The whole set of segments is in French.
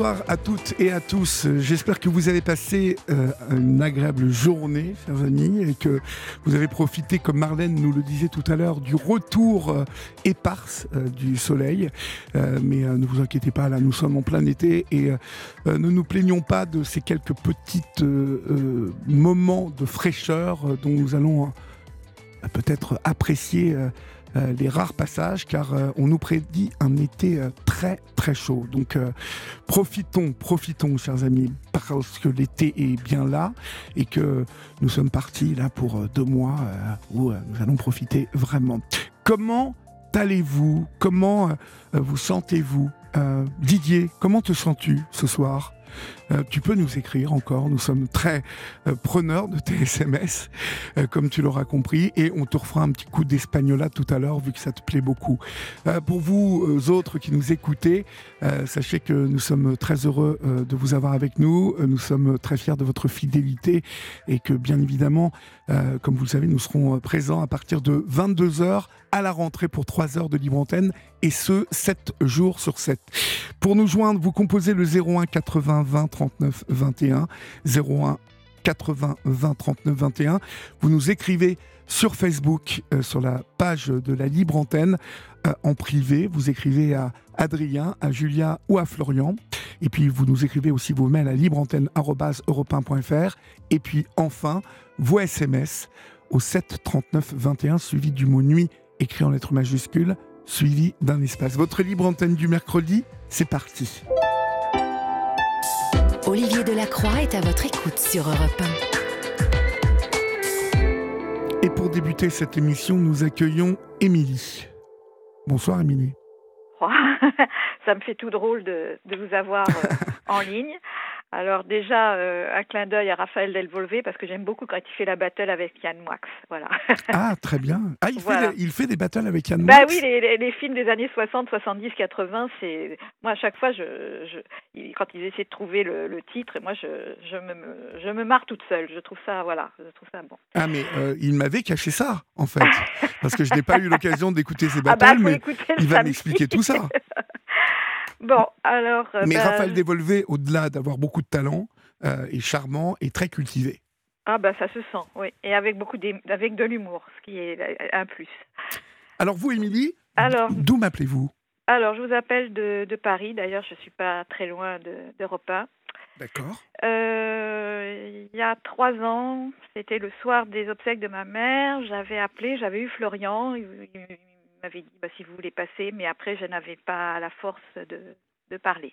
Bonsoir à toutes et à tous. J'espère que vous avez passé euh, une agréable journée, chers amis, et que vous avez profité, comme Marlène nous le disait tout à l'heure, du retour euh, éparse euh, du soleil. mais ne vous inquiétez pas, là, nous sommes en plein été et ne nous plaignons pas de ces quelques petits moments de fraîcheur dont nous allons peut-être apprécier euh, les rares passages, car euh, on nous prédit un été euh, très très chaud. Donc profitons, profitons, chers amis, parce que l'été est bien là et que nous sommes partis là pour deux mois où nous allons profiter vraiment. Comment allez-vous? Comment vous sentez-vous? Didier, comment te sens-tu ce soir? Euh, tu peux nous écrire encore. Nous sommes très euh, preneurs de tes SMS, euh, comme tu l'auras compris, et on te refera un petit coup d'espagnola tout à l'heure, vu que ça te plaît beaucoup. pour vous autres qui nous écoutez, sachez que nous sommes très heureux de vous avoir avec nous. nous sommes très fiers de votre fidélité et que, bien évidemment, comme vous le savez, nous serons présents à partir de 22h à la rentrée pour 3 heures de libre antenne et ce 7 jours sur 7. Pour nous joindre, vous composez le 01 80 20 39 21 01 80 20 39 21. Vous nous écrivez sur Facebook, euh, sur la page de la Libre Antenne, euh, en privé. Vous écrivez à Adrien, à Julia ou à Florian. Et puis vous nous écrivez aussi vos mails à libreantenne.europe1.fr. Et puis enfin, vos SMS au 7 39 21 suivi du mot nuit écrit en lettres majuscules suivi d'un espace. Votre libre antenne du mercredi, c'est parti. Olivier Delacroix est à votre écoute sur Europe 1. Et pour débuter cette émission, nous accueillons Émilie. Bonsoir Émilie. Ça me fait tout drôle de, vous avoir euh, en ligne. Alors déjà, euh, un clin d'œil à Raphaël Delvolvé parce que j'aime beaucoup quand il fait la battle avec Yann Moix. Voilà. Ah, très bien. Ah, il, fait, il fait des battles avec Yann Moix Bah oui, les, films des années 60, 70, 80, c'est... Moi, à chaque fois, je, je... quand ils essaient de trouver le, titre, moi, je, je, me, je me marre toute seule. Je trouve ça, voilà, je trouve ça bon. Ah, mais euh, il m'avait caché ça, en fait. parce que je n'ai pas eu l'occasion d'écouter ces battles, ah bah, mais il va m'expliquer tout ça. Bon, alors. Euh, Mais bah, Raphaël Dévolvé, au-delà d'avoir beaucoup de talent, euh, est charmant et très cultivé. Ah bah ça se sent, oui, et avec beaucoup avec de l'humour, ce qui est un plus. Alors vous, Émilie, d'où m'appelez-vous? Alors je vous appelle de, Paris. D'ailleurs, je suis pas très loin d'Europe de, 1. D'accord. Euh, il y a trois ans, c'était le soir des obsèques de ma mère. J'avais appelé, j'avais eu Florian m'avait dit bah, si vous voulez passer, mais après je n'avais pas la force de, de parler.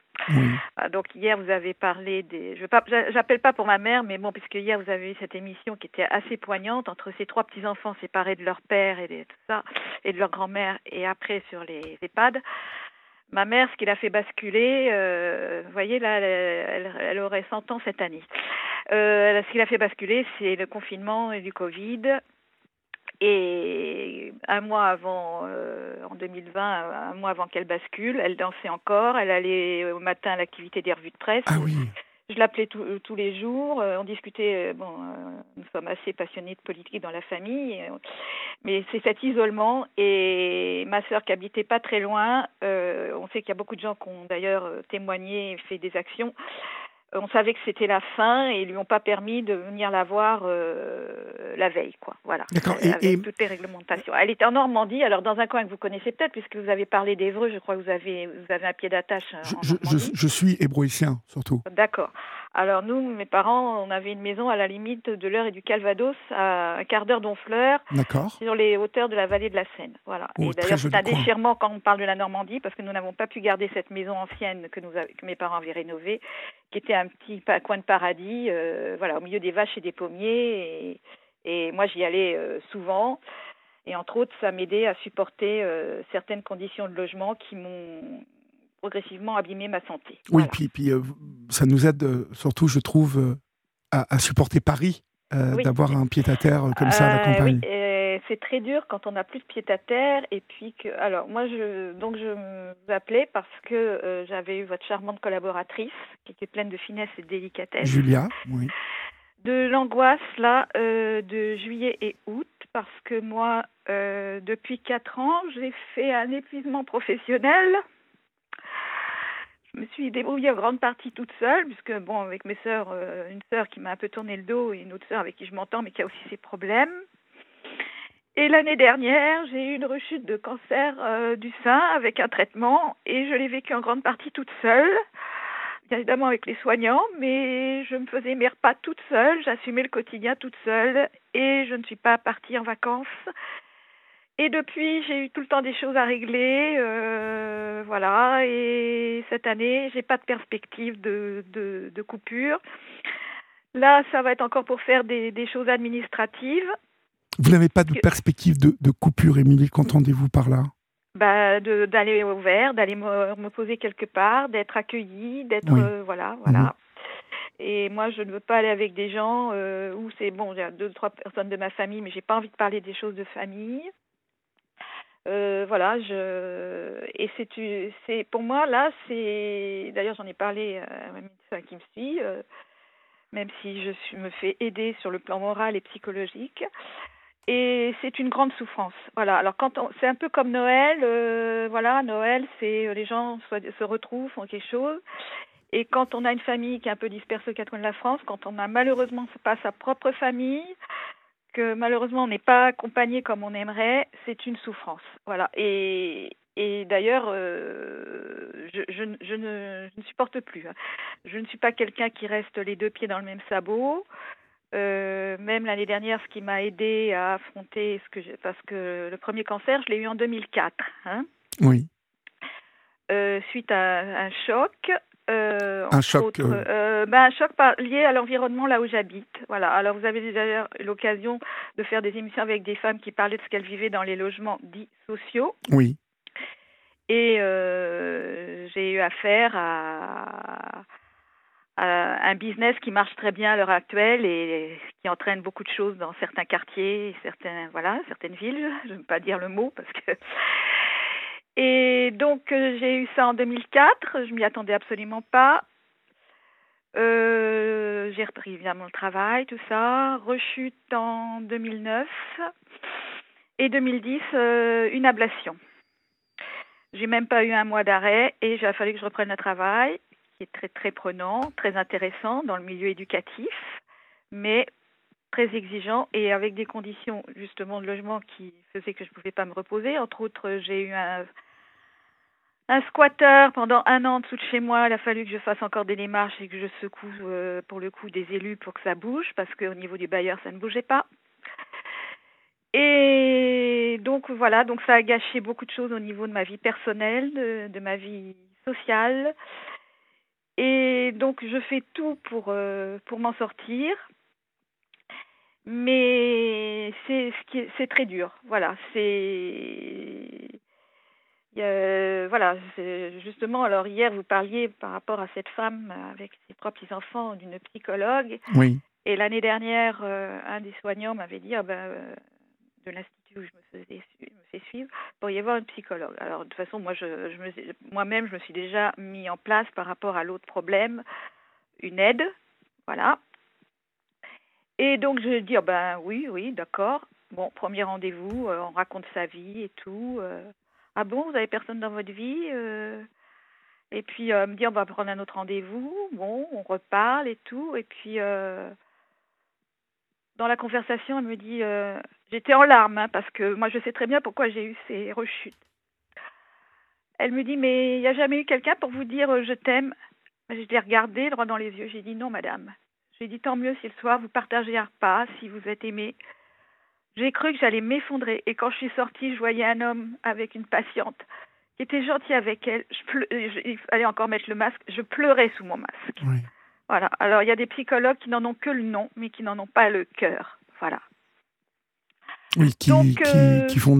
Ah, donc hier vous avez parlé des, je pas, j'appelle pas pour ma mère, mais bon puisque hier vous avez eu cette émission qui était assez poignante entre ces trois petits enfants séparés de leur père et de tout ça et de leur grand-mère et après sur les EHPAD. Ma mère, ce qui l'a fait basculer, euh, vous voyez là, elle, elle, aurait 100 ans cette année. Euh, ce qui l'a fait basculer, c'est le confinement et du Covid. Et un mois avant, euh, en 2020, un mois avant qu'elle bascule, elle dansait encore. Elle allait au matin à l'activité des revues de presse. Ah oui. Je l'appelais tous les jours. Euh, on discutait. Euh, bon, nous sommes assez passionnés de politique dans la famille, mais c'est cet isolement. Et ma sœur, qui habitait pas très loin, on sait qu'il y a beaucoup de gens qui ont d'ailleurs témoigné et fait des actions on savait que c'était la fin et ils lui ont pas permis de venir la voir euh, la veille, quoi. Voilà. D'accord. Et, toutes les réglementations. Elle était en Normandie, alors dans un coin que vous connaissez peut-être, puisque vous avez parlé d'Evreux, je crois que vous avez vous avez un pied d'attache. Je, je, je, suis hébroïcien surtout. D'accord. Alors nous, mes parents, on avait une maison à la limite de l'Eure et du Calvados, à un quart d'heure d'Honfleur, sur les hauteurs de la vallée de la Seine. Voilà. Oh, et d'ailleurs, c'est un déchirement quand on parle de la Normandie, parce que nous n'avons pas pu garder cette maison ancienne que, nous que mes parents avaient rénovée, qui était un petit coin de paradis, euh, voilà, au milieu des vaches et des pommiers. Et, moi, j'y allais euh, souvent. Et entre autres, ça m'aidait à supporter euh, certaines conditions de logement qui m'ont progressivement abîmé ma santé. Oui, puis, puis ça nous aide surtout, je trouve, à, supporter Paris, d'avoir un pied-à-terre comme ça à la campagne. Oui c'est très dur quand on n'a plus de pied à terre et puis que alors moi je donc je vous appelais parce que euh, j'avais eu votre charmante collaboratrice qui était pleine de finesse et de délicatesse. Julia, oui. De l'angoisse là euh, de juillet et août parce que moi euh, depuis quatre ans j'ai fait un épuisement professionnel. Je me suis débrouillée en grande partie toute seule, puisque, bon, avec mes sœurs, une sœur qui m'a un peu tourné le dos et une autre sœur avec qui je m'entends, mais qui a aussi ses problèmes. Et l'année dernière, j'ai eu une rechute de cancer euh, du sein avec un traitement et je l'ai vécu en grande partie toute seule, bien évidemment avec les soignants, mais je me faisais mes repas toute seule, j'assumais le quotidien toute seule et je ne suis pas partie en vacances. Et depuis, j'ai eu tout le temps des choses à régler, euh, voilà. Et cette année, j'ai pas de perspective de, de, de, coupure. Là, ça va être encore pour faire des, des choses administratives. Vous n'avez pas de perspective de, de coupure, Émilie, qu'entendez-vous par là? Bah, D'aller au vert, d'aller me, poser quelque part, d'être accueillie, d'être. Euh, voilà, voilà. Mhm. Et moi, je ne veux pas aller avec des gens euh, où c'est bon, il y a deux, trois personnes de ma famille, mais j'ai pas envie de parler des choses de famille. Euh, voilà, je et c'est c'est pour moi là, c'est d'ailleurs j'en ai parlé à ma médecin qui me suit, même si je me fais aider sur le plan moral et psychologique et c'est une grande souffrance. Voilà. Alors quand c'est un peu comme Noël, euh, voilà, Noël, c'est euh, les gens se retrouvent, font quelque chose. Et quand on a une famille qui est un peu dispersée aux quatre coins de la France, quand on a malheureusement pas sa propre famille, que malheureusement on n'est pas accompagné comme on aimerait, c'est une souffrance. Voilà. Et, et d'ailleurs, euh, je, je, je, ne, je, ne, supporte plus. Hein. Je ne suis pas quelqu'un qui reste les deux pieds dans le même sabot. Euh, même l'année dernière, ce qui m'a aidé à affronter ce que parce que le premier cancer, je l'ai eu en 2004. Hein oui. Euh, suite à un choc. Euh, un choc. Euh, ben, un choc par, lié à l'environnement là où j'habite. Voilà. Alors vous avez déjà eu l'occasion de faire des émissions avec des femmes qui parlaient de ce qu'elles vivaient dans les logements dits sociaux. Oui. Et j'ai eu affaire à un business qui marche très bien à l'heure actuelle et qui entraîne beaucoup de choses dans certains quartiers, certains voilà, certaines villes. Je ne veux pas dire le mot parce que. Et donc euh, j'ai eu ça en 2004. Je m'y attendais absolument pas. Euh, j'ai repris évidemment le travail, tout ça. Rechute en 2009 et 2010 euh, une ablation. J'ai même pas eu un mois d'arrêt et il a fallu que je reprenne le travail qui est très très prenant, très intéressant dans le milieu éducatif, mais très exigeant et avec des conditions justement de logement qui faisaient que je ne pouvais pas me reposer. Entre autres, j'ai eu un, un squatteur pendant un an en dessous de chez moi. Il a fallu que je fasse encore des démarches et que je secoue euh, pour le coup des élus pour que ça bouge parce qu'au niveau du bailleur, ça ne bougeait pas. Et donc voilà, donc ça a gâché beaucoup de choses au niveau de ma vie personnelle, de, de ma vie sociale. Et donc je fais tout pour, euh, pour m'en sortir. Mais c'est c'est très dur. Voilà, c'est voilà, justement, alors hier, vous parliez par rapport à cette femme avec ses trois petits-enfants d'une psychologue. Oui. Et l'année dernière, euh, un des soignants m'avait dit ah ben, euh, de l'institut où je me, faisais, me fais suivre, pour y avoir une psychologue. Alors de toute façon, moi, je, moi-même, je me suis déjà mis en place par rapport à l'autre problème, une aide, voilà. Et donc je dis, oh ben oui, oui, d'accord. Bon, premier rendez-vous, euh, on raconte sa vie et tout. Euh. ah bon, vous avez personne dans votre vie euh? Et puis me dit, on va prendre un autre rendez-vous. Bon, on reparle et tout. Et puis dans la conversation, elle me dit, euh, j'étais en larmes hein, parce que moi je sais très bien pourquoi j'ai eu ces rechutes. Elle me dit, mais il n'y a jamais eu quelqu'un pour vous dire euh, je t'aime? Je l'ai regardé droit dans les yeux. J'ai dit non, madame. J'ai dit tant mieux si le soir vous partagez un repas, si vous êtes aimé. J'ai cru que j'allais m'effondrer. Et quand je suis sortie, je voyais un homme avec une patiente qui était gentil avec elle. Je il fallait encore mettre le masque. Je pleurais sous mon masque. Oui. Voilà. Alors, il y a des psychologues qui n'en ont que le nom, mais qui n'en ont pas le cœur. Voilà. Oui, qui, Donc, qui, euh, qui font,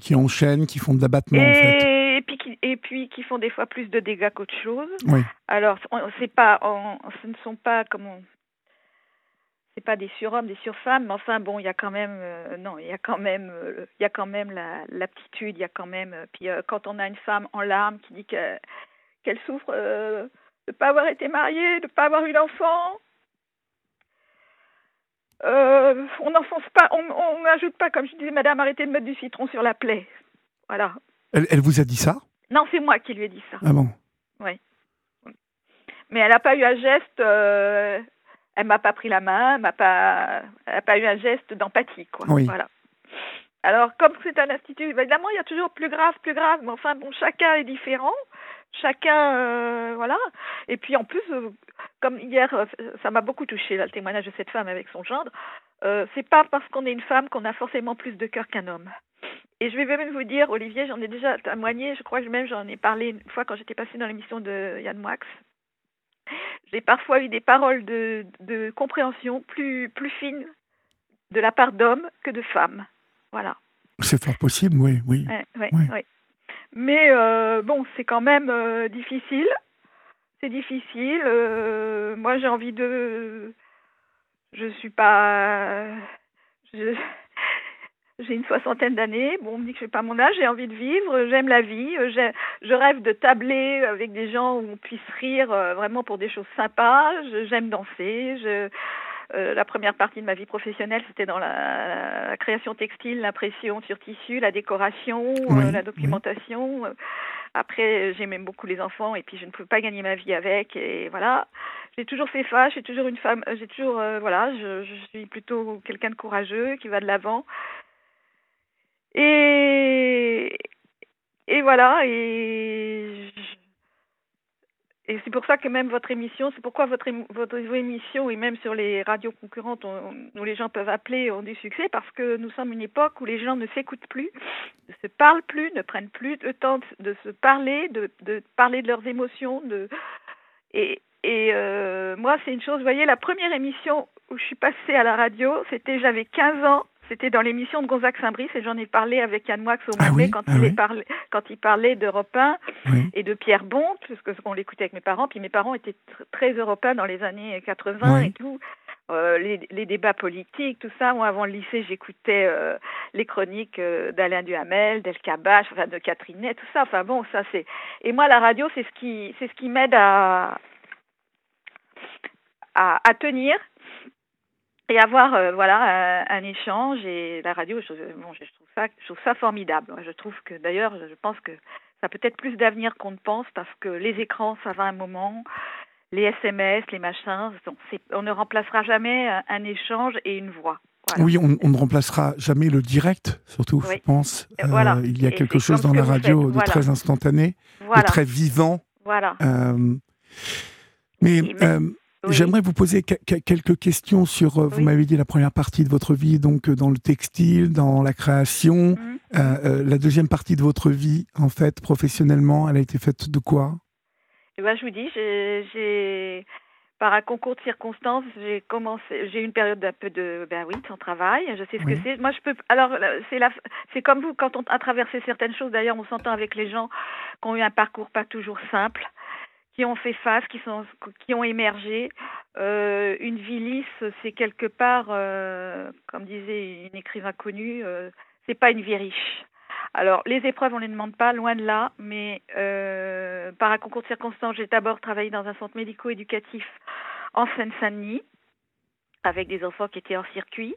qui enchaînent, qui font de l'abattement en fait. Et, puis qui, et puis qui font des fois plus de dégâts qu'autre chose. Oui. Alors, on- pas, on- ce ne sont pas comment, c'est pas des surhommes, des surfemmes, mais enfin bon, il y a quand même, euh, non, il y a quand même, euh, il y a quand même la- l'aptitude, il y a quand même, euh, puis quand on a une femme en larmes qui dit que- qu'elle souffre de ne pas avoir été mariée, de ne pas avoir eu d'enfant. On n'enfonce pas, on n'ajoute pas, comme je disais, Madame, arrêtez de mettre du citron sur la plaie. Voilà. Elle, elle vous a dit ça? Non, c'est moi qui lui ai dit ça. Ah bon? Mais elle n'a pas eu un geste. Elle m'a pas pris la main. Elle m'a pas. Elle n'a pas eu un geste d'empathie, quoi. Oui. Voilà. Alors, comme c'est un institut, évidemment, il y a toujours plus grave, plus grave. Mais enfin, bon, chacun est différent. Chacun, euh, voilà. Et puis en plus, euh, comme hier, euh, ça m'a beaucoup touché le témoignage de cette femme avec son gendre. C'est pas parce qu'on est une femme qu'on a forcément plus de cœur qu'un homme. Et je vais même vous dire, Olivier, j'en ai déjà témoigné. Je crois que même j'en ai parlé une fois quand j'étais passée dans l'émission de Yann Moix. J'ai parfois eu des paroles de, de compréhension plus, plus fines de la part d'hommes que de femmes. Voilà. C'est fort possible, oui, oui. Ouais, ouais, Ouais. ouais. Mais euh, bon, c'est quand même euh, difficile. C'est difficile. euh, moi, j'ai envie de. Je suis pas. je- J'ai une soixantaine d'années. Bon, on me dit que je fais pas mon âge. J'ai envie de vivre. J'aime la vie. euh, j'ai- Je rêve de tabler avec des gens où on puisse rire euh, vraiment pour des choses sympas. Je- J'aime danser. Je, euh, la première partie de ma vie professionnelle, c'était dans la, la création textile, l'impression sur tissu, la décoration, euh, la documentation. Après, j'aimais beaucoup les enfants et puis je ne pouvais pas gagner ma vie avec. Et voilà, j'ai toujours fait. Je suis toujours une femme. J'ai toujours, euh, voilà, je, je suis plutôt quelqu'un de courageux qui va de l'avant. Et et voilà. Et et c'est pour ça que même votre émission, c'est pourquoi votre, votre émission et même sur les radios concurrentes on- où les gens peuvent appeler ont du succès parce que nous sommes une époque où les gens ne s'écoutent plus, ne se parlent plus, ne prennent plus le temps de, de se parler, de, de parler de leurs émotions. De... Et, et euh, moi, c'est une chose, vous voyez, la première émission où je suis passée à la radio, c'était, j'avais 15 ans, c'était dans l'émission de Gonzague Saint-Brice et j'en ai parlé avec Yann Moix au Ah oui, quand, ah il oui. quand il parlait d'Europe 1 oui. et de Pierre Bonte, parce que on l'écoutait avec mes parents, puis mes parents étaient tr- très européens dans les années 80 Oui. et tout. Euh, les, les débats politiques, tout ça. Moi, avant le lycée, j'écoutais euh, les chroniques euh, d'Alain Duhamel, d'El Kabash, enfin de Catherine Ney, tout ça. Enfin bon, ça c'est. Et moi, la radio, c'est ce qui, c'est ce qui m'aide à, à à tenir et avoir euh, voilà un, un échange. Et la radio, je, bon, je trouve ça, je trouve ça formidable. Je trouve que d'ailleurs, je pense que ça a peut-être plus d'avenir qu'on ne pense parce que les écrans, ça va un moment. Les SMS, les machins, on, ne remplacera jamais un, un échange et une voix. Voilà. Oui, on, on ne remplacera jamais le direct, surtout, Oui. je pense. Euh, voilà. il y a Et quelque chose dans la radio de voilà. très instantané, de très vivant. voilà. Euh, mais euh, Oui. j'aimerais vous poser que- que- quelques questions sur, euh, vous Oui. m'avez dit la première partie de votre vie, donc euh, dans le textile, dans la création. Mhm. Euh, la deuxième partie de votre vie, en fait, professionnellement, elle a été faite de quoi? Eh ben, je vous dis, j'ai, par un concours de circonstances, j'ai commencé, j'ai eu une période d'un peu de, ben oui, sans travail. Je sais ce Oui. que c'est. Moi, je peux. Alors, là, c'est la, c'est comme vous quand on a traversé certaines choses. D'ailleurs, on s'entend avec les gens qui ont eu un parcours pas toujours simple, qui ont fait face, qui sont, qui ont émergé. Euh, une vie lisse, c'est quelque part, euh, comme disait une écrivain connue, euh, c'est pas une vie riche. Alors, les épreuves, on ne les demande pas, loin de là, mais euh, par un concours de circonstances, j'ai d'abord travaillé dans un centre médico-éducatif en Seine-Saint-Denis, avec des enfants qui étaient hors circuit.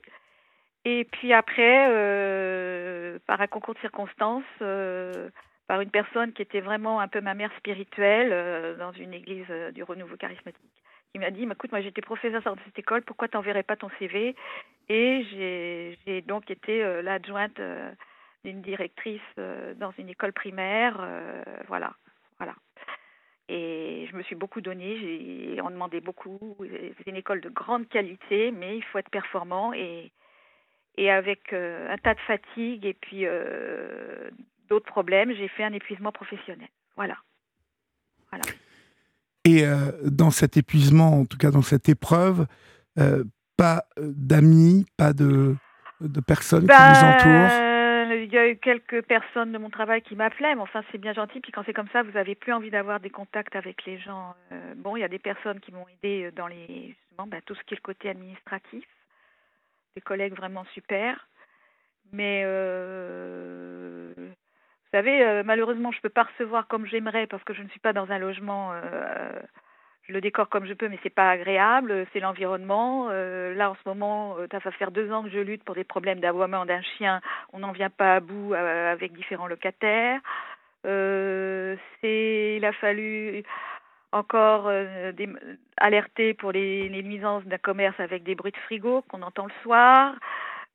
Et puis après, euh, par un concours de circonstances, euh, par une personne qui était vraiment un peu ma mère spirituelle euh, dans une église euh, du renouveau charismatique, qui m'a dit, écoute, moi j'étais professeur dans cette école, pourquoi t'enverrais pas ton CV Et j'ai donc été euh, l'adjointe d'une directrice dans une école primaire, voilà, voilà. Et je me suis beaucoup donnée, on demandait beaucoup. C'est une école de grande qualité, mais il faut être performant et, avec un tas de fatigue et puis d'autres problèmes, j'ai fait un épuisement professionnel. Voilà. Et euh, dans cet épuisement, en tout cas dans cette épreuve, euh, pas d'amis, pas de... de personnes qui vous entourent ben, Il y a eu quelques personnes de mon travail qui m'appelaient, mais enfin c'est bien gentil. Puis quand c'est comme ça, vous n'avez plus envie d'avoir des contacts avec les gens. Euh, bon, il y a des personnes qui m'ont aidé dans les, ben, tout ce qui est le côté administratif, des collègues vraiment super. Mais euh, vous savez, euh, malheureusement, je ne peux pas recevoir comme j'aimerais parce que je ne suis pas dans un logement je le décore comme je peux, mais c'est pas agréable. C'est l'environnement. Euh, là, en ce moment, euh, ça va faire deux ans que je lutte pour des problèmes d'aboiement d'un chien. On n'en vient pas à bout euh, avec différents locataires. Euh, il a fallu encore alerter pour les nuisances d'un commerce avec des bruits de frigo qu'on entend le soir.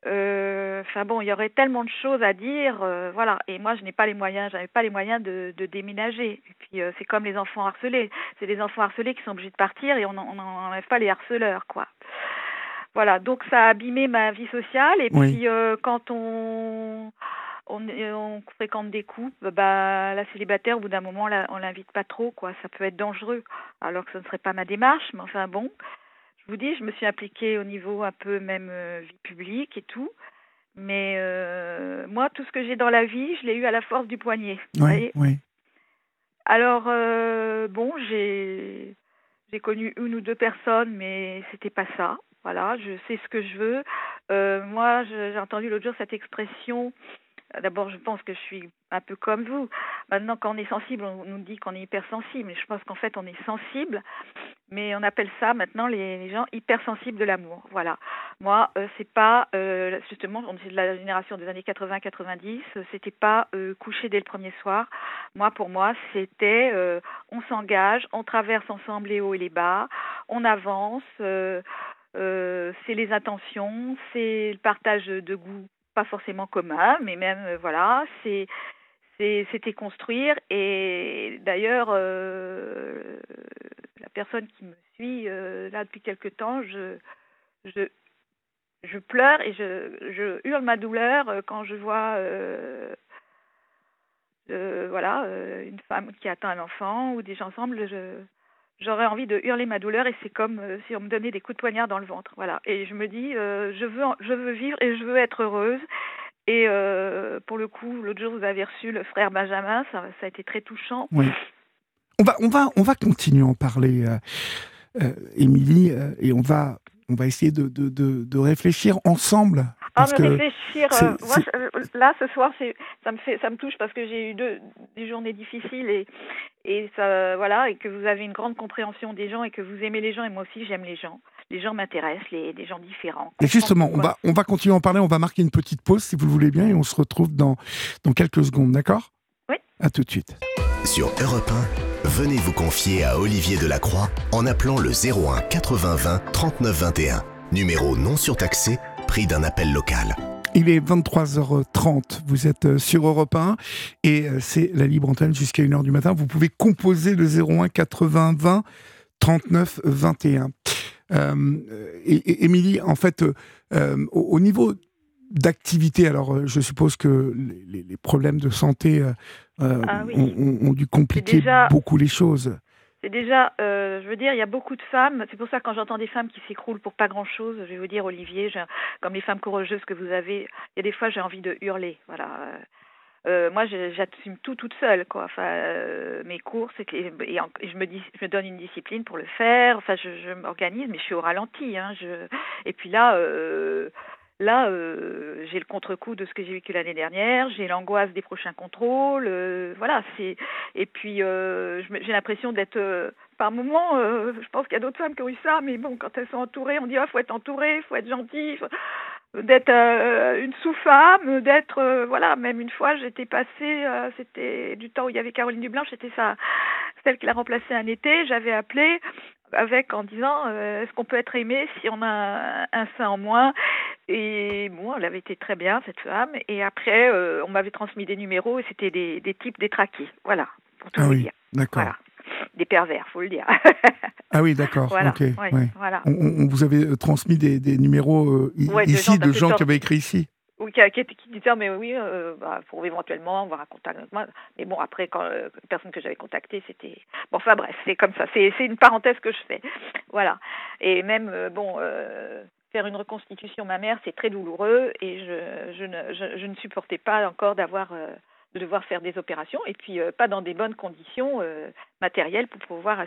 Euh, enfin bon, il y aurait tellement de choses à dire, euh, voilà. Et moi, je n'ai pas les moyens, j'avais pas les moyens de, de déménager. Et puis euh, c'est comme les enfants harcelés, c'est les enfants harcelés qui sont obligés de partir et on n'enlève pas les harceleurs, quoi. Voilà, donc ça a abîmé ma vie sociale. Et puis quand on on, on, fréquente des couples, bah la célibataire, au bout d'un moment, on l'invite pas trop, quoi. Ça peut être dangereux, alors que ce ne serait pas ma démarche, mais enfin bon vous dis, je me suis impliquée au niveau un peu même euh, vie publique et tout. Mais euh, moi, tout ce que j'ai dans la vie, je l'ai eu à la force du poignet. Oui, oui. Alors, euh, bon, j'ai j'ai connu une ou deux personnes, mais c'était pas ça. Voilà, je sais ce que je veux. moi, j'ai entendu l'autre jour cette expression D'abord, je pense que je suis un peu comme vous. Maintenant, quand on est sensible, on nous dit qu'on est hypersensible. Je pense qu'en fait, on est sensible, mais on appelle ça maintenant les, gens hypersensibles de l'amour. Voilà. Moi, euh, c'est pas euh, justement, on est de la génération des années 80-90. C'était pas euh, coucher dès le premier soir. Moi, pour moi, c'était euh, on s'engage, on traverse ensemble les hauts et les bas, on avance. Euh, c'est les intentions, c'est le partage de goût pas forcément commun, mais même euh, voilà, c'est c'était construire. Et d'ailleurs euh, la personne qui me suit euh, là depuis quelque temps je je je pleure et je, je hurle ma douleur quand je vois voilà une femme qui attend un enfant ou des gens ensemble je j'aurais envie de hurler ma douleur et c'est comme si on me donnait des coups de poignard dans le ventre. Voilà. Et je me dis, je veux, je veux vivre et je veux être heureuse. Et euh, pour le coup, l'autre jour, vous avez reçu le frère Benjamin, ça, a été très touchant. Oui. On va, on va, on va continuer à en parler, euh, euh, Émilie, euh, et on va, on va essayer de, de, de réfléchir ensemble. Ah, mais réfléchir. Euh, moi, je, là, ce soir, ça me fait, ça me touche parce que j'ai eu deux, des journées difficiles et et ça, voilà, et que vous avez une grande compréhension des gens et que vous aimez les gens et moi aussi j'aime les gens les gens m'intéressent, les, des gens différents. Et justement, on va, on va continuer à en parler, on va marquer une petite pause si vous le voulez bien et on se retrouve dans, dans quelques secondes, d'accord? Oui. À tout de suite. Sur Europe 1, venez vous confier à Olivier Delacroix en appelant le 01 80 20 39 21. Numéro non surtaxé, prix d'un appel local. Il est 23h30, vous êtes euh, sur Europe 1 et euh, c'est la libre antenne jusqu'à 1h du matin. Vous pouvez composer le 01 80 20 39 21. Euh, et, Émilie, en fait, euh, au, niveau d'activité, alors je suppose que les, les problèmes de santé ah oui. ont, ont, dû compliquer déjà... beaucoup les choses. C'est déjà, euh, je veux dire, il y a beaucoup de femmes. C'est pour ça que quand j'entends des femmes qui s'écroulent pour pas grand-chose, je vais vous dire, Olivier, comme les femmes courageuses que vous avez, il y a des fois j'ai envie de hurler. Voilà. Euh, moi, j'assume tout toute seule, quoi. Enfin, euh, mes courses, et, je me dis, je me donne une discipline pour le faire. Enfin, je, je m'organise, mais je suis au ralenti. Hein, je... Et puis là, euh, là, euh, j'ai le contre-coup de ce que j'ai vécu l'année dernière. J'ai l'angoisse des prochains contrôles. Euh, voilà, c'est. Et puis, j'ai l'impression d'être par moment, euh, je pense qu'il y a d'autres femmes qui ont eu ça, mais bon, quand elles sont entourées, on dit ah faut être entourée, faut être gentil. Faut d'être euh, une sous-femme, d'être euh, voilà, même une fois j'étais passée, euh, c'était du temps où il y avait Caroline Dublanche, c'était ça, celle qui l'a remplacée un été, j'avais appelé avec en disant est-ce qu'on peut être aimé si on a un, un sein en moins? Et bon elle avait été très bien cette femme et après on m'avait transmis des numéros et c'était des, des types détraqués voilà pour tout ah vous oui, dire d'accord voilà des pervers, faut le dire. ah oui, d'accord. Voilà, okay, oui, ouais. voilà. On, on, vous avez transmis des, des numéros euh, ouais, de ici gens, de gens qui avaient écrit ici Oui, qui, qui, qui disaient, mais oui, euh, bah, pour éventuellement avoir un contact avec moi. Mais bon, après, quand euh, personne que j'avais contactée, c'était... Bon, enfin bref, c'est comme ça. C'est une parenthèse que je fais. Voilà. Et même, euh, bon... faire une reconstitution mammaire, c'est très douloureux et je, je, ne, je, ne supportais pas encore d'avoir de devoir faire des opérations et puis pas dans des bonnes conditions matérielles pour pouvoir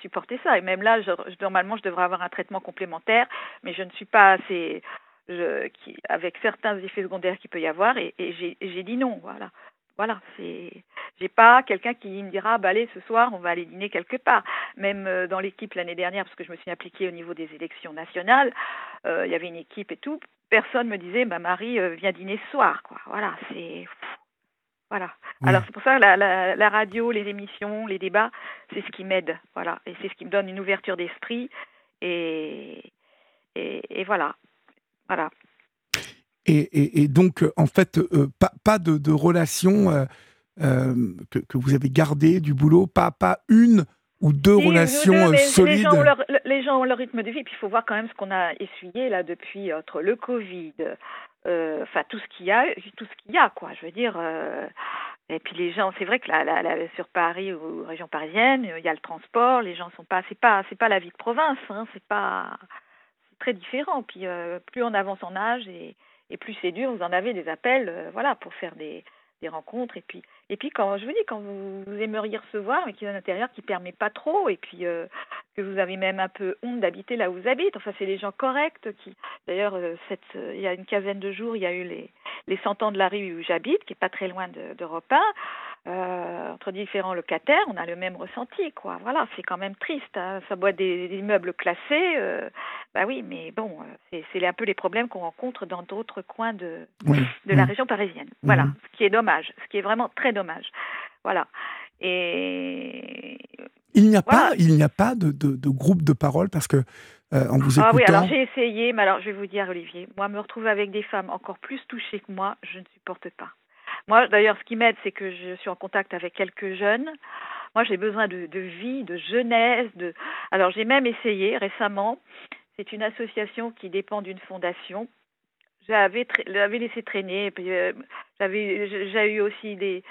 supporter ça. Et même là, je, normalement, je devrais avoir un traitement complémentaire, mais je ne suis pas assez je, qui, avec certains effets secondaires qu'il peut y avoir, et, et j'ai dit non, voilà. Voilà, c'est, j'ai pas quelqu'un qui me dira, bah allez, ce soir, on va aller dîner quelque part. Même euh, dans l'équipe l'année dernière, parce que je me suis impliquée au niveau des élections nationales, euh, il y avait une équipe et tout. Personne me disait, bah Marie, euh, vient dîner ce soir, quoi. Voilà, c'est, voilà. Alors c'est pour ça que la, la, la, radio, les émissions, les débats, c'est ce qui m'aide, voilà, et c'est ce qui me donne une ouverture d'esprit, et, et, et voilà. Voilà. Et, et, donc, en fait, euh, pas, pas, de, de relation euh, euh, que, que, vous avez gardée du boulot, pas, pas une ou deux relations solides. Les gens, leur, les gens, ont leur, rythme de vie, puis il faut voir quand même ce qu'on a essuyé là depuis entre le Covid, enfin tout ce qu'il y a, tout ce qu'il y a, quoi. Je veux dire. et puis les gens, c'est vrai que là, sur Paris ou région parisienne, il y a le transport, les gens sont pas, c'est pas, c'est pas la vie de province, hein, c'est pas, très différent. Puis euh, plus on avance en âge et, et plus c'est dur, vous en avez des appels, euh, voilà, pour faire des, des, rencontres. Et puis, et puis quand je vous dis, quand vous, aimeriez recevoir, mais qu'il y a un intérieur qui permet pas trop, et puis euh, que vous avez même un peu honte d'habiter là où vous habitez. Enfin, c'est les gens corrects qui, d'ailleurs, cette, il y a une quinzaine de jours, il y a eu les les cent ans de la rue où j'habite, qui est pas très loin de, 1 euh, entre différents locataires, on a le même ressenti, quoi. Voilà, c'est quand même triste. Hein. Ça boit des, immeubles classés, euh, bah oui, mais bon, euh, c'est un peu les problèmes qu'on rencontre dans d'autres coins de de la région parisienne. Voilà, mhm. ce qui est dommage, ce qui est vraiment très dommage. Voilà. Et il n'y a pas, il n'y a pas de, de, de, groupe de parole parce que en vous écoutant. Ah oui, alors j'ai essayé, mais alors je vais vous dire, Olivier, moi me retrouver avec des femmes encore plus touchées que moi, je ne supporte pas. Moi, d'ailleurs, ce qui m'aide, c'est que je suis en contact avec quelques jeunes. Moi, j'ai besoin de, vie, de jeunesse. De... Alors, j'ai même essayé récemment. C'est une association qui dépend d'une fondation. J'avais, l'avais laissé traîner. puis, euh, j'avais, j'ai eu aussi des,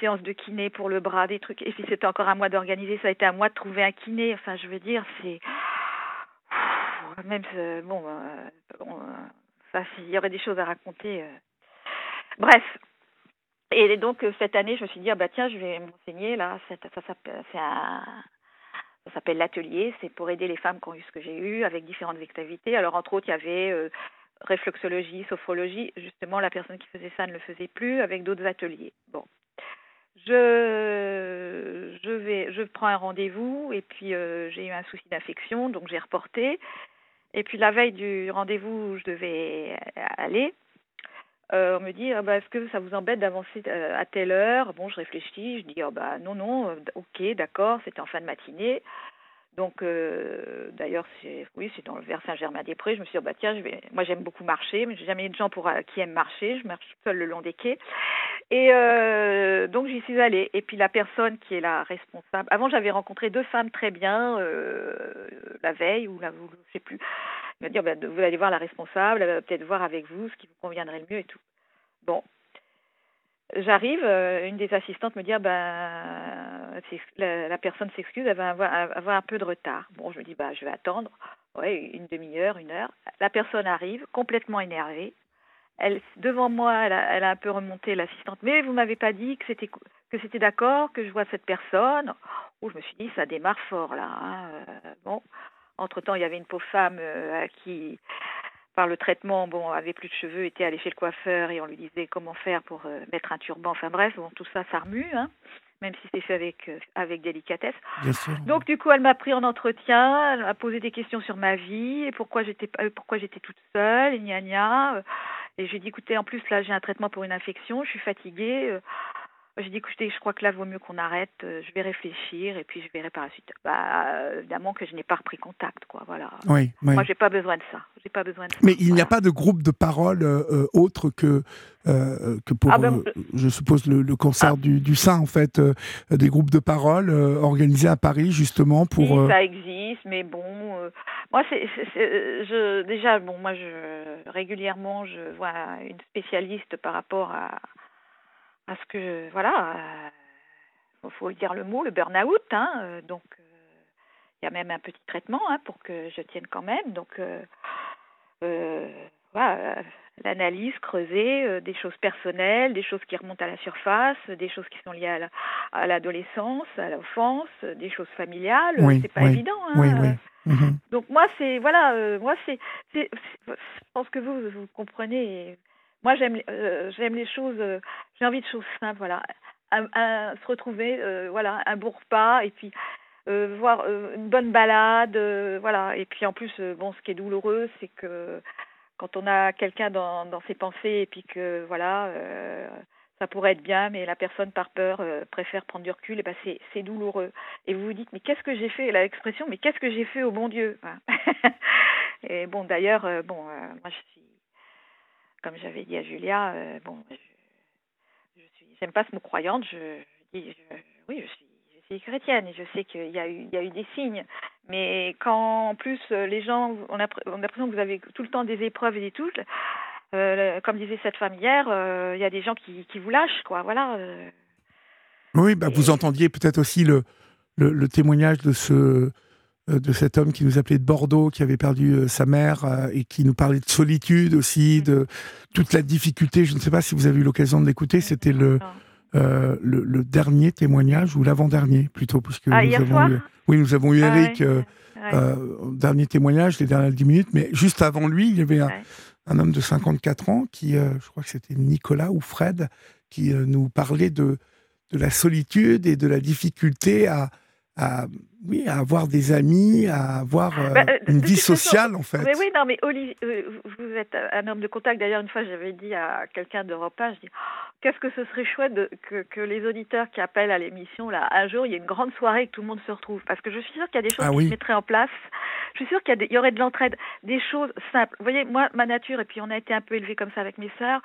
séances de kiné pour le bras, des trucs. Et puis, c'était encore à moi d'organiser. Ça a été à moi de trouver un kiné. Enfin, je veux dire, c'est même bon, euh, bon ça, s'il y aurait des choses à raconter. Euh. Bref, et donc euh, cette année, je me suis dit ah bah tiens, je vais m'enseigner là. Ça, ça, s'appelle l'atelier. C'est pour aider les femmes qui ont eu ce que j'ai eu avec différentes activités. Alors entre autres, il y avait euh, réflexologie, sophrologie. Justement, la personne qui faisait ça ne le faisait plus avec d'autres ateliers. Bon, je je vais, je prends un rendez-vous et puis euh, j'ai eu un souci d'infection, donc j'ai reporté. Et puis la veille du rendez-vous où je devais aller, on me dit, ah bah, est-ce que ça vous embête d'avancer euh, à telle heure? Bon, je réfléchis, je dis, oh bah non, non, euh, ok, d'accord, c'était en fin de matinée. Donc, euh, d'ailleurs, oui, c'est dans le vers Saint-Germain-des-Prés. Je me suis dit, oh bah tiens, moi j'aime beaucoup marcher, mais j'ai jamais eu de gens pour, qui aiment marcher. Je marche seule le long des quais. Et euh, donc, j'y suis allée. Et puis, la personne qui est la responsable, avant, j'avais rencontré deux femmes très bien euh, la veille, ou la, je sais plus. Dit, oh, bah, vous allez voir la responsable, elle va peut-être voir avec vous ce qui vous conviendrait le mieux et tout. Bon. J'arrive, euh, une des assistantes me dit, ah, ben, la, personne s'excuse, elle va avoir, un peu de retard. Bon, je me dis, bah, je vais attendre, ouais, une demi-heure, une heure. La personne arrive, complètement énervée. Elle, devant moi, elle a, un peu remonté l'assistante. Mais vous m'avez pas dit que c'était que c'était d'accord que je vois cette personne? Oh, je me suis dit, ça démarre fort là. Hein. Euh, bon, entre-temps, il y avait une pauvre femme euh, qui, par le traitement, bon, avait plus de cheveux, était allée chez le coiffeur et on lui disait comment faire pour euh, mettre un turban. Enfin bref, bon, tout ça, ça remue, hein, même si c'est fait avec, euh, avec délicatesse. Donc du coup, elle m'a pris en entretien, elle m'a posé des questions sur ma vie, et pourquoi j'étais pourquoi j'étais toute seule, et gna gna. Et j'ai dit, écoutez, en plus là, j'ai un traitement pour une infection, je suis fatiguée. J'ai dit, écoutez, je crois que là, vaut mieux qu'on arrête. Euh, je vais réfléchir et puis je verrai par la suite. Bah, évidemment que je n'ai pas repris contact, quoi. Voilà. Oui, oui. Moi, j'ai pas besoin de ça. J'ai pas besoin de ça. Mais il n'y a pas de groupe de parole euh, euh, autre que que pour, ah ben, je suppose, le, le cancer ah. du, du, sein, en fait, des groupes de parole organisés à Paris, justement, pour... Oui, ça existe, mais bon, moi, c'est, je, déjà, bon, moi, je, régulièrement, je vois une spécialiste par rapport à, parce que voilà, il euh, faut dire le mot, le burn-out. Hein, euh, donc, euh, il y a même un petit traitement hein, pour que je tienne quand même. Donc, l'analyse, creuser des choses personnelles, des choses qui remontent à la surface, des choses qui sont liées à l'adolescence, à l'enfance, des choses familiales. Oui, c'est pas évident. Hein. Oui. Mhm. Donc moi c'est voilà, moi c'est, je pense que vous vous comprenez. Moi j'aime j'aime les choses, j'ai envie de choses simples, voilà, se retrouver, voilà, un bon repas et puis euh, voir euh, une bonne balade, euh, voilà. Et puis en plus, bon, ce qui est douloureux, c'est que quand on a quelqu'un dans, ses pensées et puis que voilà, ça pourrait être bien, mais la personne par peur préfère prendre du recul, et ben c'est, douloureux. Et vous vous dites, mais qu'est-ce que j'ai fait? L'expression, mais qu'est-ce que j'ai fait au bon Dieu? Et bon, d'ailleurs, bon, moi je suis, comme j'avais dit à Julia, bon, je, je, suis, j'aime pas ce mot croyante, je, je dis, oui, je suis suis chrétienne et je sais qu'il y, a eu, il y a eu des signes. Mais quand en plus euh, les gens, on a, on a l'impression que vous avez tout le temps des épreuves et des touches, euh, comme disait cette femme hier, euh, il y a des gens qui, qui vous lâchent, quoi. Voilà. Oui, bah, vous entendiez peut-être aussi le, le, témoignage de ce de cet homme qui nous appelait de Bordeaux, qui avait perdu sa mère et qui nous parlait de solitude aussi, de toute la difficulté. Je ne sais pas si vous avez eu l'occasion de l'écouter. C'était le, euh, le, dernier témoignage ou l'avant-dernier plutôt, puisque ah, nous avons eu, oui, nous avons eu ah Eric, euh, euh, dernier témoignage, les dernières 10 minutes, mais juste avant lui, il y avait un, homme de 54 ans qui, je crois que c'était Nicolas ou Fred, qui nous parlait de, de la solitude et de la difficulté à, à, oui, à avoir des amis, à avoir euh, bah, euh, une vie sociale en fait. Mais oui, non, mais Olivier, euh, vous êtes un homme de contact. D'ailleurs, une fois, j'avais dit à quelqu'un d'Europe 1, je dis, oh, qu'est-ce que ce serait chouette de, que, que, les auditeurs qui appellent à l'émission, là, un jour, il y ait une grande soirée et que tout le monde se retrouve. Parce que je suis sûre qu'il y a des choses ah qui se mettraient en place. Je suis sûre qu'il y, y, aurait de l'entraide, des choses simples. Vous voyez, moi, ma nature, et puis on a été un peu élevés comme ça avec mes sœurs,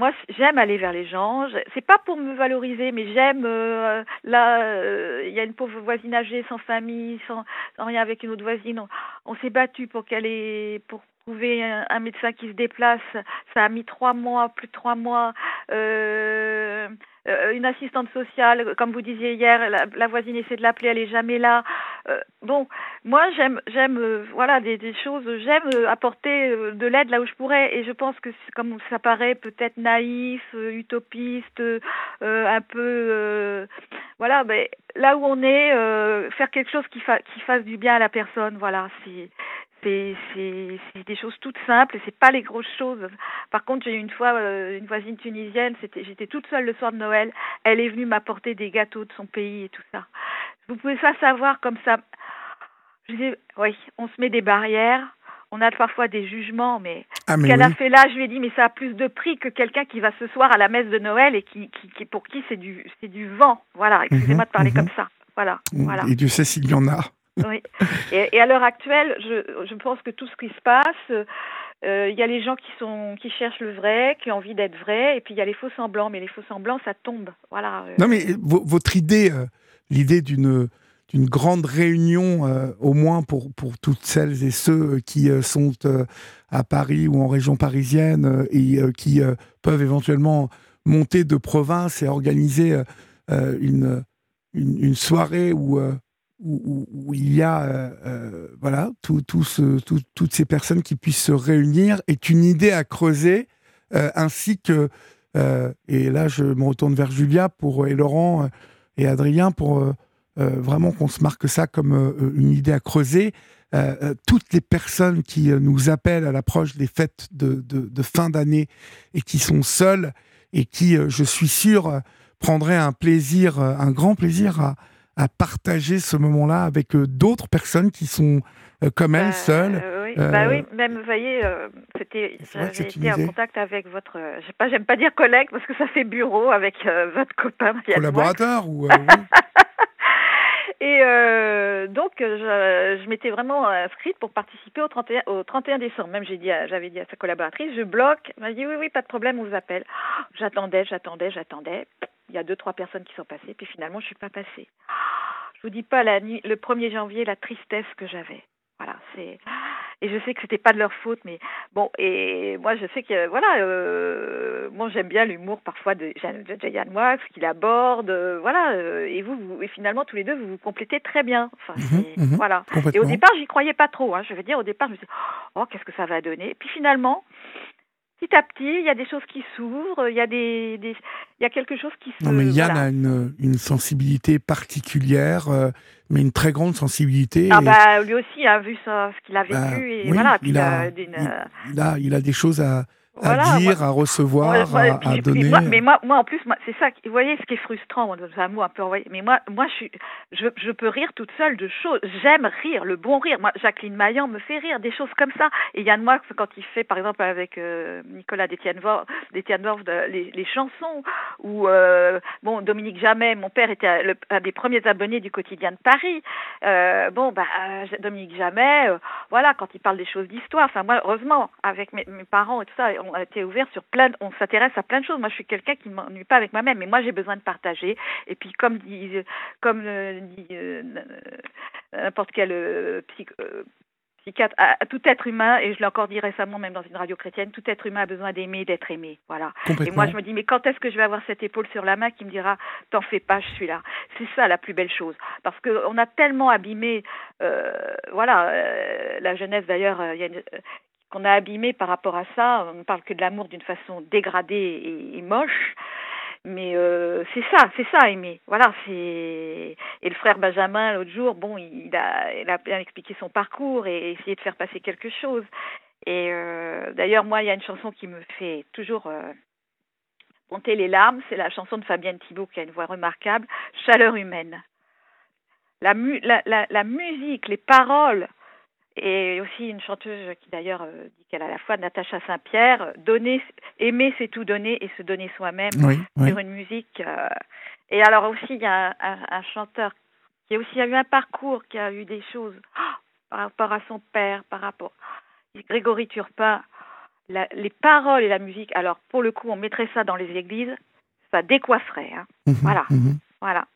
moi, j'aime aller vers les gens. C'est pas pour me valoriser, mais j'aime. Euh, là, euh, il y a une pauvre voisine âgée, sans famille, sans, rien avec une autre voisine. On, s'est battu pour qu'elle ait, pour trouver un, médecin qui se déplace. Ça a mis trois mois, plus de trois mois. Euh, euh, une assistante sociale, comme vous disiez hier, la, voisine essaie de l'appeler, elle est jamais là. Euh, bon, moi j'aime, j'aime, euh, voilà, des, des, choses, j'aime apporter de l'aide là où je pourrais, et je pense que comme ça paraît peut-être naïf, utopiste, un peu, voilà, mais là où on est, faire quelque chose qui, fa- qui fasse du bien à la personne, voilà, c'est c'est c'est des choses toutes simples c'est pas les grosses choses. Par contre, j'ai eu une fois euh, une voisine tunisienne, c'était j'étais toute seule le soir de Noël, elle est venue m'apporter des gâteaux de son pays et tout ça. Vous pouvez pas savoir comme ça. Je dis oui, on se met des barrières. On a parfois des jugements, mais, ah, ce qu'elle a fait là, je lui ai dit, mais ça a plus de prix que quelqu'un qui va ce soir à la messe de Noël et qui, qui, pour qui c'est du, c'est du vent. Voilà, excusez-moi de parler mhm. comme ça. Voilà, voilà. Et Dieu sait s'il y en a. Oui. Et, à l'heure actuelle, je, pense que tout ce qui se passe, euh, il y a les gens qui sont qui cherchent le vrai, qui ont envie d'être vrai, et puis il y a les faux semblants. Mais les faux semblants, ça tombe. Voilà. Euh. Non, mais votre idée, euh, l'idée d'une d'une grande réunion, au moins pour, pour toutes celles et ceux qui sont à Paris ou en région parisienne et qui peuvent éventuellement monter de province et organiser une, une, une, soirée où où, il y a euh, euh, voilà tout, ce, toutes ces personnes qui puissent se réunir est une idée à creuser euh, ainsi que et là je me retourne vers Julia pour et Laurent et Adrien pour vraiment qu'on se marque ça comme une idée à creuser. Toutes les personnes qui nous appellent à l'approche des fêtes de, de, de fin d'année et qui sont seules et qui je suis sûr prendraient un plaisir un grand plaisir à à partager ce moment-là avec euh, d'autres personnes qui sont euh, comme elle, bah, seules. Euh, oui. Bah oui, même, vous voyez, c'était, j'avais été en contact avec votre, j'aime pas, j'aime pas dire collègue parce que ça fait bureau avec votre copain. Collaborateur ou Et euh, donc, je, je m'étais vraiment inscrite pour participer au 31, au 31 décembre. Même j'ai dit, j'avais dit à sa collaboratrice, je bloque. Elle m'a dit oui, oui, pas de problème, on vous appelle. J'attendais, j'attendais, j'attendais il y a deux, trois personnes qui sont passées, puis finalement, je suis pas passée. Je vous dis pas la nuit, le 1er janvier, la tristesse que j'avais. Voilà, c'est. Et je sais que c'était pas de leur faute, mais bon, et moi je sais que voilà, euh, moi j'aime bien l'humour parfois de, Yann Wax qu'il aborde, euh, voilà, euh, et vous, vous, et finalement tous les deux vous vous complétez très bien, enfin, Mhm, mhm, voilà. Et au départ j'y croyais pas trop, hein, je veux dire au départ je me suis dit, oh qu'est-ce que ça va donner, et puis finalement petit à petit il y a des choses qui s'ouvrent, il y a des, des, il y a quelque chose qui se, Non, mais Yann voilà. a une, une sensibilité particulière, euh, mais une très grande sensibilité. Ah et bah lui aussi a vu ça, ce qu'il a vécu Bah, et oui, voilà, puis il a- il- euh, il, a, il a des choses à, à voilà, dire, moi- à recevoir, à, à donner. moi- mais moi, moi, en plus, c'est ça. Vous voyez, ce qui est frustrant, moi, un mot un peu envoyé. Mais moi, moi, je suis, je, je peux rire toute seule de choses. J'aime rire, le bon rire. Moi, Jacqueline Maillan me fait rire, des choses comme ça. Et Yann Moix, quand il fait, par exemple, avec euh, Nicolas d'Étienne Vor- d'Étienne Worf, de- les, les chansons, ou euh, bon, Dominique Jamais, mon père était un- le- un des premiers abonnés du quotidien de Paris. Euh, bon, bah, euh, Dominique Jamais, voilà, quand il parle des choses d'histoire. Enfin, moi, heureusement, avec mes, mes parents et tout ça, on a été ouvert sur plein, on s'intéresse à plein de choses. Moi, je suis quelqu'un qui ne m'ennuie pas avec moi-même, mais moi, j'ai besoin de partager. Et puis, comme dit, comme euh, dit euh, n'importe quel euh, psych- euh, psychiatre, à, à tout être humain, et je l'ai encore dit récemment, même dans une radio chrétienne, tout être humain a besoin d'aimer, d'être aimé. Voilà. Et moi, je me dis, mais quand est-ce que je vais avoir cette épaule sur la main qui me dira, t'en fais pas, je suis là. C'est ça la plus belle chose, parce que on a tellement abîmé, euh, voilà, euh, la jeunesse d'ailleurs, euh, il y a une- euh, qu'on a abîmé par rapport à ça. On ne parle que de l'amour d'une façon dégradée et, moche. Mais euh, c'est ça, c'est ça aimer. Voilà, c'est et le frère Benjamin l'autre jour, bon, il a, bien expliqué son parcours et essayé de faire passer quelque chose. Et euh, d'ailleurs, moi, il y a une chanson qui me fait toujours euh, les larmes, c'est la chanson de Fabienne Thibault qui a une voix remarquable, Chaleur humaine. La musique, les paroles, et aussi une chanteuse qui d'ailleurs euh, dit qu'elle a la foi, Natacha Saint-Pierre, euh, donner, aimer c'est tout donner et se donner soi-même Oui, oui. sur une musique. euh, Et alors aussi, il y a un, un- un chanteur qui a aussi eu un parcours, qui a eu des choses ah, par rapport à son père, par rapport Grégory Turpin. La- les paroles et la musique, alors pour le coup, on mettrait ça dans les églises, ça décoifferait. hein. Mhm, Voilà. mhm. Voilà.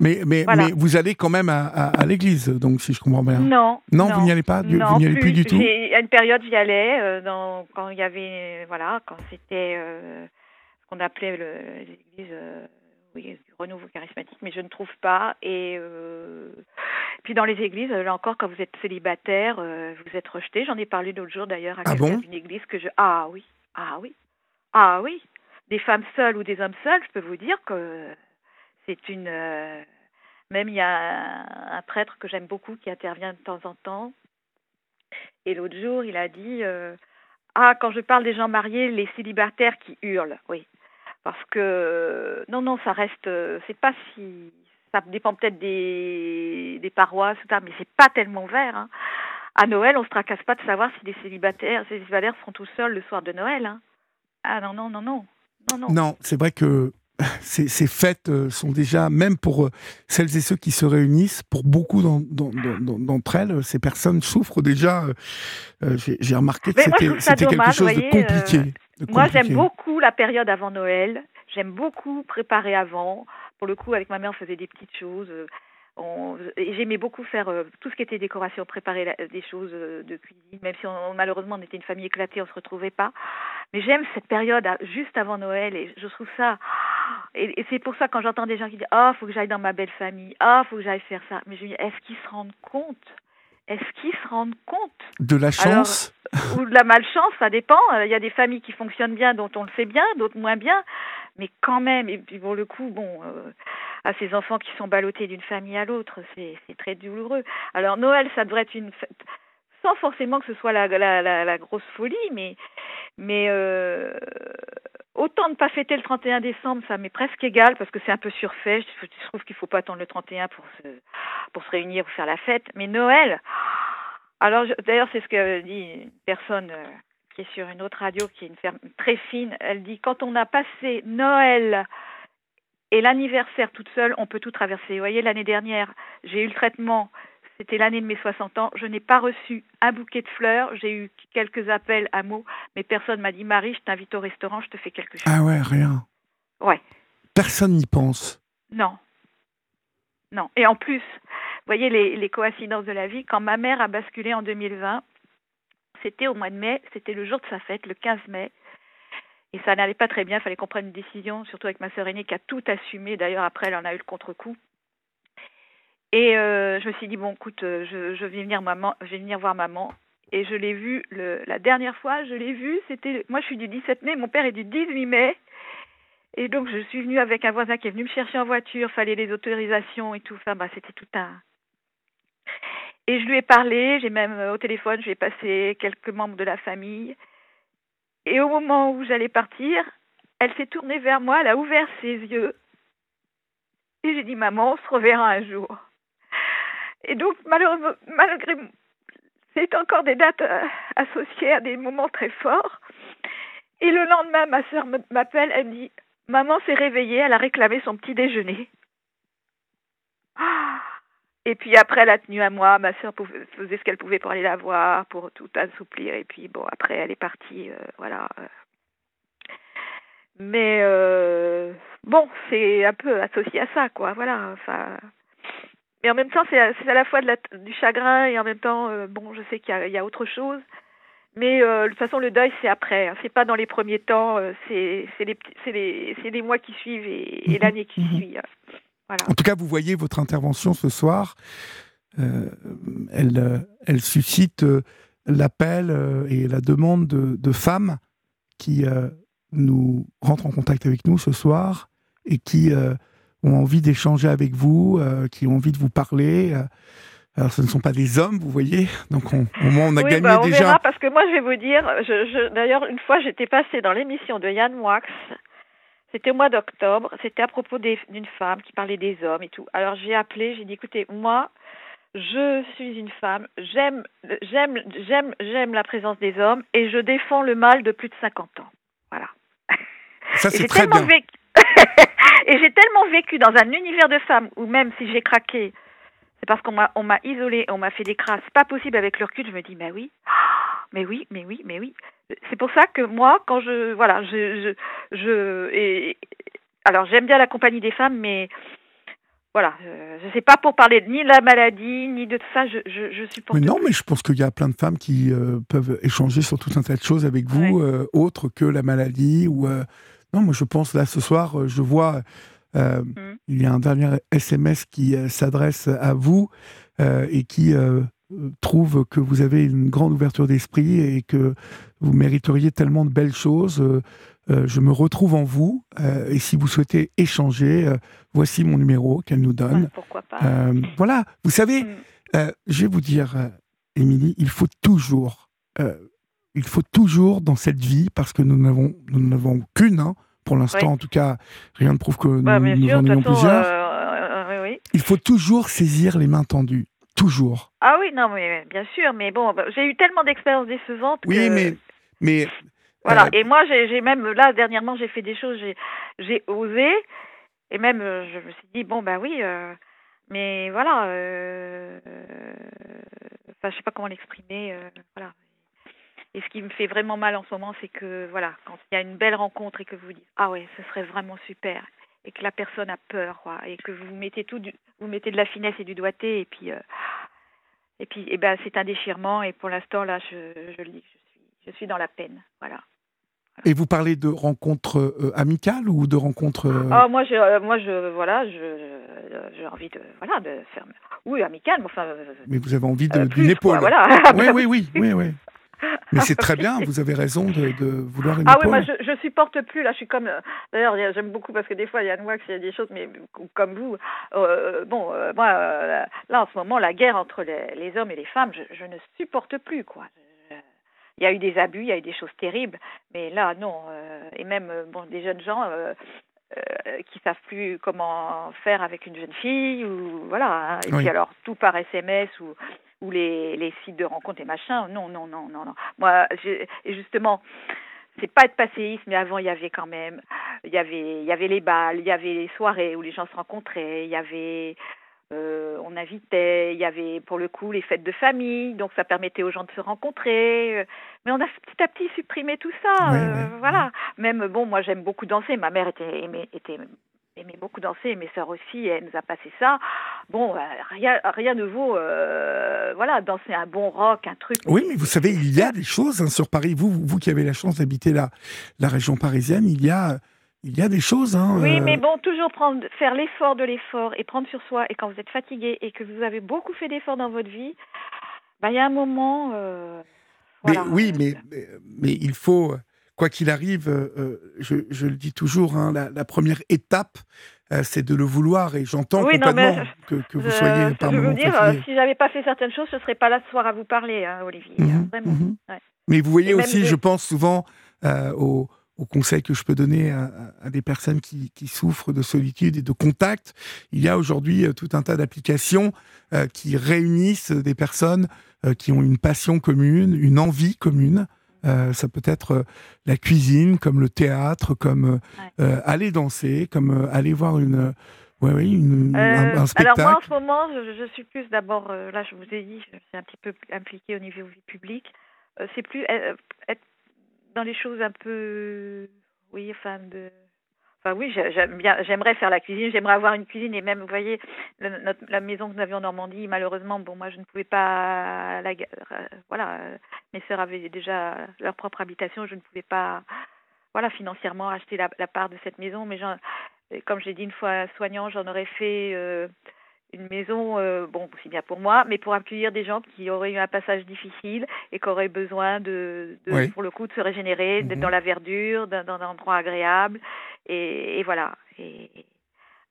Mais, mais, Voilà. mais vous allez quand même à, à- à l'église, donc si je comprends bien. Non. Non, vous n'y allez pas du- Non, Vous n'y allez plus du tout? À une période, j'y allais euh, dans, quand il y avait, voilà, quand c'était euh, ce qu'on appelait l'église, euh, oui, du renouveau charismatique, mais je ne trouve pas. Et euh, puis dans les églises, là encore, quand vous êtes célibataire, euh, vous êtes rejeté. J'en ai parlé l'autre jour d'ailleurs à Ah quelqu'un bon? d'une église que je. Ah oui, ah oui, ah oui. Des femmes seules ou des hommes seuls, je peux vous dire que c'est une. euh, même il y a un, prêtre que j'aime beaucoup qui intervient de temps en temps. Et l'autre jour, il a dit euh, Ah, quand je parle des gens mariés, les célibataires qui hurlent. Oui. Parce que. Non, non, ça reste. euh, C'est pas si. Ça dépend peut-être des, des paroisses, mais c'est pas tellement vert. hein. À Noël, on se tracasse pas de savoir si des célibataires, ces célibataires seront tout seuls le soir de Noël. hein. Ah non, non, non, non. Non, non. Non, c'est vrai que ces, ces fêtes euh, sont déjà, même pour euh, celles et ceux qui se réunissent, pour beaucoup d'en- d'en- d'en- d'entre elles, ces personnes souffrent déjà. euh, J'ai remarqué que c'était quelque chose de compliqué. Moi, j'aime beaucoup la période avant Noël. J'aime beaucoup préparer avant. Pour le coup, avec ma mère, on faisait des petites choses. on- J'aimais beaucoup faire euh, tout ce qui était décoration, préparer la- des choses euh, de cuisine. Même si on, malheureusement on était une famille éclatée, on se retrouvait pas. Mais j'aime cette période à- juste avant Noël et je trouve ça. Et, et c'est pour ça quand j'entends des gens qui disent ah faut que j'aille dans ma belle famille, ah faut que j'aille faire ça. Mais je me dis est-ce qu'ils se rendent compte? Est-ce qu'ils se rendent compte? De la Alors, chance? ou de la malchance, ça dépend. Il y a des familles qui fonctionnent bien, dont on le sait bien, d'autres moins bien. Mais quand même, et puis pour le coup, bon, euh, à ces enfants qui sont ballottés d'une famille à l'autre, c'est c'est très douloureux. Alors Noël, ça devrait être une fête, sans forcément que ce soit la, grosse folie, mais, mais euh, autant ne pas fêter le 31 décembre, ça m'est presque égal, parce que c'est un peu surfait. Je, trouve qu'il ne faut pas attendre le 31 pour se, pour se réunir ou faire la fête. Mais Noël, alors, d'ailleurs, c'est ce que dit une personne euh, qui est sur une autre radio, qui est une ferme très fine. Elle dit quand on a passé Noël et l'anniversaire toute seule, on peut tout traverser. Vous voyez, l'année dernière, j'ai eu le traitement. C'était l'année de mes 60 ans. Je n'ai pas reçu un bouquet de fleurs. J'ai eu quelques appels à mots, mais personne m'a dit Marie, je t'invite au restaurant, je te fais quelque chose. Ah ouais, rien. Ouais. Personne n'y pense. Non. Non. Et en plus, vous voyez les, les coïncidences de la vie. Quand ma mère a basculé en 2020, c'était au mois de mai, c'était le jour de sa fête, le 15 mai. Et ça n'allait pas très bien, il fallait qu'on prenne une décision, surtout avec ma sœur aînée qui a tout assumé. D'ailleurs, après, elle en a eu le contre-coup. Et euh, je me suis dit, bon, écoute, euh, je, je, vais venir maman, je vais venir voir maman. Et je l'ai vue la dernière fois, je l'ai vue, c'était, moi je suis du 17 mai, mon père est du 18 mai. Et donc je suis venue avec un voisin qui est venu me chercher en voiture, fallait les autorisations et tout. Enfin, bah, c'était tout un. Et je lui ai parlé, j'ai même euh, au téléphone, je lui ai passé quelques membres de la famille. Et au moment où j'allais partir, elle s'est tournée vers moi, elle a ouvert ses yeux. Et j'ai dit, maman, on se reverra un jour. Et donc, malgré, c'est encore des dates euh, associées à des moments très forts. Et le lendemain, ma soeur m'appelle, elle me dit, maman s'est réveillée, elle a réclamé son petit déjeuner. Et puis après, elle a tenu à moi. Ma soeur faisait ce qu'elle pouvait pour aller la voir, pour tout assouplir. Et puis bon, après, elle est partie. Euh, voilà. Mais euh, bon, c'est un peu associé à ça, quoi. Voilà. Mais en même temps, c'est à la fois de la, du chagrin et en même temps, euh, bon, je sais qu'il y, y, a autre chose. Mais de toute façon, le deuil, c'est après. Hein. C'est pas dans les premiers temps. c'est les, les, les mois qui suivent et, et mhm. l'année qui mhm. suit. Hein. En tout cas, vous voyez votre intervention ce soir, euh, elle, euh, elle, suscite euh, l'appel et la demande de, femmes qui nous rentrent en contact avec nous ce soir et qui ont envie d'échanger avec vous, qui ont envie de vous parler. Alors, ce ne sont pas des hommes, vous voyez. Donc, on, au moins, on a gagné bah, on déjà. Verra parce que moi, je vais vous dire, je, d'ailleurs, une fois, j'étais passée dans l'émission de Yann Wax c'était au mois d'octobre. C'était à propos d'une femme qui parlait des hommes et tout. Alors j'ai appelé, j'ai dit écoutez, moi, je suis une femme, j'aime, j'aime, j'aime, j'aime la présence des hommes et je défends le mal de plus de 50 ans. Voilà. Ça c'est très bien. et j'ai tellement vécu dans un univers de femmes où même si j'ai craqué, c'est parce qu'on m'a on m'a isolé, on m'a fait des crasses pas possible avec le recul. Je me dis mais oui, mais oui, mais oui, mais oui. C'est pour ça que moi, quand je voilà, je je, je et, alors j'aime bien la compagnie des femmes, mais voilà, euh, je ne sais pas pour parler ni de la maladie, ni de tout ça, je, je, je supporte. Mais non, mais je pense qu'il y a plein de femmes qui euh, peuvent échanger sur tout un tas de choses avec vous, euh, autres que la maladie. Ou, non, moi je pense, là, ce soir, je vois, mmh. il y a un dernier SMS qui s'adresse à vous et qui trouve que vous avez une grande ouverture d'esprit et que vous mériteriez tellement de belles choses. Euh, euh, je me retrouve en vous euh, et si vous souhaitez échanger, voici mon numéro qu'elle nous donne. pourquoi pas Voilà, vous savez, mm. je vais vous dire, Émilie, il faut toujours, il faut toujours dans cette vie, parce que nous n'avons nous n'avons qu'une, hein, pour l'instant en tout cas, rien ne prouve que bah, nous, nous en ayons plusieurs. Il faut toujours saisir les mains tendues. Toujours. Ah oui, non, mais bien sûr, mais bon, bah, j'ai eu tellement d'expériences décevantes. Oui, mais, mais. Voilà, euh, et moi, j'ai même, là, dernièrement, j'ai fait des choses, j'ai osé, et même, euh, je me suis dit, bon, ben oui, euh, mais voilà, euh, enfin, je sais pas comment l'exprimer, voilà. Et ce qui me fait vraiment mal en ce moment, c'est que, voilà, quand il y a une belle rencontre et que vous dites, ah ouais, ce serait vraiment super, et que la personne a peur, quoi, et que vous mettez tout, vous mettez de la finesse et du doigté, et puis, euh, et puis, et eh ben, c'est un déchirement, et pour l'instant, là, je, je le dis, je suis, je suis dans la peine, voilà. Et vous parlez de rencontres euh, amicales ou de rencontres euh, Ah moi je moi je voilà je j'ai envie de voilà de faire oui amicale mais enfin mais vous avez envie d'une épaule. voilà. Oui oui oui oui oui mais c'est très bien, vous avez raison de, de vouloir une Ah oui, moi je, je supporte plus, là je suis comme... Euh, d'ailleurs j'aime beaucoup parce que des fois il y a Wax, il y a des choses, mais comme vous, euh, bon, euh, moi là en ce moment la guerre entre les, les hommes et les femmes, je, je, ne supporte plus quoi. Il y a eu des abus, il y a eu des choses terribles, mais là non, et même bon des jeunes gens... qui savent plus comment faire avec une jeune fille ou voilà hein. et puis alors tout par SMS ou ou les, les sites de rencontres et machin. Non, non, non, non, non. Moi, et justement, c'est pas être passéiste, mais avant il y avait quand même, il y avait, il y avait les balles, il y avait les soirées où les gens se rencontraient, il y avait, euh, on invitait, il y avait pour le coup les fêtes de famille, donc ça permettait aux gens de se rencontrer. Mais on a petit à petit supprimé tout ça, euh, voilà. Même bon, moi j'aime beaucoup danser. Ma mère était était aimait beaucoup danser, mes sœurs aussi, elle nous a passé ça. Bon, euh, rien, rien ne vaut, euh, voilà, danser un bon rock, un truc. Oui, mais vous savez, il y a des choses hein, sur Paris. Vous, vous qui avez la chance d'habiter la, la région parisienne, il y a, il y a des choses. Hein, Oui, euh, mais bon, toujours prendre, faire l'effort de l'effort et prendre sur soi. Et quand vous êtes fatigué et que vous avez beaucoup fait d'efforts dans votre vie, bah, il y a un moment. euh, Mais oui, mais, mais, mais il faut, quoi qu'il arrive, euh, euh, je, je le dis toujours, hein, la, la première étape, euh, c'est de le vouloir. Et j'entends Oui, non, complètement mais que, que vous soyez par je veux vous dire, fatigué. si j'avais pas fait certaines choses, je serais pas là ce soir à vous parler, hein, Olivier. hein, Mhm, vraiment. mhm. ouais. Mais vous voyez Et aussi, je pense souvent aux, aux conseils que je peux donner à, des personnes qui, qui souffrent de solitude et de contact. Il y a aujourd'hui tout un tas d'applications euh, qui réunissent des personnes euh, qui ont une passion commune, une envie commune. Euh, ça peut être euh, la cuisine, comme le théâtre, comme euh, aller danser, comme aller voir une, ouais, une, un, Euh, un spectacle. alors moi, en ce moment, je, je suis plus d'abord, euh, là, je vous ai dit, je suis un petit peu impliquée au niveau vie publique. Euh, c'est plus être dans les choses un peu, oui, enfin de. Enfin oui, j'ai- j'aime bien, j'aimerais faire la cuisine, j'aimerais avoir une cuisine et même, vous voyez, notre- la maison que nous avions en Normandie, malheureusement, bon, moi je ne pouvais pas, la, euh, voilà, mes sœurs avaient déjà leur propre habitation, je ne pouvais pas, voilà, financièrement acheter la, la part de cette maison, mais comme j'ai dit une fois soignant, j'en aurais fait euh, une maison, euh, bon, aussi bien pour moi, mais pour accueillir des gens qui auraient eu un passage difficile et qui auraient besoin de, de Oui. pour le coup, de se régénérer, d'être Mhm. dans la verdure, d'un- dans un endroit agréable, et, et voilà. Et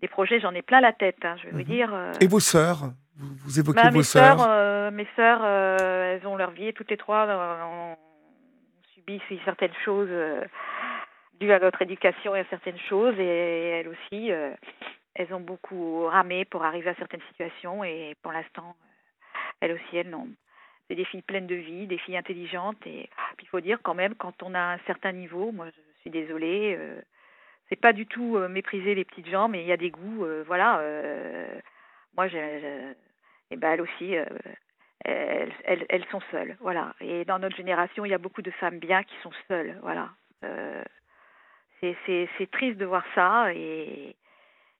des projets, j'en ai plein la tête, hein, je vais Mhm. vous dire. euh, Et vos sœurs vous, vous évoquez bah, vos mes sœurs. sœurs, euh, mes sœurs, elles ont leur vie et toutes les trois ont subi certaines choses dues à notre éducation et à certaines choses et elles aussi, elles ont beaucoup ramé pour arriver à certaines situations et pour l'instant, euh, elles aussi, elles n'ont. C'est des filles pleines de vie, des filles intelligentes et puis il faut dire quand même quand on a un certain niveau, moi je suis désolée, euh, c'est pas du tout euh, mépriser les petites gens, mais il y a des goûts, euh, voilà. moi, je, et ben elles aussi, elles, elles, elles sont seules, voilà. Et dans notre génération, il y a beaucoup de femmes bien qui sont seules, voilà. C'est triste de voir ça et,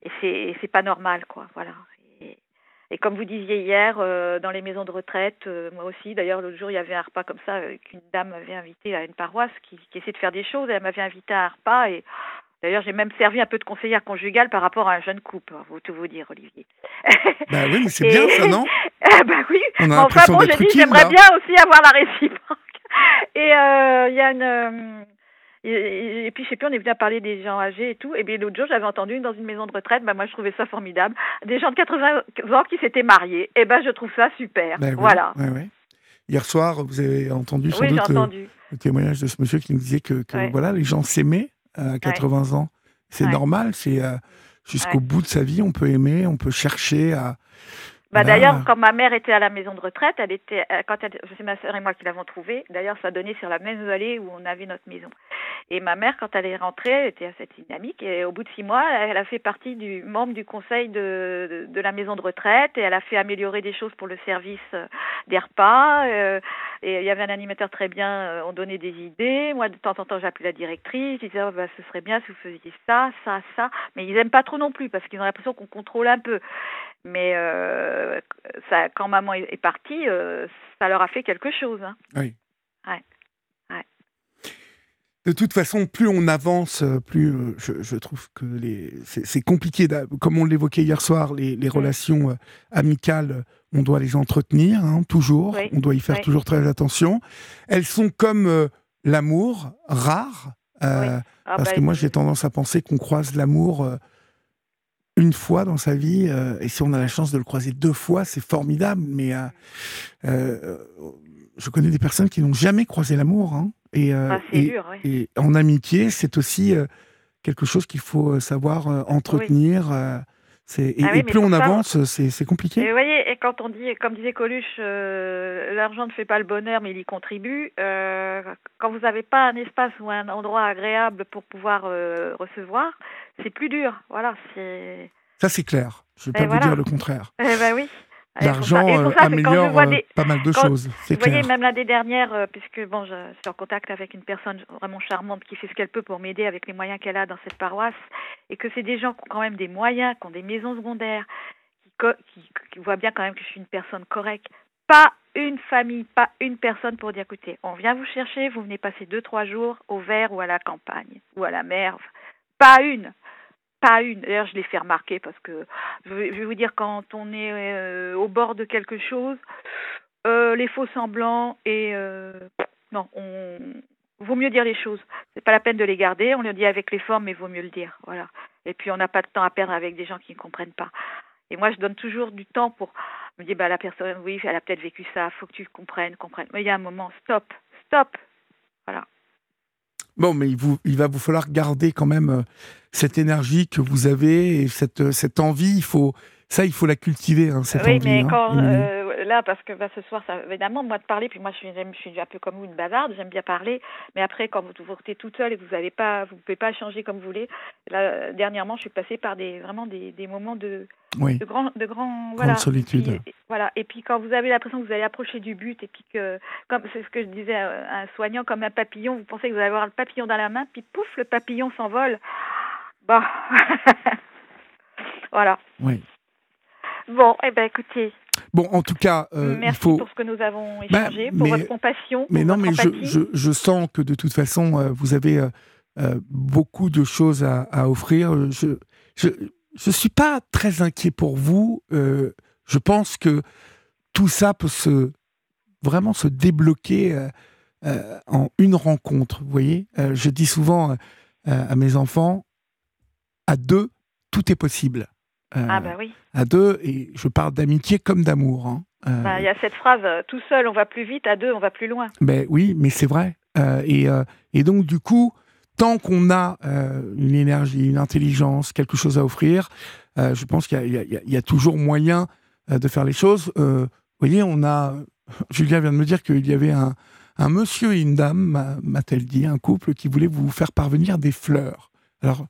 et c'est c'est pas normal, quoi, voilà. Et, et comme vous disiez hier, euh, dans les maisons de retraite, euh, moi aussi, d'ailleurs, l'autre jour, il y avait un repas comme ça euh, qu'une dame m'avait invité à une paroisse qui, qui essaie de faire des choses. Elle m'avait invité à un repas et d'ailleurs, j'ai même servi un peu de conseillère conjugale par rapport à un jeune couple, hein, vous tout vous dire, Olivier. Bah oui, mais c'est Et- bien ça, non? Ah bah oui. On a Enfin bon, j'ai dit j'aimerais bien aussi avoir la réciproque. Et il y a une et, et puis je sais plus, on est venu à parler des gens âgés et tout. Et bien l'autre jour, j'avais entendu dans une maison de retraite, bah moi je trouvais ça formidable, des gens de 80 ans qui s'étaient mariés. Et ben je trouve ça super. Ben oui, voilà. ouais, ouais. Hier soir, vous avez entendu sans doute euh, entendu. le témoignage de ce monsieur qui nous disait que, que Ouais. voilà, les gens s'aimaient à 80 ans. C'est Ouais. normal, c'est euh, jusqu'au Ouais. bout de sa vie, on peut aimer, on peut chercher à. Bah Voilà. d'ailleurs, quand ma mère était à la maison de retraite, elle était euh, quand elle, c'est ma sœur et moi qui l'avons trouvée. D'ailleurs, ça donnait sur la même allée où on avait notre maison. Et ma mère, quand elle est rentrée, elle était assez dynamique. Et au bout de six mois, elle a fait partie du membre du conseil de, de, de la maison de retraite. Et elle a fait améliorer des choses pour le service euh, des repas. euh, et il y avait un animateur très bien. euh, on donnait des idées. Moi, de temps en temps, j'appelais la directrice. Je disais, oh, bah, ce serait bien si vous faisiez ça, ça, ça. Mais ils aiment pas trop non plus parce qu'ils ont l'impression qu'on contrôle un peu. Mais euh, ça, quand maman est partie, euh, ça leur a fait quelque chose. hein. De toute façon, plus on avance, euh, plus je, je trouve que les c'est compliqué. Comme on l'évoquait hier soir, les, les relations amicales, on doit les entretenir hein, toujours. Oui, On doit y faire oui. toujours très attention. Elles sont comme euh, l'amour, rares. Ah Parce bah, que moi, j'ai tendance à penser qu'on croise l'amour une fois dans sa vie, euh, et si on a la chance de le croiser deux fois, c'est formidable. Mais euh, euh, je connais des personnes qui n'ont jamais croisé l'amour. hein. et, ah, et- dur, oui. et en amitié, c'est aussi quelque chose qu'il faut savoir entretenir. et, Ah oui, et mais plus on ça- avance, c'est c'est compliqué. Et vous voyez, et quand on dit, comme disait Coluche, euh, l'argent ne fait pas le bonheur, mais il y contribue. euh, quand vous n'avez pas un espace ou un endroit agréable pour pouvoir euh, recevoir, c'est plus dur. Voilà, c'est. Ça, c'est clair. Je ne vais Et pas vous dire le contraire. Eh ben oui. L'argent euh, améliore vois euh, des- pas mal de quand- choses, Vous voyez, même l'année dernière, euh, puisque bon, je suis en contact avec une personne vraiment charmante qui fait ce qu'elle peut pour m'aider avec les moyens qu'elle a dans cette paroisse, et que c'est des gens qui ont quand même des moyens, qui ont des maisons secondaires, qui, co- qui, qui voient bien quand même que je suis une personne correcte. Pas une famille, pas une personne pour dire écoutez, on vient vous chercher, vous venez passer deux trois jours au vert ou à la campagne ou à la mer. Pas une, pas une. D'ailleurs, je l'ai fait remarquer parce que je vais, vous dire quand on est euh, au bord de quelque chose, euh, les faux semblants et euh, non, on vaut mieux dire les choses. C'est pas la peine de les garder. On le dit avec les formes, mais vaut mieux le dire. Voilà. Et puis on n'a pas de temps à perdre avec des gens qui ne comprennent pas. Et moi, je donne toujours du temps pour me dire bah la personne, oui, elle a peut-être vécu ça. Faut que tu comprennes, comprennes. Mais il y a un moment, stop, stop. Bon, mais il, vous, il va vous falloir garder quand même euh, cette énergie que vous avez et cette, euh, cette envie. Il faut, ça, il faut la cultiver, hein, cette oui, envie. mais hein, quand euh, là, parce que bah, ce soir, ça, évidemment, moi de parler, puis moi je suis, je suis un peu comme vous, une bavarde, j'aime bien parler, mais après, quand vous vous êtes toute seule et que vous avez pas, vous pouvez pas échanger comme vous voulez. Là, dernièrement, je suis passée par des vraiment des, des moments de, oui, de grand, de grand, voilà. solitude. Puis, et- voilà. Et puis quand vous avez l'impression que vous allez approcher du but, et puis que, comme c'est ce que je disais à un soignant, comme un papillon, vous pensez que vous allez avoir le papillon dans la main, puis pouf, le papillon s'envole. Bah, voilà. oui. Bon, eh ben écoutez, Bon, en tout cas, euh, il merci faut. pour ce que nous avons Bah, échangé, pour mais- votre compassion, Mais non, mais je, je, je sens que de toute façon, euh, vous avez euh, beaucoup de choses à, à offrir. Je je je suis pas très inquiet pour vous. Je pense que tout ça peut se vraiment se débloquer en une rencontre. Vous voyez, je dis souvent à mes enfants, à deux, tout est possible. Euh, Ah bah oui. À deux, et je parle d'amitié comme d'amour. hein. Euh, Bah, Il y a cette phrase, euh, tout seul on va plus vite, à deux on va plus loin. ben oui, mais c'est vrai. Euh, et, et donc, du coup, tant qu'on a une énergie, une intelligence, quelque chose à offrir, je pense qu'il y, a- y y toujours moyen de faire les choses. Vous voyez, on a. Julien vient de me dire qu'il y avait un, un monsieur et une dame, m'a- m'a-t-elle dit, un couple qui voulait vous faire parvenir des fleurs. Alors,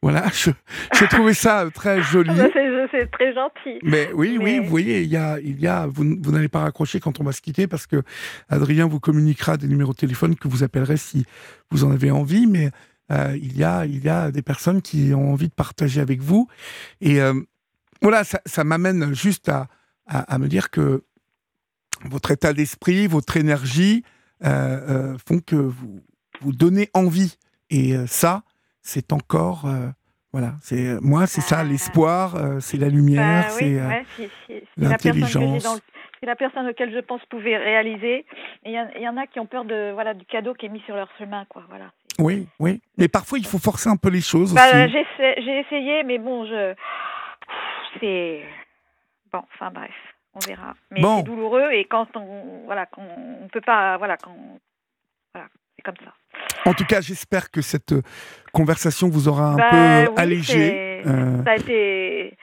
voilà, je, j'ai trouvé ça très joli. C'est très gentil. Mais oui, oui, vous voyez, il y a, il y a, vous, n'allez pas raccrocher quand on va se quitter parce que Adrien vous communiquera des numéros de téléphone que vous appellerez si vous en avez envie. Mais euh, il y a, il y a des personnes qui ont envie de partager avec vous. Et euh, voilà, ça, ça m'amène juste à, à, à me dire que votre état d'esprit, votre énergie euh, font que vous, vous donnez envie. Et ça, c'est encore, euh, voilà, c'est moi, c'est ça Ah. l'espoir, euh, c'est la lumière, Bah c'est euh, ouais, l'intelligence. si la personne auquel je pense pouvait réaliser. Et Il y, en- il y en a qui ont peur de voilà du cadeau qui est mis sur leur chemin quoi. Voilà. oui, oui. Mais parfois, il faut forcer un peu les choses Bah, aussi. j'ai essayé, mais bon, je c'est bon. Enfin bref, on verra. Mais Bon. c'est douloureux et quand on voilà, on peut pas voilà, quand voilà, c'est comme ça. En tout cas, j'espère que cette euh, conversation vous aura un Bah, peu oui, allégé. Euh, Ça a été.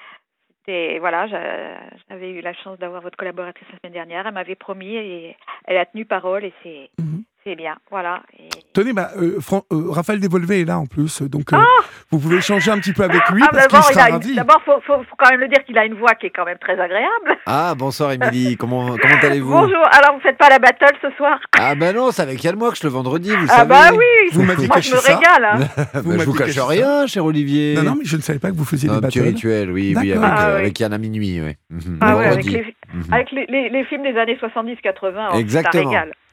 c'était- Voilà, j'a- j'avais eu la chance d'avoir votre collaboratrice la semaine dernière. Elle m'avait promis et elle a tenu parole et c'est Mhm. C'est bien. Voilà. Et- Tenez, bah, euh, Fran- euh, Raphaël Devolvé est là en plus, donc euh, vous pouvez échanger un petit peu avec lui Ah, parce qu'il d'abord, il une- faut, faut, faut quand même le dire qu'il a une voix qui est quand même très agréable. Ah, bonsoir Émilie, comment, comment allez-vous? Bonjour. Alors, vous faites pas la battle ce soir? Ah bah non, c'est avec Yann Moix le vendredi, vous Ah savez. bah oui. Vous m'aviez Moi, caché je me ça régale. hein. Bah, Vous je vous cache ça. rien, cher Olivier. Non, non, mais je ne savais pas que vous faisiez Un des petit battles. rituel, oui, oui, avec. Ah, euh, oui. avec Yann à minuit, oui. Ah ouais, avec les, Mhm. avec les, films des années 70-80, oh, Exactement.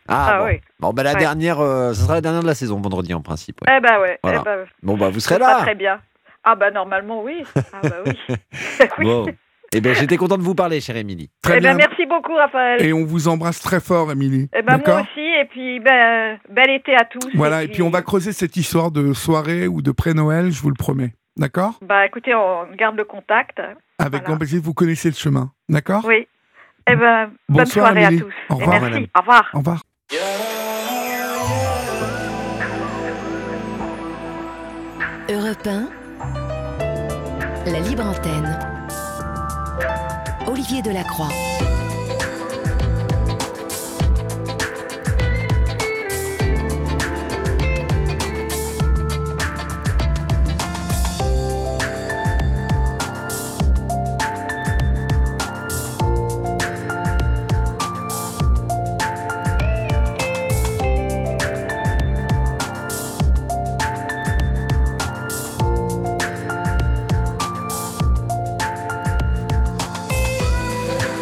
Ah, Ah bon. oui. Bon, bah la Ouais. dernière, euh, ça sera la dernière de la saison, vendredi en principe. ouais. Eh ben ouais. Voilà. Eh ben, Bon, bah vous serez là. Très bien. Ah bah normalement oui. Ah bah oui. oui. Bon. Eh bien, j'étais content de vous parler, chère Émilie. Très eh bien. ben merci beaucoup Raphaël. Et on vous embrasse très fort, Émilie. Eh ben moi aussi et puis ben bel été à tous. Voilà, et puis on va creuser cette histoire de soirée ou de pré-Noël, je vous le promets. D'accord Bah écoutez, on garde le contact. Avec Voilà. grand plaisir, vous connaissez le chemin. D'accord Oui. Eh ben bonne Bonsoir, soirée Amélie. à tous. Au Et revoir, merci. madame. Au revoir. Au revoir. Europe 1, la libre antenne. Olivier Delacroix.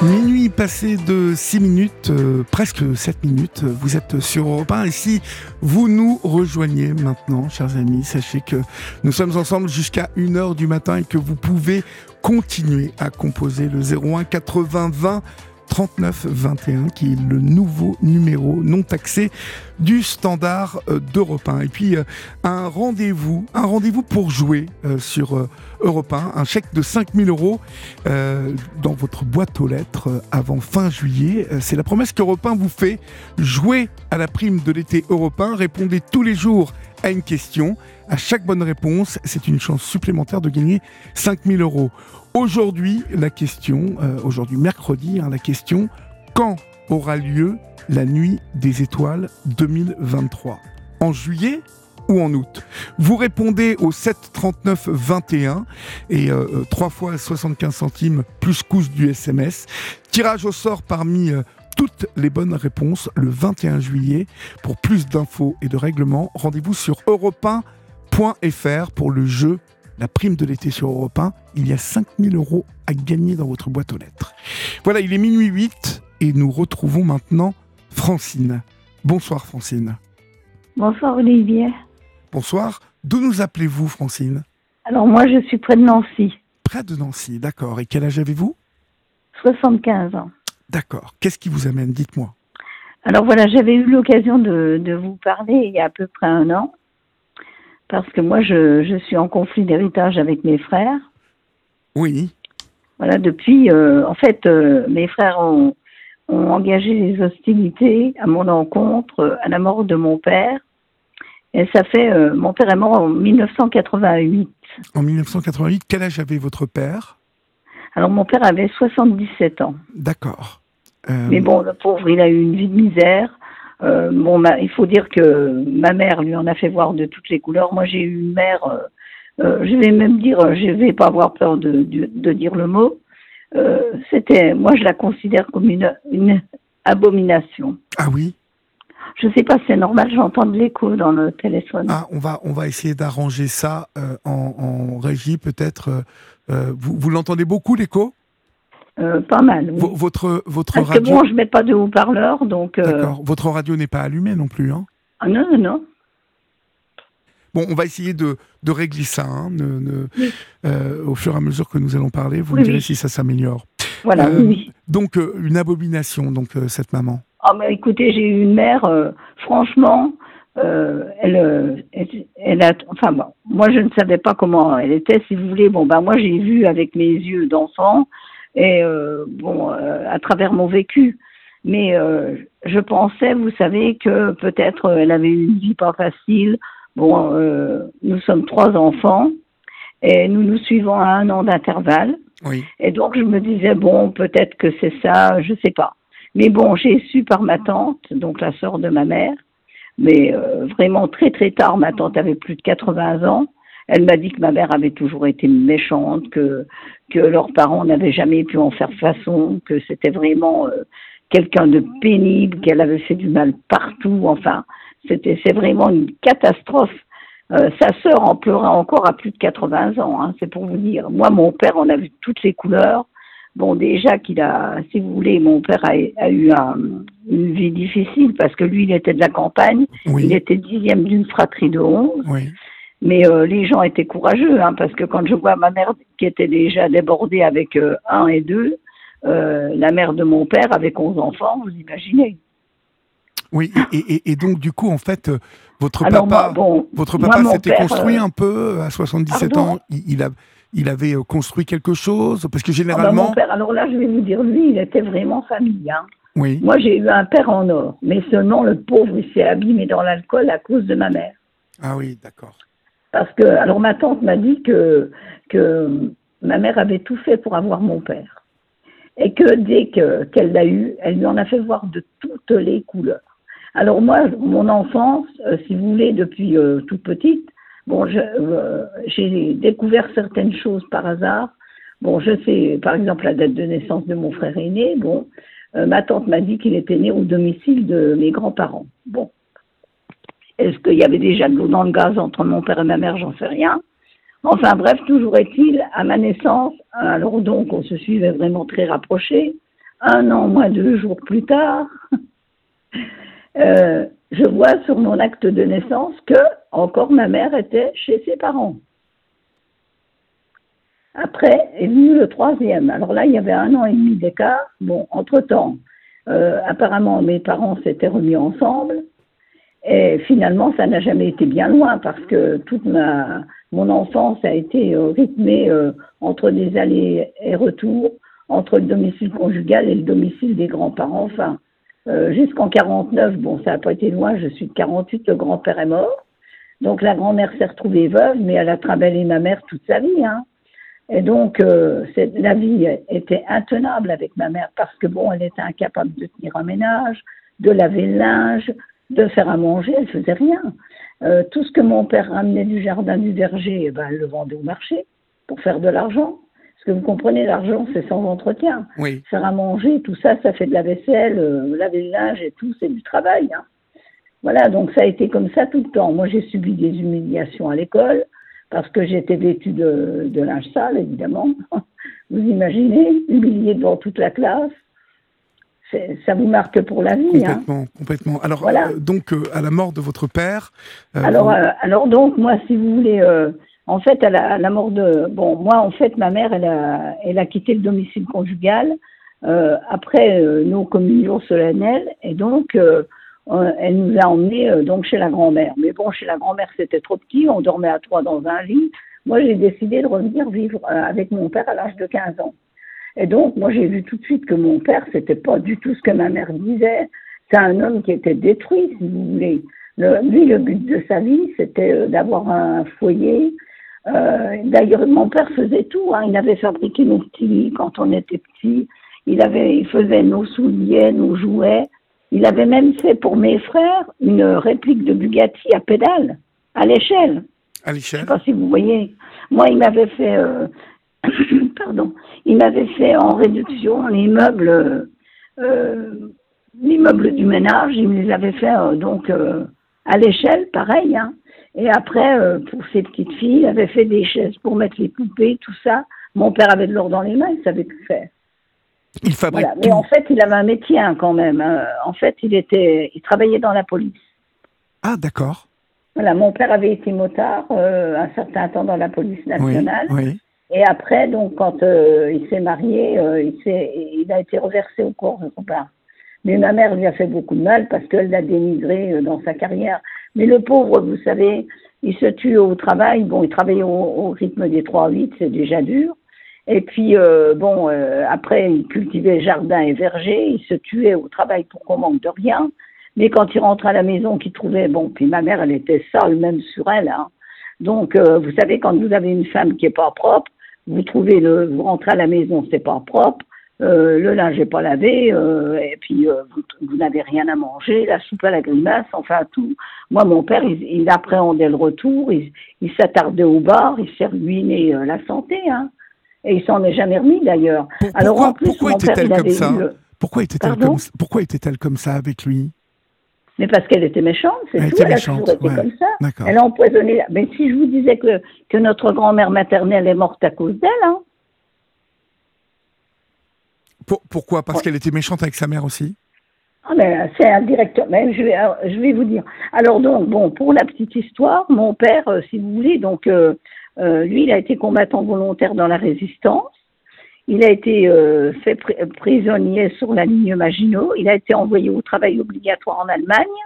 Minuit passé de 6 minutes, euh, presque 7 minutes, vous êtes sur Europe 1 et si vous nous rejoignez maintenant, chers amis, sachez que nous sommes ensemble jusqu'à 1h du matin et que vous pouvez continuer à composer le 01 80 20 39 21 qui est le nouveau numéro non taxé du standard euh, d'Europe 1. Et puis euh, un rendez-vous, un rendez-vous pour jouer euh, sur Europe 1, un chèque de 5000 euros dans votre boîte aux lettres avant fin juillet. C'est la promesse qu'Europe 1 vous fait. Jouez à la prime de l'été européen, répondez tous les jours à une question. À chaque bonne réponse, c'est une chance supplémentaire de gagner 5000 euros. Aujourd'hui, la question, euh, aujourd'hui mercredi, hein, la question, quand aura lieu la nuit des étoiles 2023 En juillet ou en août? Vous répondez au 7 39 21 et euh, euh, 3 fois 75 centimes plus coût du SMS. Tirage au sort parmi euh, toutes les bonnes réponses le 21 juillet. Pour plus d'infos et de règlements, rendez-vous sur europe 1.fr pour le jeu la prime de l'été sur Europe 1. Il y a 5000 euros à gagner dans votre boîte aux lettres. Voilà, il est minuit 8 et nous retrouvons maintenant Francine. Bonsoir Francine. Bonsoir Olivier. Bonsoir. D'où nous appelez-vous Francine? Alors moi je suis près de Nancy, Près de Nancy, d'accord. Et quel âge avez-vous? 75 ans. D'accord. Qu'est-ce qui vous amène? Dites-moi. Alors voilà, j'avais eu l'occasion de, de vous parler il y a à peu près un an, parce que moi je, je suis en conflit d'héritage avec mes frères. Oui. Voilà, depuis, euh, en fait, euh, mes frères ont, ont engagé les hostilités à mon encontre euh, à la mort de mon père. Et ça fait, euh, mon père est mort en 1988. En 1988, quel âge avait votre père? Alors mon père avait 77 ans. D'accord. Euh, Mais bon, le pauvre, il a eu une vie de misère. Euh, bon, ma- il faut dire que ma mère lui en a fait voir de toutes les couleurs. Moi, j'ai eu une mère, euh, je vais même dire, je vais pas avoir peur de, de, de dire le mot. C'était, moi, je la considère comme une, une abomination. Ah oui? Je sais pas si c'est normal, j'entends de l'écho dans le téléphone. Ah, on va, on va essayer d'arranger ça euh, en, en régie, peut-être. euh, vous vous l'entendez beaucoup, l'écho? Euh, pas mal. oui. Votre, votre Parce que radio. bon, je mets pas de haut-parleur, donc. euh, D'accord. Votre radio n'est pas allumée non plus. Hein ah non, non, non. bon, on va essayer de, de régler ça hein, ne- ne- Oui. euh, au fur et à mesure que nous allons parler. Vous Oui, me direz si ça s'améliore. Voilà, oui. Donc, une abomination, donc, cette maman. Ah mais écoutez, j'ai eu une mère, franchement, euh, elle, elle, elle a, enfin bon, moi je ne savais pas comment elle était, si vous voulez. Bon ben moi j'ai vu avec mes yeux d'enfant et euh, bon euh, à travers mon vécu, mais euh, je pensais, vous savez, que peut-être elle avait une vie pas facile. Bon, euh, nous sommes trois enfants et nous nous suivons à un an d'intervalle. Oui. Et donc, je me disais, bon, peut-être que c'est ça, je sais pas. Mais bon, j'ai su par ma tante, donc la sœur de ma mère, mais euh, vraiment très très tard, ma tante avait plus de 80 ans. Elle m'a dit que ma mère avait toujours été méchante, que, que leurs parents n'avaient jamais pu en faire façon, que c'était vraiment euh, quelqu'un de pénible, qu'elle avait fait du mal partout. Enfin, c'était c'est vraiment une catastrophe. Euh, sa sœur en pleura encore à plus de 80 ans, hein, c'est pour vous dire. Moi, mon père en a vu toutes les couleurs. Bon, déjà qu'il a, si vous voulez, mon père a, a eu un- une vie difficile parce que lui, il était de la campagne. Il était dixième d'une fratrie de onze. Oui. Mais euh, les gens étaient courageux, hein, parce que quand je vois ma mère qui était déjà débordée avec euh, un et deux, euh, la mère de mon père avec 11 enfants, vous imaginez. Oui. Et, et- et- et donc, du coup, en fait, votre Alors papa, moi, bon, votre papa s'était construit un peu à 77 pardon ans. Il, il a, il avait construit quelque chose Parce que ah ben, généralement. mon père, alors là, je vais vous dire, lui, il était vraiment famille. Hein. Oui. Moi, j'ai eu un père en or, mais seulement le pauvre, il s'est abîmé dans l'alcool à cause de ma mère. Ah oui, d'accord. Parce que, alors ma tante m'a dit que, que ma mère avait tout fait pour avoir mon père. Et que dès que, qu'elle l'a eu, elle lui en a fait voir de toutes les couleurs. Alors moi, mon enfance, euh, si vous voulez, depuis euh, toute petite, bon, euh, j'ai découvert certaines choses par hasard. Bon, je sais, par exemple, la date de naissance de mon frère aîné. Bon, euh, ma tante m'a dit qu'il était né au domicile de mes grands-parents. Bon, est-ce qu'il y avait déjà de l'eau dans le gaz entre mon père et ma mère? J'en sais rien. Enfin bref, toujours est-il, à ma naissance, alors donc on se suivait vraiment très rapprochés. un an moins deux jours plus tard, euh, je vois sur mon acte de naissance que encore ma mère était chez ses parents. Après est venu le troisième. Alors là, il y avait un an et demi d'écart. Bon, entre-temps, euh, apparemment, mes parents s'étaient remis ensemble. Et finalement, ça n'a jamais été bien loin parce que toute ma, mon enfance a été euh, rythmée euh, entre des allers et retours, entre le domicile conjugal et le domicile des grands-parents. Enfin, euh, jusqu'en 49, bon, ça n'a pas été loin, je suis de 48, le grand-père est mort. Donc la grand-mère s'est retrouvée veuve, mais elle a travaillé ma mère toute sa vie. Hein. Et donc, la vie était intenable avec ma mère parce que, bon, elle était incapable de tenir un ménage, de laver le linge, de faire à manger, elle faisait rien. Euh, tout ce que mon père ramenait du jardin du verger, eh ben, elle le vendait au marché pour faire de l'argent. Parce que vous comprenez, l'argent, c'est sans entretien. Oui. Faire à manger, tout ça, ça fait de la vaisselle, euh, laver le linge et tout, c'est du travail. hein. Voilà, donc ça a été comme ça tout le temps. Moi, j'ai subi des humiliations à l'école parce que j'étais vêtue de, de linge sale, évidemment. Vous imaginez, humiliée devant toute la classe. Ça vous marque pour la vie. Hein. Complètement, complètement. Alors, Voilà. euh, donc, euh, à la mort de votre père. euh, Alors, alors donc, moi, si vous voulez, en fait, à la, à la mort de... Bon, moi, en fait, ma mère, elle a, elle a quitté le domicile conjugal après nos communions solennelles, et donc, elle nous a emmenés donc chez la grand-mère. Mais bon, chez la grand-mère, c'était trop petit, on dormait à trois dans un lit. Moi, j'ai décidé de revenir vivre avec mon père à l'âge de 15 ans. Et donc, moi, j'ai vu tout de suite que mon père, c'était pas du tout ce que ma mère disait. C'est un homme qui était détruit, si vous voulez. Le, lui, le but de sa vie, c'était euh, d'avoir un foyer. Euh, D'ailleurs, mon père faisait tout. Hein. Il avait fabriqué nos petits lits quand on était petits. Il, avait, il faisait nos souliers, nos jouets. Il avait même fait pour mes frères une réplique de Bugatti à pédale, à l'échelle. à Je l'échelle. sais pas si vous voyez. Moi, il m'avait fait, euh, pardon, il m'avait fait en réduction les meubles, euh, les meubles du ménage. Il me les avait fait euh, donc euh, à l'échelle, pareil. Hein. Et après, euh, pour ses petites filles, il avait fait des chaises pour mettre les poupées, tout ça. Mon père avait de l'or dans les mains, il savait tout faire. Il fabrique Voilà. Mais en fait, il avait un métier hein, quand même. hein. En fait, il était, il travaillait dans la police. Ah, d'accord. Voilà, mon père avait été motard euh, un certain temps dans la police Oui, nationale. oui. Et après, donc, quand euh, il s'est marié, euh, il, il a été reversé au corps de son. Mais ma mère lui a fait beaucoup de mal parce qu'elle l'a dénigré euh, dans sa carrière. Mais le pauvre, vous savez, il se tue au travail. Bon, il travaillait au, rythme des 3-8, c'est déjà dur. Et puis, euh, bon, après, il cultivait jardin et verger. Il se tuait au travail pour qu'on manque de rien. Mais quand il rentrait à la maison, qu'il trouvait, bon, puis ma mère, elle était sale même sur elle. Hein. Donc, vous savez, quand vous avez une femme qui est pas propre, vous trouvez le, vous rentrez à la maison, c'est pas propre, euh, le linge n'est pas lavé, euh, et puis euh, vous, vous n'avez rien à manger, la soupe à la grimace, enfin tout. Moi, mon père, il, il appréhendait le retour, il, il s'attardait au bar, il s'est ruiné la santé, hein. Et il s'en est jamais remis d'ailleurs. Alors en plus, pourquoi mon père, était-elle le- comme, pourquoi était-elle comme ça avec lui Mais parce qu'elle était méchante, c'est Elle tout. était elle méchante, a toujours été ouais. comme ça. Elle a empoisonné. la- Mais si je vous disais que, que notre grand-mère maternelle est morte à cause d'elle, hein, Pour- pourquoi? Parce Ouais. qu'elle était méchante avec sa mère aussi? Ah ben, c'est indirect. Mais je vais, alors, je vais vous dire. Alors donc, bon, pour la petite histoire, mon père, euh, si vous voulez, donc euh, euh, lui, il a été combattant volontaire dans la résistance. Il a été euh, fait pri- prisonnier sur la ligne Maginot. Il a été envoyé au travail obligatoire en Allemagne.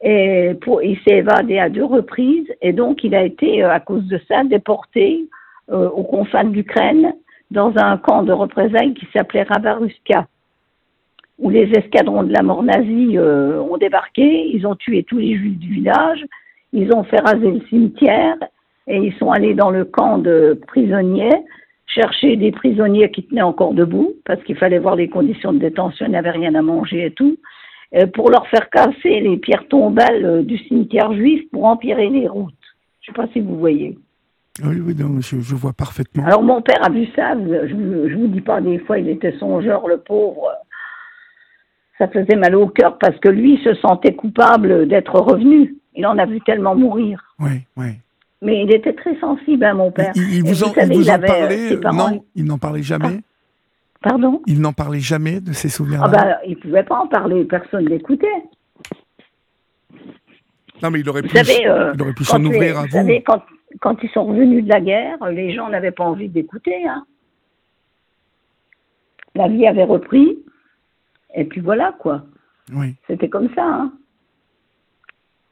Et pour, il s'est évadé à deux reprises. Et donc, il a été, euh, à cause de ça, déporté euh, aux confins de l'Ukraine dans un camp de représailles qui s'appelait Ravaruska où les escadrons de la mort nazie ont débarqué, ils ont tué tous les juifs du village, ils ont fait raser le cimetière et ils sont allés dans le camp de prisonniers chercher des prisonniers qui tenaient encore debout parce qu'il fallait voir les conditions de détention, ils n'avaient rien à manger et tout, euh, pour leur faire casser les pierres tombales euh, du cimetière juif pour empirer les routes. Je ne sais pas si vous voyez. Oui, oui, non, je, je vois parfaitement. Alors mon père a vu ça, je ne vous dis pas, des fois il était songeur, le pauvre. Ça faisait mal au cœur parce que lui se sentait coupable d'être revenu. Il en a vu tellement mourir. Oui, oui. Mais il était très sensible, hein, mon père. Il, vous en, savez, il vous en euh, parlait ses parents- Non, il n'en parlait jamais Pardon? Il n'en parlait jamais de ces Ah souvenirs-là ben, il pouvait pas en parler, personne l'écoutait. Non, mais il aurait Vous pu, savez, euh, il aurait pu s'en ouvrir à vous vous. savez, quand, quand ils sont revenus de la guerre, les gens n'avaient pas envie d'écouter. Hein. La vie avait repris, et puis voilà quoi. Oui. C'était comme ça. Hein.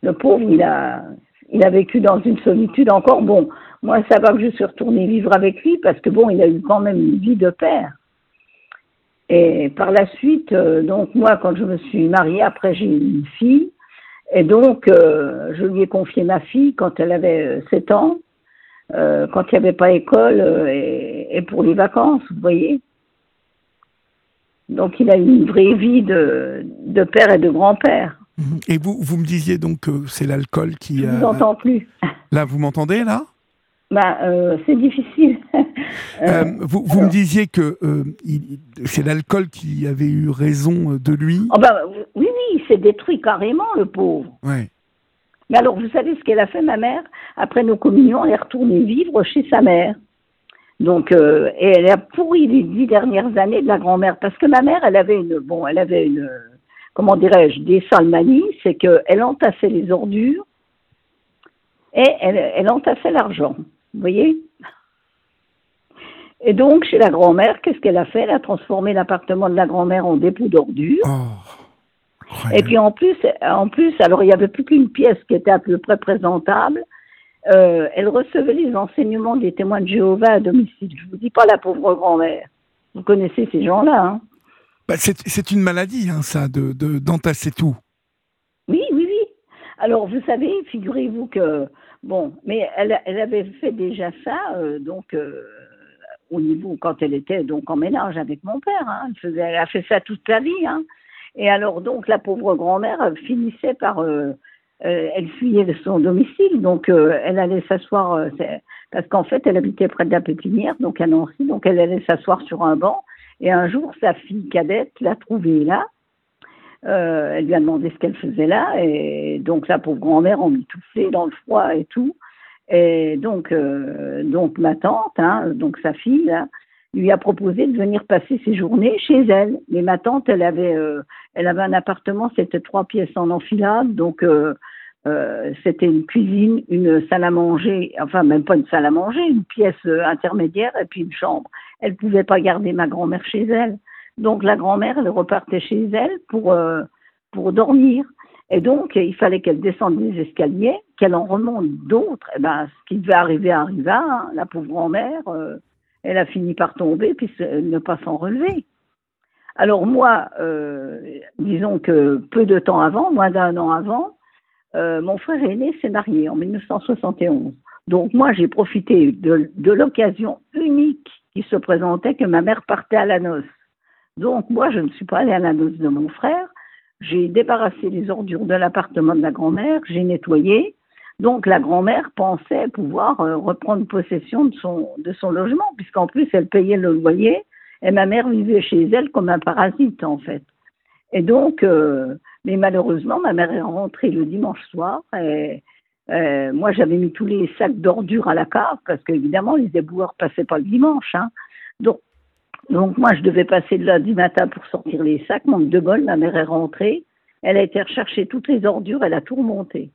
Le pauvre, il a, il a vécu dans une solitude encore. Bon, moi, ça va que je suis retournée vivre avec lui parce que bon, il a eu quand même une vie de père. Et par la suite, euh, donc moi, quand je me suis mariée, après j'ai eu une fille. Et donc, euh, je lui ai confié ma fille quand elle avait euh, 7 ans, euh, quand il n'y avait pas école et, pour les vacances, vous voyez. Donc, il a eu une vraie vie de père et de grand-père. Et vous, vous me disiez donc que c'est l'alcool qui. Je euh, vous entends plus. Là, vous m'entendez là? Ben, euh, c'est difficile. Euh, Euh, Vous, vous me disiez que euh, c'est l'alcool qui avait eu raison de lui. oh ben, oui, oui, il s'est détruit carrément, le pauvre. Ouais. Mais alors, vous savez ce qu'elle a fait, ma mère? Après nos communions, elle est retournée vivre chez sa mère. Donc, euh, et elle a pourri les dix dernières années de la grand-mère. Parce que ma mère, elle avait une, bon, elle avait une, comment dirais-je, des sales manies, c'est qu'elle entassait les ordures et elle, elle entassait l'argent. Vous voyez Et donc, chez la grand-mère, qu'est-ce qu'elle a fait? Elle a transformé l'appartement de la grand-mère en dépôt d'ordures. Oh. Et puis en plus, en plus, alors il n'y avait plus qu'une pièce qui était à peu près présentable. Euh, elle recevait les enseignements des témoins de Jéhovah à domicile. Je vous dis pas la pauvre grand-mère. Vous connaissez ces gens-là, hein Bah, c'est une maladie, hein, ça, de de- d'entasser tout. Oui, oui, oui. Alors vous savez, figurez-vous que bon, mais elle, avait fait déjà ça, euh, donc euh, au niveau quand elle était donc en ménage avec mon père. Hein, elle, faisait, a fait ça toute sa vie. Hein. Et alors donc la pauvre grand-mère elle finissait par, euh, euh, elle fuyait de son domicile, donc euh, elle allait s'asseoir euh, parce qu'en fait elle habitait près de la pépinière, donc à Nancy, donc elle allait s'asseoir sur un banc. Et un jour sa fille cadette l'a trouvée là. Euh, elle lui a demandé ce qu'elle faisait là, et donc la pauvre grand-mère en mitouflée dans le froid et tout. Et donc, euh, donc ma tante, hein, donc sa fille, lui a proposé de venir passer ses journées chez elle. Mais ma tante, elle avait, euh, elle avait un appartement, c'était trois pièces en enfilade, donc euh, c'était une cuisine, une salle à manger, enfin même pas une salle à manger, une pièce euh, intermédiaire et puis une chambre. Elle pouvait pas garder ma grand-mère chez elle. Donc la grand-mère, elle repartait chez elle pour, euh, pour dormir. Et donc, il fallait qu'elle descende des escaliers, qu'elle en remonte d'autres. Et ben, ce qui devait arriver arriva. hein. La pauvre grand-mère, euh, elle a fini par tomber puis ne pas s'en relever. Alors moi, euh, disons que peu de temps avant, moins d'un an avant, euh, mon frère aîné s'est marié en 1971. Donc moi, j'ai profité de, l'occasion unique qui se présentait que ma mère partait à la noce. Donc moi, je ne suis pas allée à la noce de mon frère. J'ai débarrassé les ordures de l'appartement de la grand-mère, j'ai nettoyé. Donc la grand-mère pensait pouvoir euh, reprendre possession de son, de son logement, puisqu'en plus elle payait le loyer et ma mère vivait chez elle comme un parasite en fait. Et donc, euh, mais malheureusement, ma mère est rentrée le dimanche soir et euh, moi j'avais mis tous les sacs d'ordures à la cave parce qu'évidemment les éboueurs passaient pas le dimanche. Hein. Donc, donc moi je devais passer le lundi matin pour sortir les sacs. Manque de bol, ma mère est rentrée. Elle a été rechercher toutes les ordures, elle a tout remonté.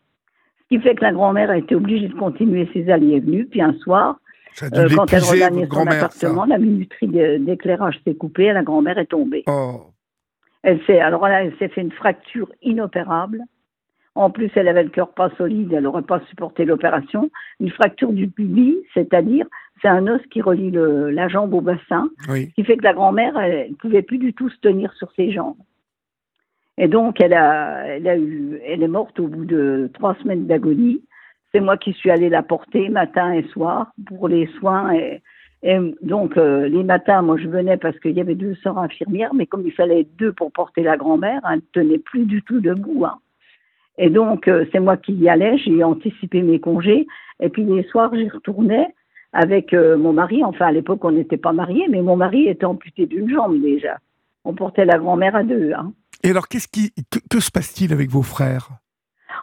Ce qui fait que la grand-mère a été obligée de continuer ses allées et venues. Puis un soir, euh, quand elle regagnait son ça. appartement, la minuterie d'éclairage s'est coupée et la grand-mère est tombée. Oh. Elle s'est, alors là, elle s'est fait une fracture inopérable. En plus, elle avait le cœur pas solide, elle n'aurait pas supporté l'opération. Une fracture du pubis, c'est-à-dire, c'est un os qui relie le- la jambe au bassin, Oui. qui fait que la grand-mère, elle ne pouvait plus du tout se tenir sur ses jambes. Et donc, elle, a, elle, a eu, elle est morte au bout de trois semaines d'agonie. C'est moi qui suis allée la porter matin et soir pour les soins. Et, et donc, euh, les matins, moi, je venais parce qu'il y avait deux sœurs infirmières, mais comme il fallait deux pour porter la grand-mère, elle ne tenait plus du tout debout. hein. Et donc, euh, c'est moi qui y allais, j'ai anticipé mes congés. Et puis, les soirs, j'y retournais avec euh, mon mari. Enfin, à l'époque, on n'était pas mariés, mais mon mari était amputé d'une jambe déjà. On portait la grand-mère à deux. Hein. Et alors, qu'est-ce qui, que, que se passe-t-il avec vos frères?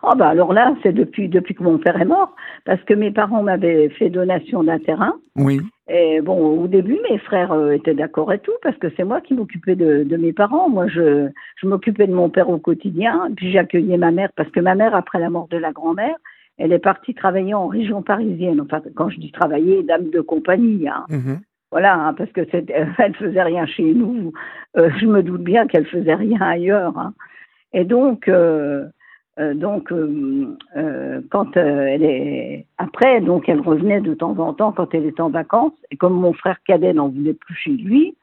Oh bah alors là, c'est depuis, depuis que mon père est mort, parce que mes parents m'avaient fait donation d'un terrain. Oui. Et bon, au début, mes frères euh, étaient d'accord et tout, parce que c'est moi qui m'occupais de, de mes parents. Moi, je, je m'occupais de mon père au quotidien, puis j'accueillais ma mère, parce que ma mère, après la mort de la grand-mère, elle est partie travailler en région parisienne. Enfin, quand je dis travailler, dame de compagnie. Hein. Mhm. Voilà, hein, parce que c'est, elle faisait rien chez nous. Euh, je me doute bien qu'elle faisait rien ailleurs. hein. Et donc, euh, euh, donc, euh, euh, quand elle est après, donc elle revenait de temps en temps quand elle était en vacances. Et comme mon frère cadet n'en voulait plus chez lui,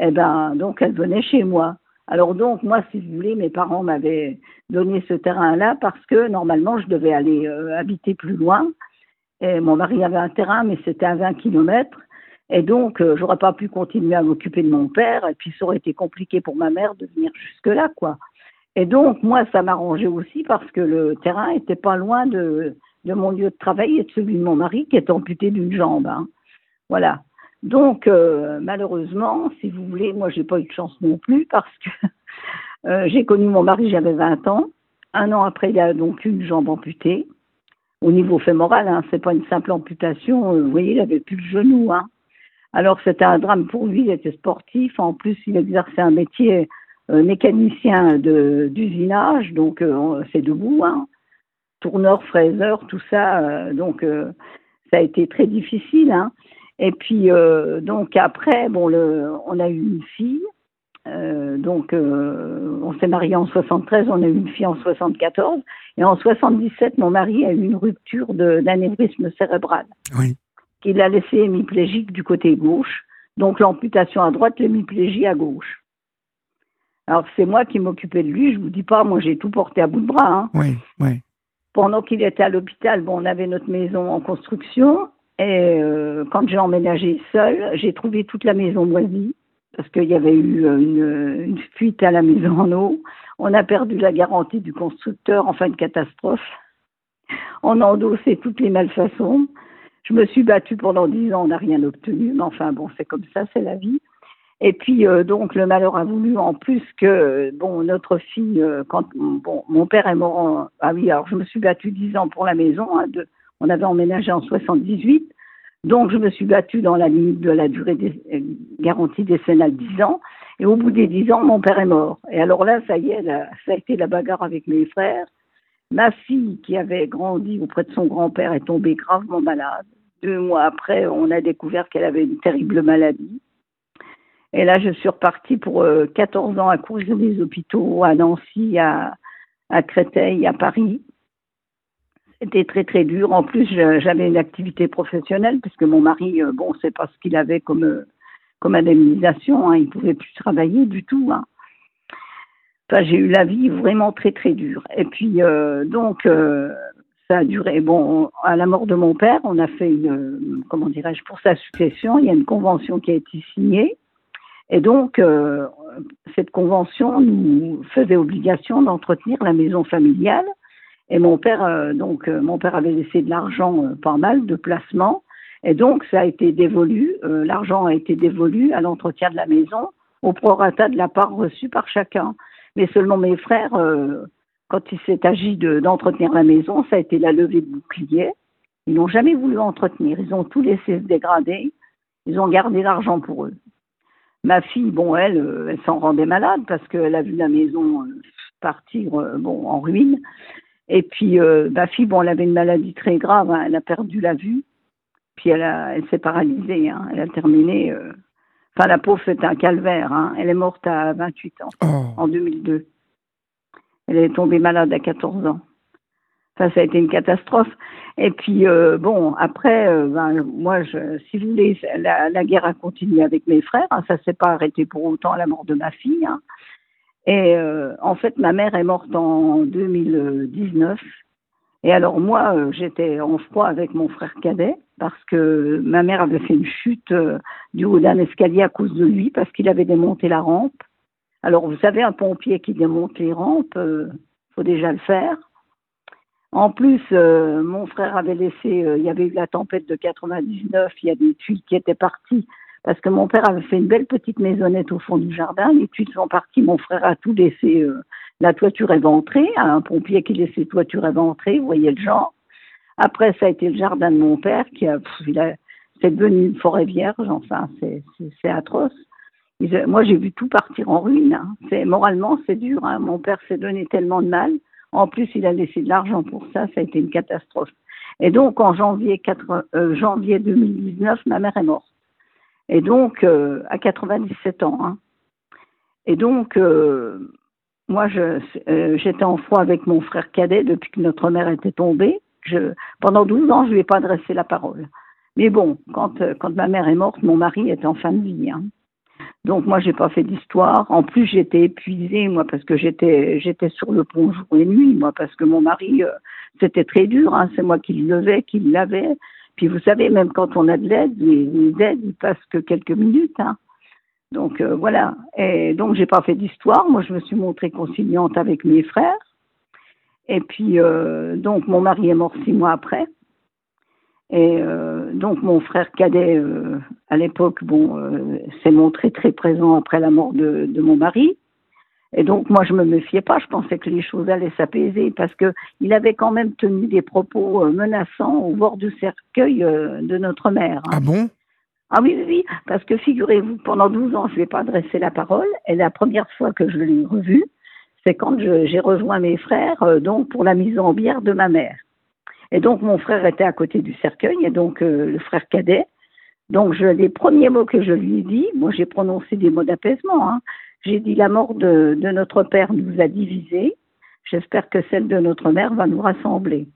eh ben, donc elle venait chez moi. Alors donc, moi, si vous voulez, mes parents m'avaient donné ce terrain-là parce que normalement, je devais aller habiter plus loin. Et mon mari avait un terrain, mais c'était à 20 kilomètres. Et donc, j'aurais pas pu continuer à m'occuper de mon père. Et puis, ça aurait été compliqué pour ma mère de venir jusque-là, quoi. Et donc, moi, ça m'arrangeait aussi parce que le terrain était pas loin de, mon lieu de travail et de celui de mon mari qui est amputé d'une jambe. hein. Voilà. Donc, euh, malheureusement, si vous voulez, moi, j'ai pas eu de chance non plus parce que euh, j'ai connu mon mari, j'avais 20 ans. Un an après, il a donc une jambe amputée. Au niveau fémoral, hein, c'est pas une simple amputation. euh, vous voyez, il avait plus le genou. Hein. Alors, c'était un drame pour lui. Il était sportif. En plus, il exerçait un métier mécanicien de d'usinage, donc euh, c'est debout. Hein. Tourneur, fraiseur, tout ça. euh, donc, euh, ça a été très difficile. Hein. Et puis, euh, donc après, bon, le, on a eu une fille. Euh, donc, euh, on s'est marié en 73, on a eu une fille en 74. Et en 77, mon mari a eu une rupture d'anévrisme cérébral Oui. qui l'a laissé hémiplégique du côté gauche. Donc, l'amputation à droite, l'hémiplégie à gauche. Alors, c'est moi qui m'occupais de lui. Je vous dis pas, moi, j'ai tout porté à bout de bras. hein Oui, oui. pendant qu'il était à l'hôpital, bon, on avait notre maison en construction. Et euh, quand j'ai emménagé seule, j'ai trouvé toute la maison moisie parce qu'il y avait eu euh, une, une fuite à la maison en eau. On a perdu la garantie du constructeur en fin de catastrophe. On a endossé toutes les malfaçons. Je me suis battue pendant dix ans, on n'a rien obtenu, mais enfin bon, c'est comme ça, c'est la vie. Et puis euh, donc le malheur a voulu en plus que bon notre fille euh, quand bon mon père est mort en, ah oui alors je me suis battue dix ans pour la maison hein, de, on avait emménagé en 78 donc je me suis battue dans la limite de la durée des euh, garantie dix ans. Et au bout des dix ans mon père est mort. Et alors là ça y est là, ça a été la bagarre avec mes frères. Ma fille qui avait grandi auprès de son grand-père est tombée gravement malade. Deux mois après on a découvert qu'elle avait une terrible maladie et là, je suis repartie pour euh, 14 ans à courir les hôpitaux à Nancy, à, Créteil, à Paris. C'était très très dur. En plus, j'avais une activité professionnelle puisque mon mari, euh, bon, c'est pas ce qu'il avait comme euh, comme indemnisation. Hein, il pouvait plus travailler du tout. Hein. Enfin, j'ai eu la vie vraiment très très dure. Et puis euh, donc euh, ça a duré. Bon, à la mort de mon père, on a fait une euh, comment dirais-je pour sa succession. Il y a une convention qui a été signée. Et donc, euh, cette convention nous faisait obligation d'entretenir la maison familiale. Et mon père, euh, donc, euh, mon père avait laissé de l'argent, pas mal, de placement. Et donc, ça a été dévolu, l'argent a été dévolu à l'entretien de la maison au prorata de la part reçue par chacun. Mais seulement mes frères, quand il s'est agi de- d'entretenir la maison, ça a été la levée de bouclier. Ils n'ont jamais voulu entretenir. Ils ont tout laissé se dégrader. Ils ont gardé l'argent pour eux. Ma fille, bon, elle, euh, elle s'en rendait malade parce qu'elle a vu la maison euh, partir euh, bon, en ruine. Et puis, euh, ma fille, bon, elle avait une maladie très grave. hein, elle a perdu la vue. Puis, elle, a- elle s'est paralysée. hein, elle a terminé. euh, Enfin, la pauvre, c'était un calvaire. hein, elle est morte à 28 ans, Oh, en 2002. Elle est tombée malade à 14 ans. Enfin, ça a été une catastrophe. Et puis, euh, bon, après, euh, ben, moi, je, si vous voulez, la, la guerre a continué avec mes frères. hein, ça s'est pas arrêté pour autant à la mort de ma fille. hein. Et euh, en fait, ma mère est morte en 2019. Et alors, moi, euh, j'étais en froid avec mon frère cadet parce que ma mère avait fait une chute euh, du haut d'un escalier à cause de lui parce qu'il avait démonté la rampe. Alors, vous savez, un pompier qui démonte les rampes, faut déjà le faire. En plus, euh, mon frère avait laissé, euh, il y avait eu la tempête de 99, il y a des tuiles qui étaient parties parce que mon père avait fait une belle petite maisonnette au fond du jardin. Les tuiles sont parties, mon frère a tout laissé, euh, la toiture éventrée, un pompier qui laissait toiture éventrée, vous voyez le genre. Après, ça a été le jardin de mon père qui a, c'est devenu une forêt vierge, enfin, c'est- atroce. Moi, j'ai vu tout partir en ruine. hein. C'est Moralement, c'est dur. hein. Mon père s'est donné tellement de mal. En plus, il a laissé de l'argent pour ça, ça a été une catastrophe. Et donc, en janvier, 80 euh, 2019, ma mère est morte. Et donc, euh, à 97 ans. hein. Et donc, euh, moi, j'étais en froid avec mon frère cadet depuis que notre mère était tombée. Pendant 12 ans, je lui ai pas adressé la parole. Mais bon, quand, ma mère est morte, mon mari est en fin de vie. Donc moi, j'ai pas fait d'histoire. En plus, j'étais épuisée, moi, parce que j'étais j'étais sur le pont jour et nuit, moi, parce que mon mari, euh, c'était très dur. hein. C'est moi qui le levais, qui le lavais. Puis vous savez, même quand on a de l'aide, les, aides, ils passent que quelques minutes. hein. Donc euh, voilà. Et donc j'ai pas fait d'histoire. Moi, je me suis montrée conciliante avec mes frères. Et puis euh, donc mon mari est mort six mois après. Et euh, donc mon frère cadet euh, à l'époque, bon, euh, s'est montré très présent après la mort de, de mon mari. Et donc moi je me méfiais pas, je pensais que les choses allaient s'apaiser parce que il avait quand même tenu des propos euh, menaçants au bord du cercueil euh, de notre mère. hein. Ah bon? Ah oui, oui, oui, parce que figurez-vous, pendant 12 ans, je lui ai pas adressé la parole. Et la première fois que je l'ai revu, c'est quand j'ai rejoint mes frères, euh, donc pour la mise en bière de ma mère. Et donc mon frère était à côté du cercueil, et donc euh, le frère cadet. Donc je, les premiers mots que je lui ai dit, moi j'ai prononcé des mots d'apaisement. hein. J'ai dit la mort de, de notre père nous a divisés. J'espère que celle de notre mère va nous rassembler.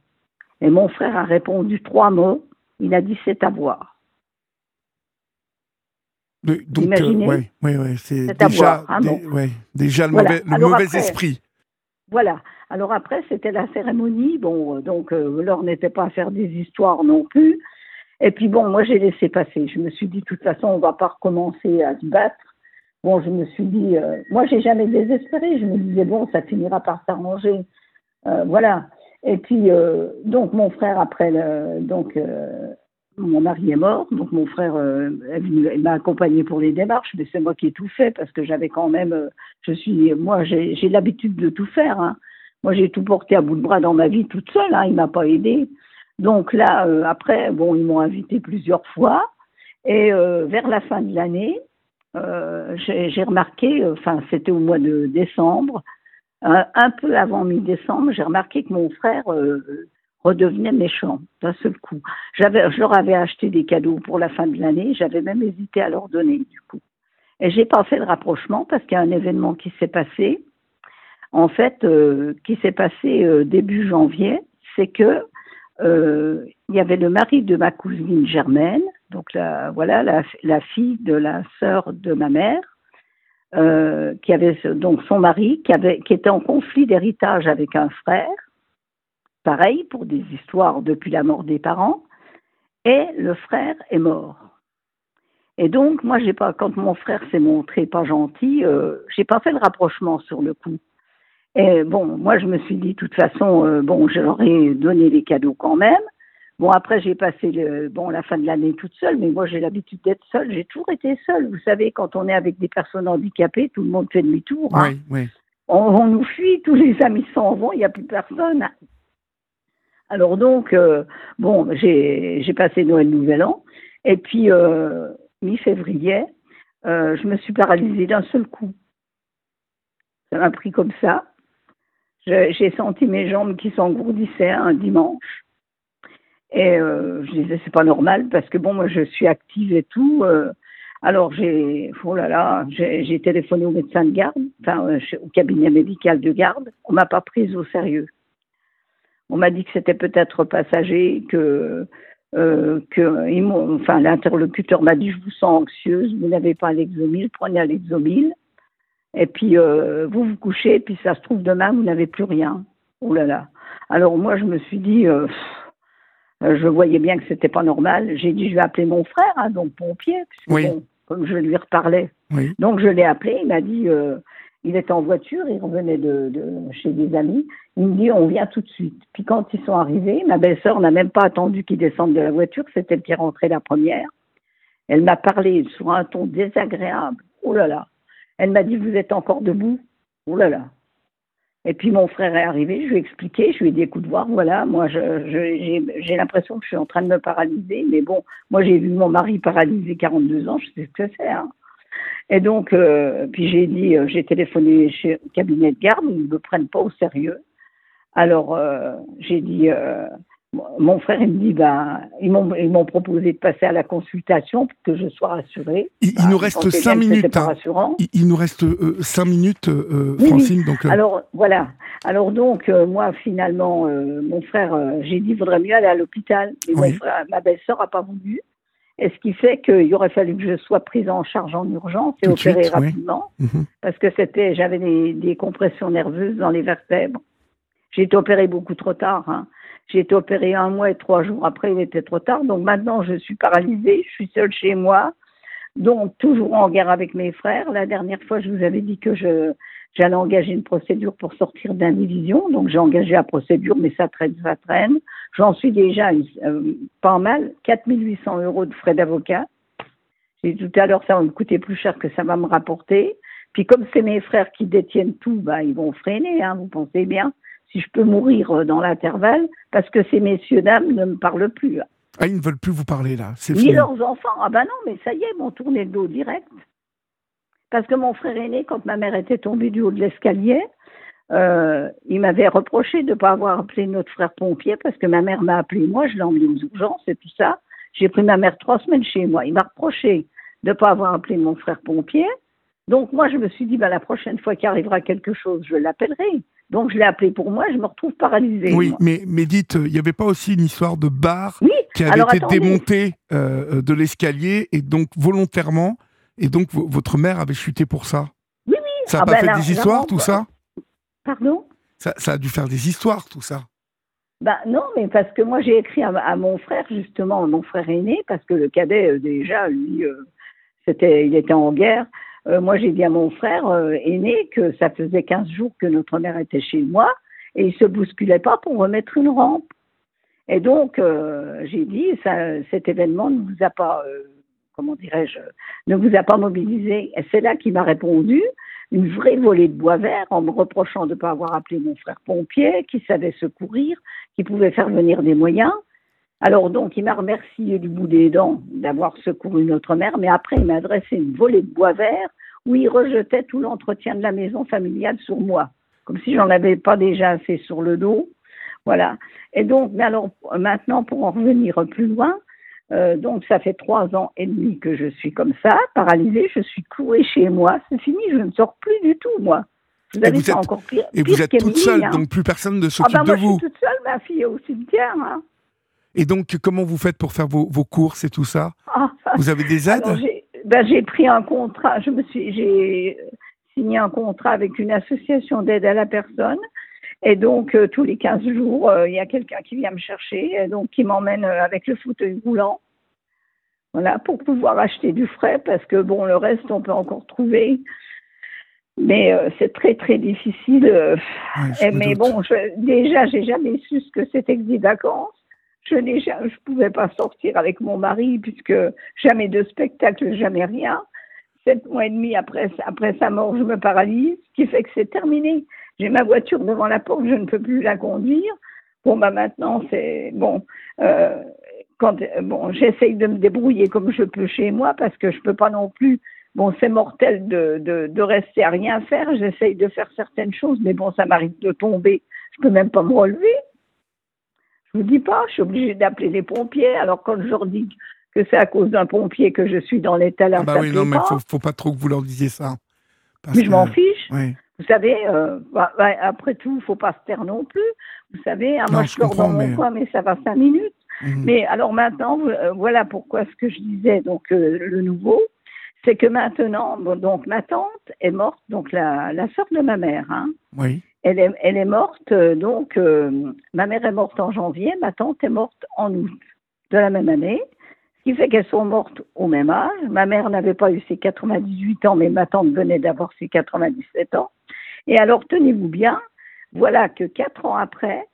Et mon frère a répondu trois mots. Il a dit c'est à voir. Euh, Donc, Imaginez. ouais, ouais, ouais, c'est déjà, voir, hein, bon. déjà le Voilà. mauvais, le Alors mauvais après- esprit. Voilà. Alors après, c'était la cérémonie. Bon, euh, donc euh, l'heure n'était pas à faire des histoires non plus. Et puis bon, moi j'ai laissé passer. Je me suis dit, de toute façon, on va pas recommencer à se battre. Bon, je me suis dit, euh, moi j'ai jamais désespéré. Je me disais bon, ça finira par s'arranger. Euh, voilà. Et puis euh, donc mon frère après, donc mon mari est mort, donc mon frère m'a accompagné pour les démarches, mais c'est moi qui ai tout fait parce que j'avais quand même, je suis, moi j'ai j'ai l'habitude de tout faire. Hein. Moi, j'ai tout porté à bout de bras dans ma vie toute seule. Hein, il m'a pas aidé. Donc là, euh, après, bon, ils m'ont invité plusieurs fois. Et euh, vers la fin de l'année, euh, j'ai remarqué, euh, enfin, c'était au mois de décembre, un, peu avant mi-décembre, j'ai remarqué que mon frère euh, redevenait méchant d'un seul coup. J'avais, je leur avais acheté des cadeaux pour la fin de l'année. J'avais même hésité à leur donner du coup. Et j'ai pas fait le rapprochement parce qu'il y a un événement qui s'est passé en fait, euh, qui s'est passé euh, début janvier, c'est que euh, il y avait le mari de ma cousine Germaine, donc la, voilà la, fille de la sœur de ma mère, euh, qui avait donc son mari qui était en conflit d'héritage avec un frère, pareil pour des histoires depuis la mort des parents, et le frère est mort. Et donc moi j'ai pas quand mon frère s'est montré pas gentil, j'ai pas fait le rapprochement sur le coup. Et bon, moi, je me suis dit, de toute façon, euh, bon, je leur ai donné les cadeaux quand même. Bon, après, j'ai passé le, bon, la fin de l'année toute seule, mais moi, j'ai l'habitude d'être seule. J'ai toujours été seule. Vous savez, quand on est avec des personnes handicapées, tout le monde fait demi-tour. hein. Oui, oui. On, on nous fuit, tous les amis s'en vont, il n'y a plus personne. Alors donc, euh, bon, j'ai j'ai passé Noël Nouvel An, et puis euh, mi-février, je me suis paralysée d'un seul coup. Ça m'a pris comme ça. J'ai senti mes jambes qui s'engourdissaient un dimanche. Et euh, je disais, c'est pas normal parce que bon, moi je suis active et tout. euh, alors j'ai, oh là là, j'ai téléphoné au médecin de garde, enfin euh, au cabinet médical de garde. On m'a pas prise au sérieux. On m'a dit que c'était peut-être passager, que que enfin l'interlocuteur m'a dit je vous sens anxieuse, vous n'avez pas l'exomile, prenez l'exomile. Et puis euh, vous vous couchez, et puis ça se trouve demain vous n'avez plus rien. Oh là là. Alors moi je me suis dit, euh, je voyais bien que c'était pas normal. J'ai dit je vais appeler mon frère, hein, donc pompier, puisque Oui. bon, comme je lui reparlais. Oui. Donc je l'ai appelé, il m'a dit, euh, il était en voiture, il revenait de, de chez des amis. Il me dit on vient tout de suite. Puis quand ils sont arrivés, ma belle-sœur n'a même pas attendu qu'ils descendent de la voiture, c'est elle qui est rentrée la première. Elle m'a parlé sur un ton désagréable. Oh là là. Elle m'a dit vous êtes encore debout. Oh là là. Et puis mon frère est arrivé, je lui ai expliqué, je lui ai dit écoute voir, voilà, moi j'ai l'impression que je suis en train de me paralyser, mais bon, moi j'ai vu mon mari paralysé 42 ans, je sais ce que c'est. Hein. Et donc, euh, puis j'ai dit, euh, j'ai téléphoné chez le cabinet de garde, ils ne me prennent pas au sérieux. Alors euh, j'ai dit, mon frère il me dit, ben, ils m'ont proposé de passer à la consultation pour que je sois rassurée. Il, il Ben, nous reste pensais cinq minutes. hein. Il, il nous reste euh, cinq minutes, euh, Oui, oui. Francine. Donc, euh, Alors voilà. Alors donc euh, moi finalement euh, mon frère euh, j'ai dit il vaudrait mieux aller à l'hôpital mais Oui. mon frère ma belle-sœur a pas voulu. Et ce qui fait qu'il aurait fallu que je sois prise en charge en urgence et Tout opérée suite, rapidement mhm. parce que c'était j'avais des, des compressions nerveuses dans les vertèbres. J'ai été opérée beaucoup trop tard. hein. J'ai été opérée un mois et trois jours après, il était trop tard. Donc maintenant, je suis paralysée, je suis seule chez moi, donc toujours en guerre avec mes frères. La dernière fois, je vous avais dit que je j'allais engager une procédure pour sortir d'indivision. Donc j'ai engagé la procédure, mais ça traîne, ça traîne. J'en suis déjà euh, pas mal, 4800 euros de frais d'avocat. J'ai dit tout à l'heure, ça va me coûter plus cher que ça va me rapporter. Puis comme c'est mes frères qui détiennent tout, bah, ils vont freiner, hein, vous pensez bien. Si je peux mourir euh, dans l'intervalle, parce que ces messieurs dames ne me parlent plus. Ah, ils ne veulent plus vous parler là. Ni fini. leurs enfants. Ah ben non, mais ça y est, ils m'ont tourné le dos direct. Parce que mon frère aîné, quand ma mère était tombée du haut de l'escalier, euh, il m'avait reproché de ne pas avoir appelé notre frère pompier parce que ma mère m'a appelé moi, je l'ai emmené aux urgences et tout ça. J'ai pris ma mère trois semaines chez moi. Il m'a reproché de ne pas avoir appelé mon frère pompier. Donc moi, je me suis dit, ben, la prochaine fois qu'il arrivera quelque chose, je l'appellerai. Donc je l'ai appelé pour moi, je me retrouve paralysée. Oui, moi. mais, mais dites, euh, il n'y avait pas aussi une histoire de bar Oui, qui avait alors été attendez. démontée euh, de l'escalier et donc volontairement, et donc vo- votre mère avait chuté pour ça? Oui, oui. Ça n'a Ah pas ben fait là- des histoires, tout ça? Pardon? Ça Ça a dû faire des histoires, tout ça. Bah non, mais parce que moi j'ai écrit à, à mon frère justement, mon frère aîné, parce que le cadet euh, déjà lui, euh, c'était, il était en guerre. Euh, moi j'ai dit à mon frère euh, aîné que ça faisait 15 jours que notre mère était chez moi et il se bousculait pas pour remettre une rampe. Et donc euh, j'ai dit cet événement ne vous a pas, euh, comment dirais-je, ne vous a pas mobilisé. Et c'est là qu'il m'a répondu une vraie volée de bois vert en me reprochant de ne pas avoir appelé mon frère pompier, qui savait secourir, qui pouvait faire venir des moyens. Alors donc, il m'a remercié du bout des dents d'avoir secouru notre mère, mais après, il m'a adressé une volée de bois vert où il rejetait tout l'entretien de la maison familiale sur moi, comme si j'en avais pas déjà assez sur le dos. Voilà. Et donc, mais alors maintenant, pour en revenir plus loin, euh, donc ça fait trois ans et demi que je suis comme ça, paralysée, je suis clouée chez moi, c'est fini, je ne sors plus du tout, moi. Vous Et avez vous êtes- encore pire. Et pire vous êtes toute seule, hein. donc plus personne ne Ah s'occupe bah moi, de vous. je suis toute seule, ma fille est au cimetière. Hein. Et donc, comment vous faites pour faire vos, vos courses et tout ça Ah, Vous avez des aides j'ai ben, j'ai pris un contrat, je me suis, j'ai signé un contrat avec une association d'aide à la personne. Et donc, euh, tous les 15 jours, euh, il y a quelqu'un qui vient me chercher, et donc qui m'emmène euh, avec le fauteuil roulant. Voilà, pour pouvoir acheter du frais, parce que bon, le reste, on peut encore trouver. Mais euh, c'est très, très difficile. euh, Ouais, mais bon, je, déjà, j'ai jamais su ce que c'était que des vacances. Je je pouvais pas sortir avec mon mari puisque jamais de spectacle, jamais rien. Sept mois et demi après, après sa mort, je me paralyse, ce qui fait que c'est terminé. J'ai ma voiture devant la porte, je ne peux plus la conduire. Bon, bah maintenant, c'est bon. euh, quand bon, j'essaye de me débrouiller comme je peux chez moi parce que je peux pas non plus. Bon, c'est mortel de, de, de rester à rien faire. J'essaye de faire certaines choses, mais bon, ça m'arrive de tomber. Je peux même pas me relever. Je vous dis pas, je suis obligée d'appeler les pompiers. Alors quand je leur dis que c'est à cause d'un pompier que je suis dans l'état là, Ah bah oui, non, mais pas. faut, faut pas trop que vous leur disiez ça. Parce mais je que- m'en fiche. Vous savez, euh, bah, bah, après tout, il faut pas se taire non plus. Vous savez, hein, Non, moi je pleure dans mon mais- coin, mais ça va cinq minutes. Mhm. Mais alors maintenant, euh, voilà pourquoi ce que je disais, donc euh, le nouveau, c'est que maintenant, bon, donc ma tante est morte, donc la, la sœur de ma mère, hein, Oui. Elle, est, morte, euh, donc euh, ma mère est morte en janvier, ma tante est morte en août de la même année, ce qui fait qu'elles sont mortes au même âge. Ma mère n'avait pas eu ses 98 ans, mais ma tante venait d'avoir ses 97 ans. Et alors, tenez-vous bien, voilà que quatre ans après,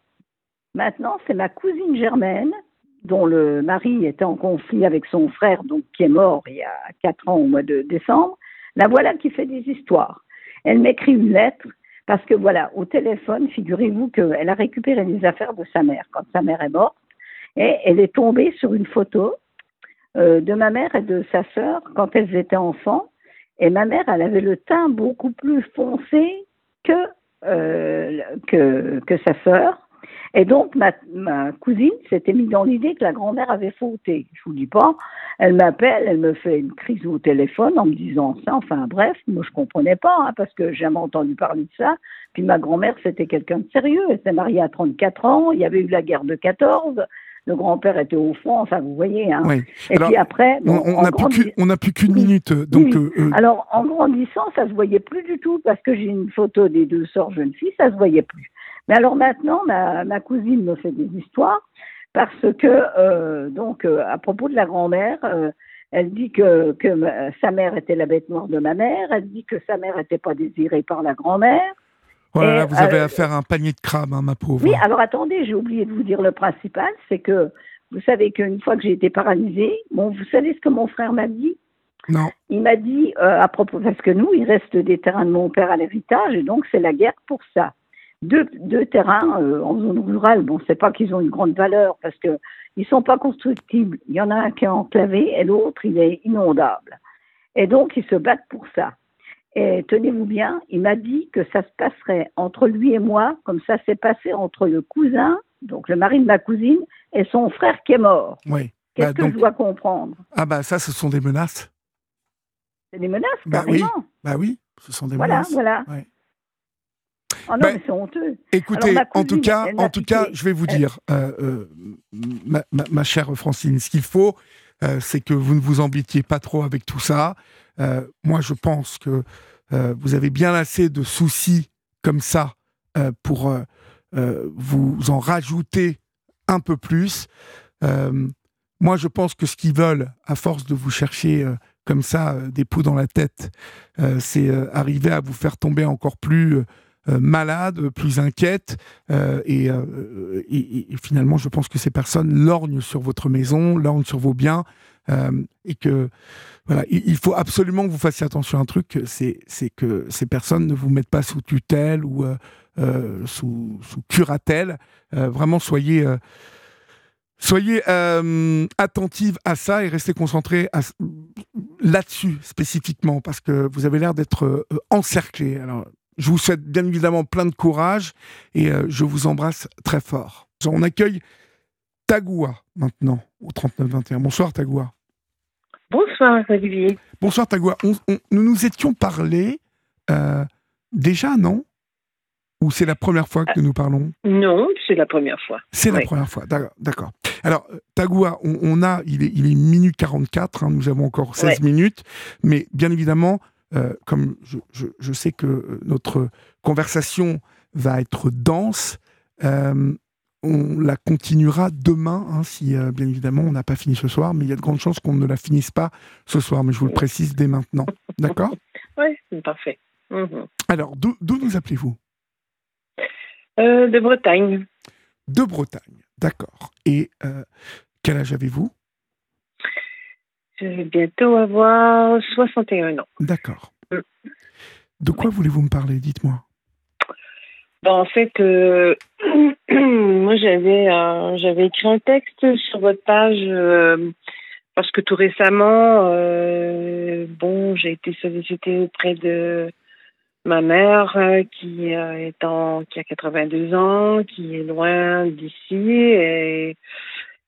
maintenant, c'est ma cousine Germaine, dont le mari était en conflit avec son frère, donc qui est mort il y a quatre ans au mois de décembre. La voilà qui fait des histoires. Elle m'écrit une lettre Parce que voilà, au téléphone, figurez-vous qu'elle a récupéré les affaires de sa mère quand sa mère est morte. Et elle est tombée sur une photo euh, de ma mère et de sa sœur quand elles étaient enfants. Et ma mère, elle avait le teint beaucoup plus foncé que, euh, que, que sa sœur. Et donc, ma, ma cousine s'était mise dans l'idée que la grand-mère avait fauté. Je vous dis pas, elle m'appelle, elle me fait une crise au téléphone en me disant ça. Enfin, bref, moi, je comprenais pas, hein, parce que j'ai jamais entendu parler de ça. Puis ma grand-mère, c'était quelqu'un de sérieux. Elle s'est mariée à 34 ans. Il y avait eu la guerre de 14. Le grand-père était au front. Enfin, vous voyez. Hein. Oui. Et Alors, puis après, bon, On n'a plus grandi- qu'une- on n'a plus qu'une Oui. minute, donc Oui. euh, euh, alors, en grandissant, ça se voyait plus du tout parce que j'ai une photo des deux sœurs jeunes filles, ça se voyait plus. Mais alors maintenant, ma, ma cousine me fait des histoires parce que, euh, donc, euh, à propos de la grand-mère, euh, elle dit que, que ma- sa mère était la bête noire de ma mère, elle dit que sa mère n'était pas désirée par la grand-mère. oh là là, et, vous avez affaire à un panier de crabes, hein, ma pauvre. Oui, alors attendez, j'ai oublié de vous dire le principal, c'est que vous savez qu'une fois que j'ai été paralysée, bon, vous savez ce que mon frère m'a dit? Non, il m'a dit, à propos, parce que nous, il reste des terrains de mon père à l'héritage, et donc c'est la guerre pour ça. Deux, deux terrains euh, en zone rurale, bon, c'est pas qu'ils ont une grande valeur, parce que ils sont pas constructibles. Il y en a un qui est enclavé, et l'autre, il est inondable. Et donc, ils se battent pour ça. Et tenez-vous bien, il m'a dit que ça se passerait entre lui et moi, comme ça s'est passé entre le cousin, donc le mari de ma cousine, et son frère qui est mort. oui. Qu'est-ce Bah, que donc- je dois comprendre? Ah bah ça, ce sont des menaces. C'est des menaces, Bah oui. carrément. Bah oui, ce sont des Voilà, menaces. voilà. Ouais. Oh non, Ben, mais c'est honteux. Écoutez, Alors, en tout cas, en tout cas, je vais vous dire, euh, euh, ma, ma- ma chère Francine, ce qu'il faut, euh, c'est que vous ne vous embêtiez pas trop avec tout ça. Moi, je pense que vous avez bien assez de soucis comme ça pour vous en rajouter un peu plus. Moi, je pense que ce qu'ils veulent, à force de vous chercher comme ça des poux dans la tête, c'est arriver à vous faire tomber encore plus euh, euh, malade, plus inquiète. euh, et, euh, et- et finalement, je pense que ces personnes lorgnent sur votre maison, lorgnent sur vos biens. et que voilà, il, faut absolument que vous fassiez attention à un truc, c'est que ces personnes ne vous mettent pas sous tutelle ou euh, sous, sous curatelle. Euh, vraiment, soyez euh, soyez attentive à ça et restez concentrés là-dessus spécifiquement parce que vous avez l'air d'être encerclé. Alors, je vous souhaite bien évidemment plein de courage et euh, je vous embrasse très fort. On accueille Tagoua maintenant au 3921. Bonsoir Tagoua. Bonsoir Olivier. Bonsoir Tagoua. On- on- nous nous étions parlé euh, déjà, non? Ou c'est la première fois que nous nous parlons? Non, c'est la première fois. C'est la première fois, d'accord. Alors, euh, Tagoua, on, on a, il est, il est minuit 44, hein, nous avons encore 16 minutes, mais bien évidemment, euh, comme je, je- je sais que euh, notre conversation va être dense, euh, on la continuera demain, hein, si euh, bien évidemment on n'a pas fini ce soir, mais il y a de grandes chances qu'on ne la finisse pas ce soir, mais je vous le précise dès maintenant. D'accord? Oui, c'est parfait. Mhm. Alors, d'où nous appelez-vous? De Bretagne. De Bretagne, d'accord. Et quel âge avez-vous? Je vais bientôt avoir 61 ans. D'accord. Mm. De quoi voulez-vous me parler Dites-moi? Bon, en fait, euh, moi j'avais euh, j'avais écrit un texte sur votre page euh, parce que tout récemment, bon, j'ai été sollicitée auprès de ma mère qui est en qui a 82 ans, qui est loin d'ici et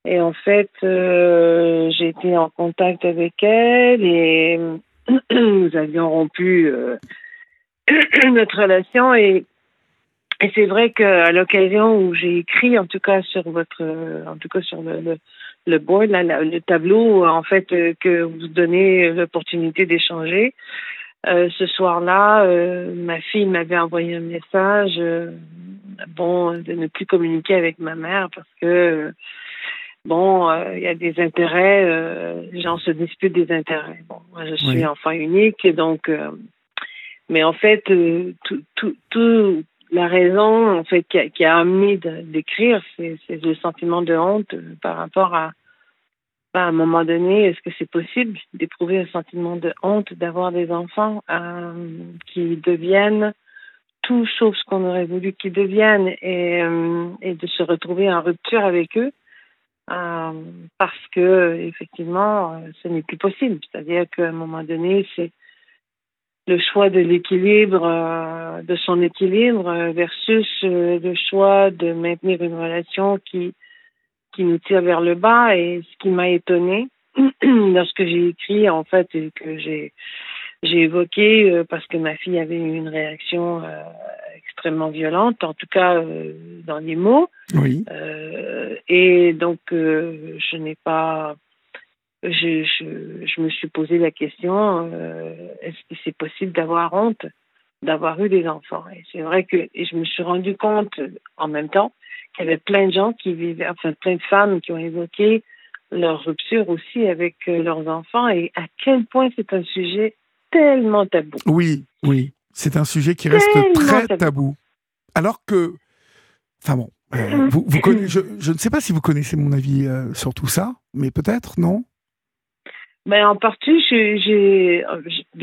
et en fait, euh, j'ai été en contact avec elle et nous avions rompu euh, notre relation. Et c'est vrai qu'à l'occasion où j'ai écrit, en tout cas sur votre, en tout cas sur le, le, board, là, le tableau, en fait, euh, que vous donnez l'opportunité d'échanger, euh, ce soir-là, euh, ma fille m'avait envoyé un message, euh, bon, de ne plus communiquer avec ma mère parce que, euh, bon, euh, il y a des intérêts, euh, les gens se disputent des intérêts. Bon, moi, je suis Oui. enfant unique, donc, euh, mais en fait, tout, tout, tout, la raison en fait qui a, qui a amené d'écrire, c'est le sentiment de honte par rapport à, à un moment donné, est-ce que c'est possible d'éprouver un sentiment de honte d'avoir des enfants euh, qui deviennent tout sauf ce qu'on aurait voulu qu'ils deviennent et, euh, et de se retrouver en rupture avec eux? Parce que effectivement euh, ce n'est plus possible. C'est-à-dire qu'à un moment donné, c'est le choix de l'équilibre, euh, de son équilibre euh, versus euh, le choix de maintenir une relation qui qui nous tire vers le bas. Et ce qui m'a étonnée lorsque j'ai écrit en fait et que j'ai j'ai évoqué euh, parce que ma fille avait eu une réaction euh, extrêmement violente, en tout cas euh, dans les mots. Oui. Euh, et donc, euh, je n'ai pas. Je, je, je me suis posé la question est-ce que c'est possible d'avoir honte d'avoir eu des enfants? Et c'est vrai que et je me suis rendu compte en même temps qu'il y avait plein de gens qui vivaient, enfin plein de femmes qui ont évoqué leur rupture aussi avec leurs enfants et à quel point c'est un sujet tellement tabou. Oui, oui. C'est un sujet qui reste très tabou. Alors que. Enfin bon. euh, vous, vous je, je ne sais pas si vous connaissez mon avis euh, sur tout ça, mais peut-être, non? Ben, en partie, je, je,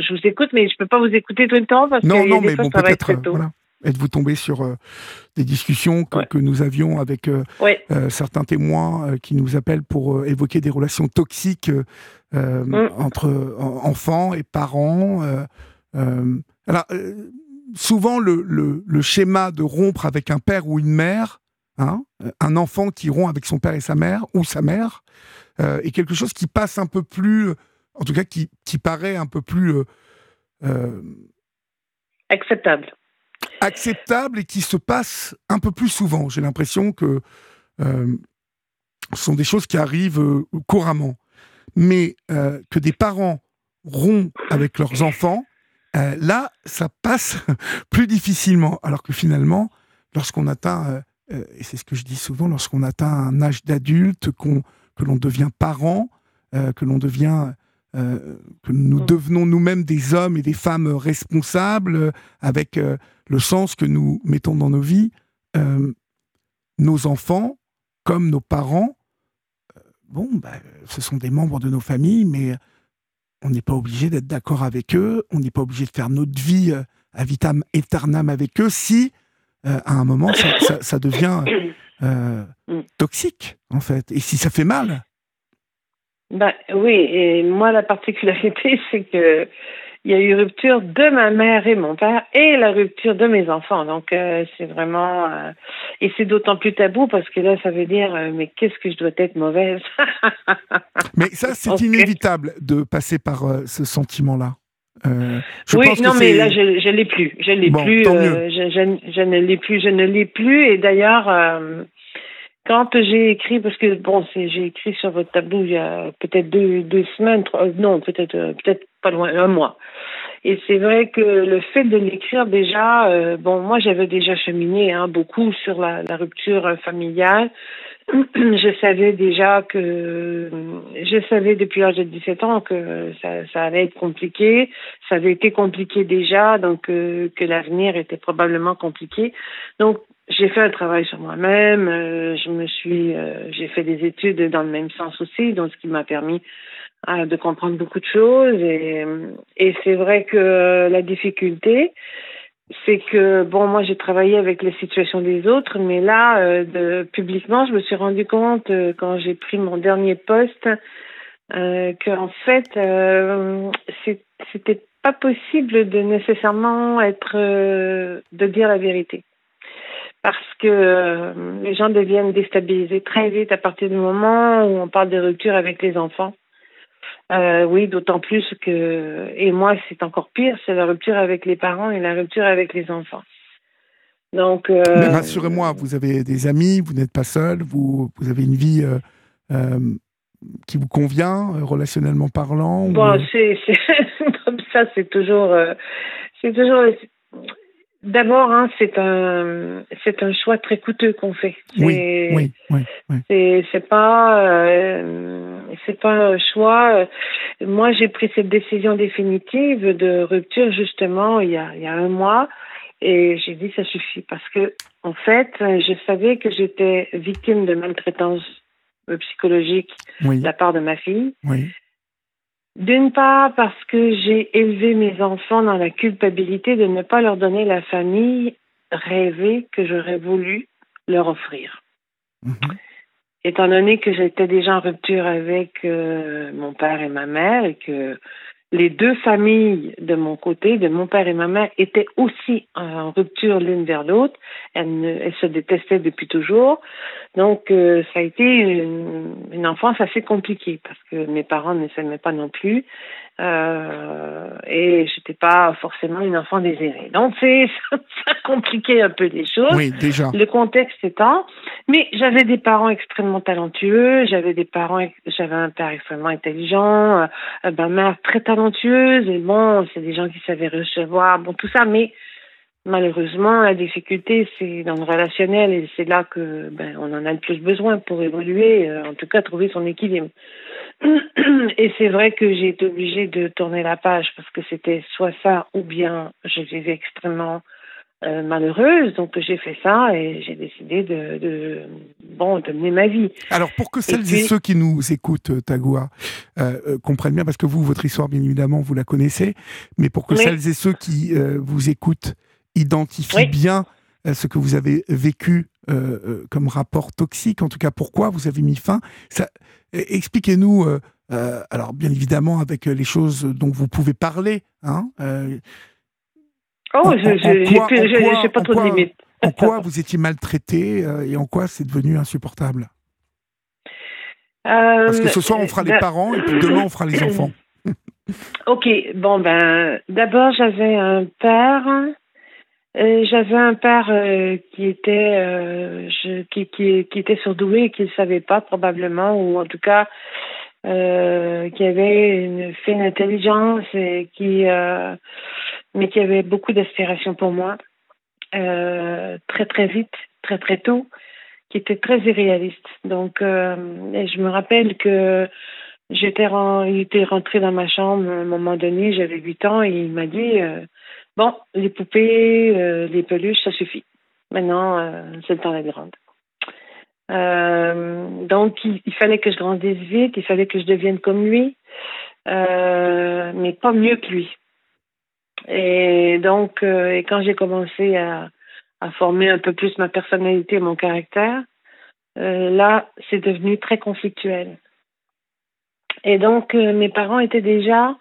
je vous écoute, mais je peux pas vous écouter tout le temps parce Non, que non, des mais fois, bon, ça va être peut-être. très euh, tôt. voilà. Êtes-vous tombé sur euh, des discussions que, Ouais. que nous avions avec euh, Ouais. euh, certains témoins qui nous appellent pour évoquer des relations toxiques Mm. entre enfants et parents Alors, euh, souvent, le, le- le schéma de rompre avec un père ou une mère, hein, euh, un enfant qui rompt avec son père et sa mère, ou sa mère, euh, est quelque chose qui passe un peu plus, en tout cas qui, qui paraît un peu plus euh, Acceptable. acceptable et qui se passe un peu plus souvent. J'ai l'impression que ce sont des choses qui arrivent couramment. Mais que des parents rompent avec leurs enfants, euh, là, ça passe plus difficilement. Alors que finalement, lorsqu'on atteint, euh, euh, et c'est ce que je dis souvent, lorsqu'on atteint un âge d'adulte, qu'on, que l'on devient parent, euh, que l'on devient, que nous Mm. devenons nous-mêmes des hommes et des femmes responsables, avec le sens que nous mettons dans nos vies, nos enfants, comme nos parents, bon, bah, ce sont des membres de nos familles, mais on n'est pas obligé d'être d'accord avec eux, on n'est pas obligé de faire notre vie euh, à vitam aeternam avec eux si, euh, à un moment, ça, devient euh, toxique, en fait. Et si ça fait mal. Ben, oui, et moi, la particularité, c'est que il y a eu rupture de ma mère et mon père et la rupture de mes enfants. Donc, euh, c'est vraiment. euh, et c'est d'autant plus tabou parce que là, ça veut dire, euh, mais qu'est-ce que je dois être mauvaise? Mais ça, c'est inévitable de passer par ce sentiment-là. Je oui, pense que non, mais là, je je l'ai plus. Je l'ai Bon, plus. je, je- je ne l'ai plus. Je ne l'ai plus. Et d'ailleurs, quand j'ai écrit, parce que bon, j'ai écrit sur votre tableau il y a peut-être deux, deux semaines, trois, euh, non, peut-être euh, peut-être pas loin, un mois. Et c'est vrai que le fait de l'écrire déjà, euh, bon, moi j'avais déjà cheminé hein, beaucoup sur la, rupture familiale. je savais déjà que je savais depuis l'âge de 17 ans que ça, ça allait être compliqué. Ça avait été compliqué déjà, donc euh, que l'avenir était probablement compliqué. Donc j'ai fait un travail sur moi-même. euh, je me suis, euh, j'ai fait des études dans le même sens aussi, donc ce qui m'a permis euh, de comprendre beaucoup de choses. Et, et c'est vrai que la difficulté, c'est que bon, moi j'ai travaillé avec les situations des autres, mais là, euh, de, publiquement, je me suis rendu compte euh, quand j'ai pris mon dernier poste euh, qu'en fait, euh, c'était pas possible de nécessairement être, euh, de dire la vérité. Parce que euh, les gens deviennent déstabilisés très vite à partir du moment où on parle de rupture avec les enfants. Euh, oui, d'autant plus que, et moi c'est encore pire, c'est la rupture avec les parents et la rupture avec les enfants. Donc, euh, Mais rassurez-moi, vous avez des amis, vous n'êtes pas seul, vous, vous avez une vie euh, qui vous convient, relationnellement parlant. Bon, c'est c'est- comme ça, c'est toujours, c'est toujours. D'abord, hein, c'est un, c'est un choix très coûteux qu'on fait. oui, oui, oui, oui. C'est pas euh, c'est pas un choix. Moi, j'ai pris cette décision définitive de rupture justement il y a il y a un mois et j'ai dit ça suffit parce que en fait, je savais que j'étais victime de maltraitance euh, psychologique oui, de la part de ma fille oui. D'une part, parce que j'ai élevé mes enfants dans la culpabilité de ne pas leur donner la famille rêvée que j'aurais voulu leur offrir. Mhm. Étant donné que j'étais déjà en rupture avec euh, mon père et ma mère et que les deux familles de mon côté, de mon père et ma mère, étaient aussi en rupture l'une vers l'autre. Elles, se détestaient depuis toujours. Donc, euh, ça a été une, une enfance assez compliquée parce que mes parents ne s'aimaient pas non plus. Euh, et j'étais pas forcément une enfant désirée. Donc, c'est, ça a compliqué un peu les choses. Oui, déjà. Le contexte étant, mais j'avais des parents extrêmement talentueux, j'avais des parents, j'avais un père extrêmement intelligent, euh, euh, ma mère très talentueuse, et bon, c'est des gens qui savaient recevoir, bon, tout ça, mais malheureusement, la difficulté, c'est dans le relationnel, et c'est là que, ben, on en a le plus besoin pour évoluer, euh, en tout cas, trouver son équilibre. Et c'est vrai que j'ai été obligée de tourner la page parce que c'était soit ça ou bien je vivais extrêmement euh, malheureuse. Donc j'ai fait ça et j'ai décidé de, de bon de mener ma vie. Alors, pour que celles et, puis- ceux qui nous écoutent, euh, Tagoua, euh, euh, comprennent bien, parce que vous, votre histoire, bien évidemment, vous la connaissez, mais pour que Oui. celles et ceux qui vous écoutent identifient Oui. bien ce que vous avez vécu comme rapport toxique, en tout cas, pourquoi vous avez mis fin, ça, expliquez-nous, alors bien évidemment, avec les choses dont vous pouvez parler, hein, Oh, En- je j'ai pas en trop quoi- de limites. en quoi vous étiez maltraité euh, et en quoi c'est devenu insupportable? Parce que ce soir, on fera les Euh, parents et puis demain, on fera les enfants. Ok, bon ben, d'abord j'avais un père. euh, j'avais un père euh, qui était euh, je, qui, qui, qui était surdoué et qui ne savait pas probablement ou en tout cas qui avait une fine intelligence et qui mais qui avait beaucoup d'aspiration pour moi euh, très très vite très très tôt qui était très irréaliste donc euh, je me rappelle que J'étais il était rentré dans ma chambre à un moment donné, j'avais 8 ans, et il m'a dit euh, Bon, les poupées, les peluches, ça suffit. Maintenant, c'est le temps d'être grande. Donc, il, fallait que je grandisse vite, il fallait que je devienne comme lui, mais pas mieux que lui. Et donc, euh, et quand j'ai commencé à, former un peu plus ma personnalité, mon caractère, euh, là, c'est devenu très conflictuel. Et donc, euh, mes parents étaient déjà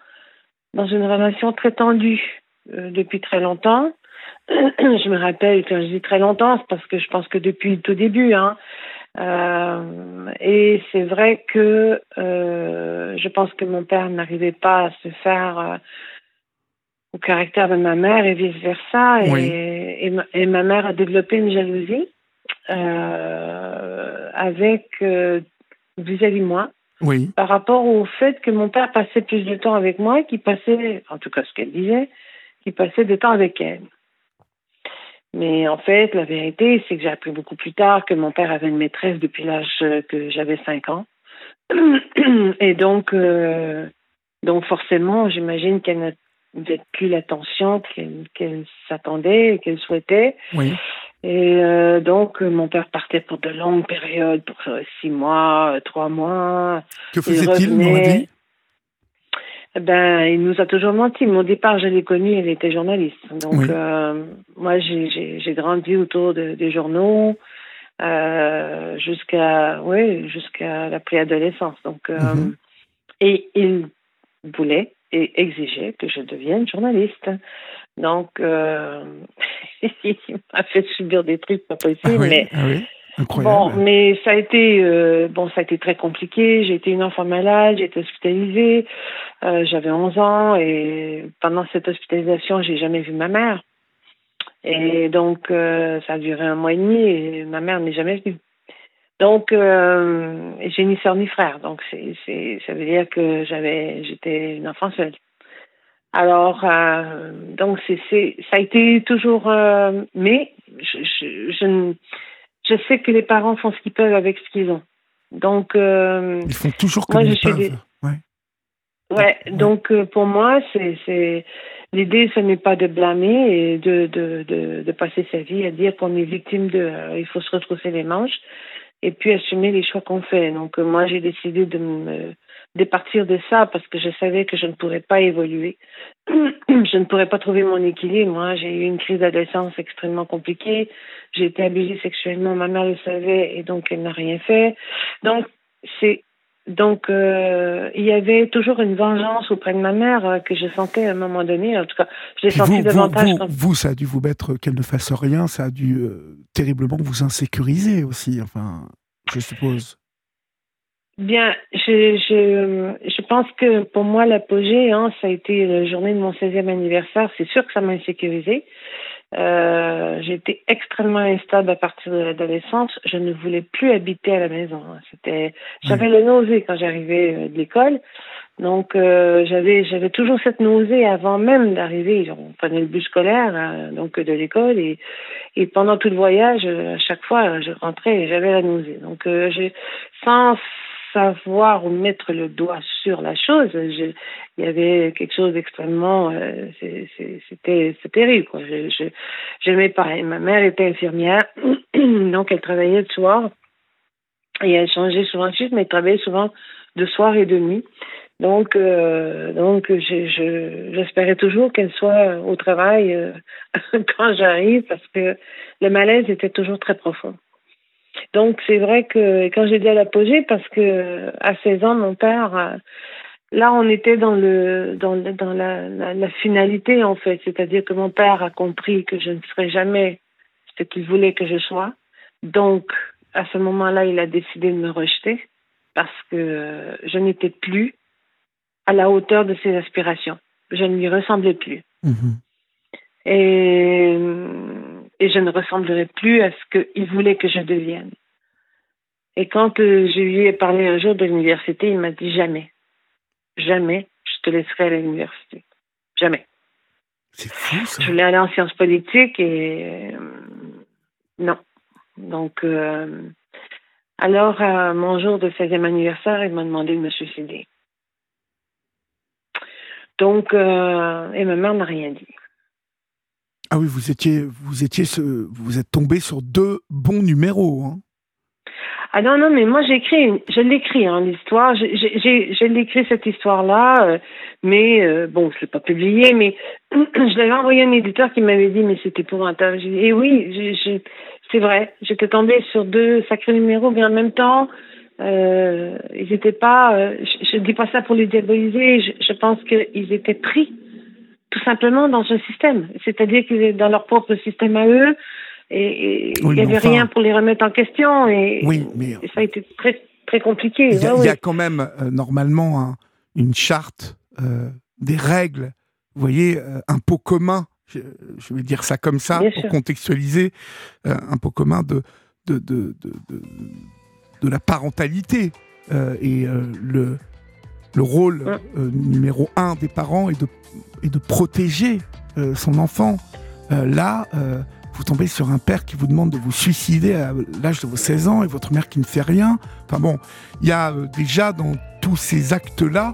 dans une relation très tendue depuis très longtemps. je me rappelle, quand je dis très longtemps, c'est parce que je pense que depuis tout début. Hein, et c'est vrai que je pense que mon père n'arrivait pas à se faire au caractère de ma mère et vice-versa. Oui. Et, et, ma, et ma mère a développé une jalousie euh, avec euh, vis-à-vis de moi Oui. par rapport au fait que mon père passait plus de temps avec moi qu'il passait, en tout cas ce qu'elle disait, qu'il passait de temps avec elle. Mais en fait, la vérité, c'est que j'ai appris beaucoup plus tard que mon père avait une maîtresse depuis l'âge que j'avais 5 ans. Et donc, euh, donc forcément, j'imagine qu'elle n'avait plus l'attention qu'elle s'attendait, qu'elle souhaitait. Oui. Et euh, donc, mon père partait pour de longues périodes, pour euh, six mois, euh, trois mois. Que faisait-il, Moradi ben, il nous a toujours menti. Au départ, je l'ai connu, elle était journaliste. Donc, Oui. euh, moi, j'ai- grandi autour de- des journaux euh, jusqu'à ouais, jusqu'à la préadolescence. Donc, euh, Mhm. et il voulait et exigeait que je devienne journaliste. Donc, euh, il m'a fait subir des trucs pas possibles, Ah oui, mais ah oui, Bon, mais ça a été euh, bon, ça a été très compliqué. J'ai été une enfant malade, j'ai été hospitalisée. Euh, J'avais 11 ans et pendant cette hospitalisation, j'ai jamais vu ma mère. Et donc, euh, ça a duré un mois et demi et ma mère n'est jamais venue. Donc, euh, j'ai ni sœur ni frère. Donc, c'est, c'est, ça veut dire que j'avais, j'étais une enfant seule. Alors, euh, donc, c'est, c'est, ça a été toujours. euh, mais je, je, je, sais que les parents font ce qu'ils peuvent avec ce qu'ils ont. Donc, Ils font toujours moi, comme je ils suis peuvent. des- Ouais. Ouais, donc pour moi, c'est c'est l'idée, ce n'est pas de blâmer et de de de, de passer sa vie à dire qu'on est victime de. il faut se retrousser les manches et puis assumer les choix qu'on fait. Donc euh, moi, j'ai décidé de me départir de ça parce que je savais que je ne pourrais pas évoluer. je ne pourrais pas trouver mon équilibre. Moi, j'ai eu une crise d'adolescence extrêmement compliquée. J'ai été abusée sexuellement. Ma mère le savait et donc elle n'a rien fait. Donc, c'est donc, euh, il y avait toujours une vengeance auprès de ma mère euh, que je sentais à un moment donné. En tout cas, je l'ai senti vous, davantage. vous, quand- vous, ça a dû vous mettre qu'elle ne fasse rien, ça a dû euh, terriblement vous insécuriser aussi, enfin, je suppose. Bien, je, je, je pense que pour moi, l'apogée, hein, ça a été la journée de mon 16e anniversaire. C'est sûr que ça m'a insécurisé. Euh, j'ai été extrêmement instable à partir de l'adolescence. Je ne voulais plus habiter à la maison. hein. C'était, j'avais le nausée quand j'arrivais euh, de l'école. Donc, euh, j'avais, j'avais toujours cette nausée avant même d'arriver. On prenait le bus scolaire, euh, donc de l'école, et, et pendant tout le voyage, euh, à chaque fois, je rentrais et j'avais la nausée. Donc, euh, j'ai, sans savoir ou mettre le doigt sur la chose, il y avait quelque chose d'extrêmement, euh, c'était, terrible. Quoi. Je, je, pas. Ma mère était infirmière, donc elle travaillait le soir et elle changeait souvent de shift, mais elle travaillait souvent de soir et de nuit. Donc, euh, donc, je- je- j'espérais toujours qu'elle soit au travail euh, quand j'arrive parce que le malaise était toujours très profond. Donc, c'est vrai que quand j'ai dit à l'apogée, parce que à 16 ans, mon père, euh, là, on était dans le dans, le- dans la, la, la finalité en fait, c'est-à-dire que mon père a compris que je ne serais jamais ce qu'il voulait que je sois. Donc, à ce moment-là, il a décidé de me rejeter parce que euh, je n'étais plus à la hauteur de ses aspirations. Je ne lui ressemblais plus. Mhm. Et, et je ne ressemblerai plus à ce qu'il voulait que je devienne. Et quand euh, je lui ai parlé un jour de l'université, il m'a dit jamais, jamais je te laisserai à l'université. Jamais. C'est fou ça. Je voulais aller en sciences politiques et euh, non. Donc, euh, alors, à mon jour de 16e anniversaire, il m'a demandé de me suicider. Donc, et ma mère n'a rien dit. Ah oui, vous étiez, vous étiez, vous êtes tombé sur deux bons numéros. Hein. Ah non, non, mais moi j'écris, je l'écris, hein, l'histoire. Je l'écris cette histoire-là, euh, mais euh, bon, je l'ai pas publié, mais je l'avais envoyé à un éditeur qui m'avait dit, mais c'était pour un tas. J'ai dit, Et oui, c'est vrai, j'étais tombée sur deux sacrés numéros, mais en même temps, euh, ils n'étaient pas. je, ne dis pas ça pour les diaboliser. Je, je pense qu'ils étaient pris tout simplement dans ce système, c'est-à-dire qu'ils étaient dans leur propre système à eux. Et et il n'y avait enfin- rien pour les remettre en question. Et, Oui, mais- et ça a été très, très compliqué. Il y, a, y quand même euh, normalement un- une charte, euh, des règles, vous voyez, euh, un pot commun. Je, je vais dire ça comme ça Bien pour sûr. contextualiser un pot commun de de, de, de, de- la parentalité et le le rôle euh, numéro un des parents est de est de protéger euh, son enfant. Euh, là, vous tombez sur un père qui vous demande de vous suicider à l'âge de vos 16 ans et votre mère qui ne fait rien. Enfin bon, il y a déjà dans tous ces actes-là,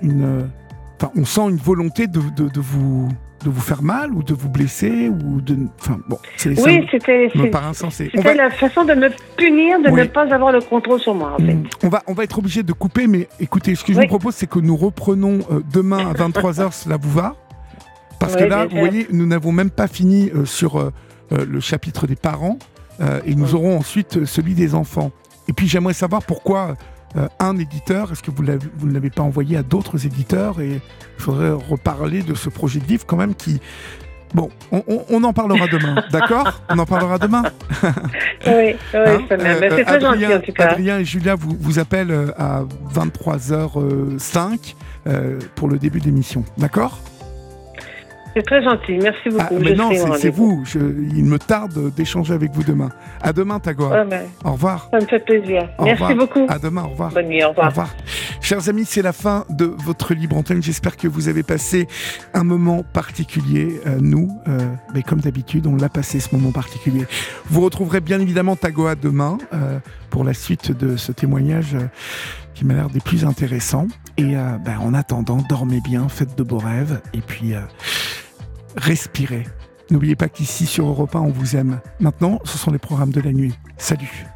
une, enfin, on sent une volonté de, de, de vous de vous faire mal ou de vous blesser ou de, enfin bon, c'est Oui, me- c'était c'était va, la façon de me punir de Oui. ne pas avoir le contrôle sur moi, en fait. On va, on va être obligé de couper, mais écoutez, ce que je Oui. vous propose, c'est que nous reprenons euh, demain à 23h, cela vous va? Parce que là, vous voyez, nous n'avons même pas fini euh, sur euh, le chapitre des parents, et nous aurons ensuite celui des enfants. Et puis j'aimerais savoir pourquoi euh, un éditeur, est-ce que vous, ne l'avez pas envoyé à d'autres éditeurs Et il faudrait reparler de ce projet de livre quand même qui... Bon, on, on- on en parlera demain, d'accord? On en parlera demain Oui, oui, Hein? Euh, c'est euh, très gentil Adrien, en tout cas. Adrien et Julia vous, vous appellent euh, à 23h05 euh, pour le début de l'émission. D'accord? C'est très gentil, merci beaucoup. ah, Mais je non, c'est- vous. Je- il me tarde d'échanger avec vous demain. À demain, Tagoa. Ouais, Au revoir. ça me fait plaisir. Au merci revoir. beaucoup. À demain, au revoir. Bonne nuit, au Au revoir. revoir. Chers amis, c'est la fin de votre libre antenne. J'espère que vous avez passé un moment particulier. Euh, nous, euh, mais comme d'habitude, on l'a passé ce moment particulier. Vous retrouverez bien évidemment Tagoa demain euh, pour la suite de ce témoignage qui m'a l'air des plus intéressants. Et ben, en attendant, dormez bien, faites de beaux rêves et puis respirez. N'oubliez pas qu'ici sur Europe 1, on vous aime. Maintenant, ce sont les programmes de la nuit. Salut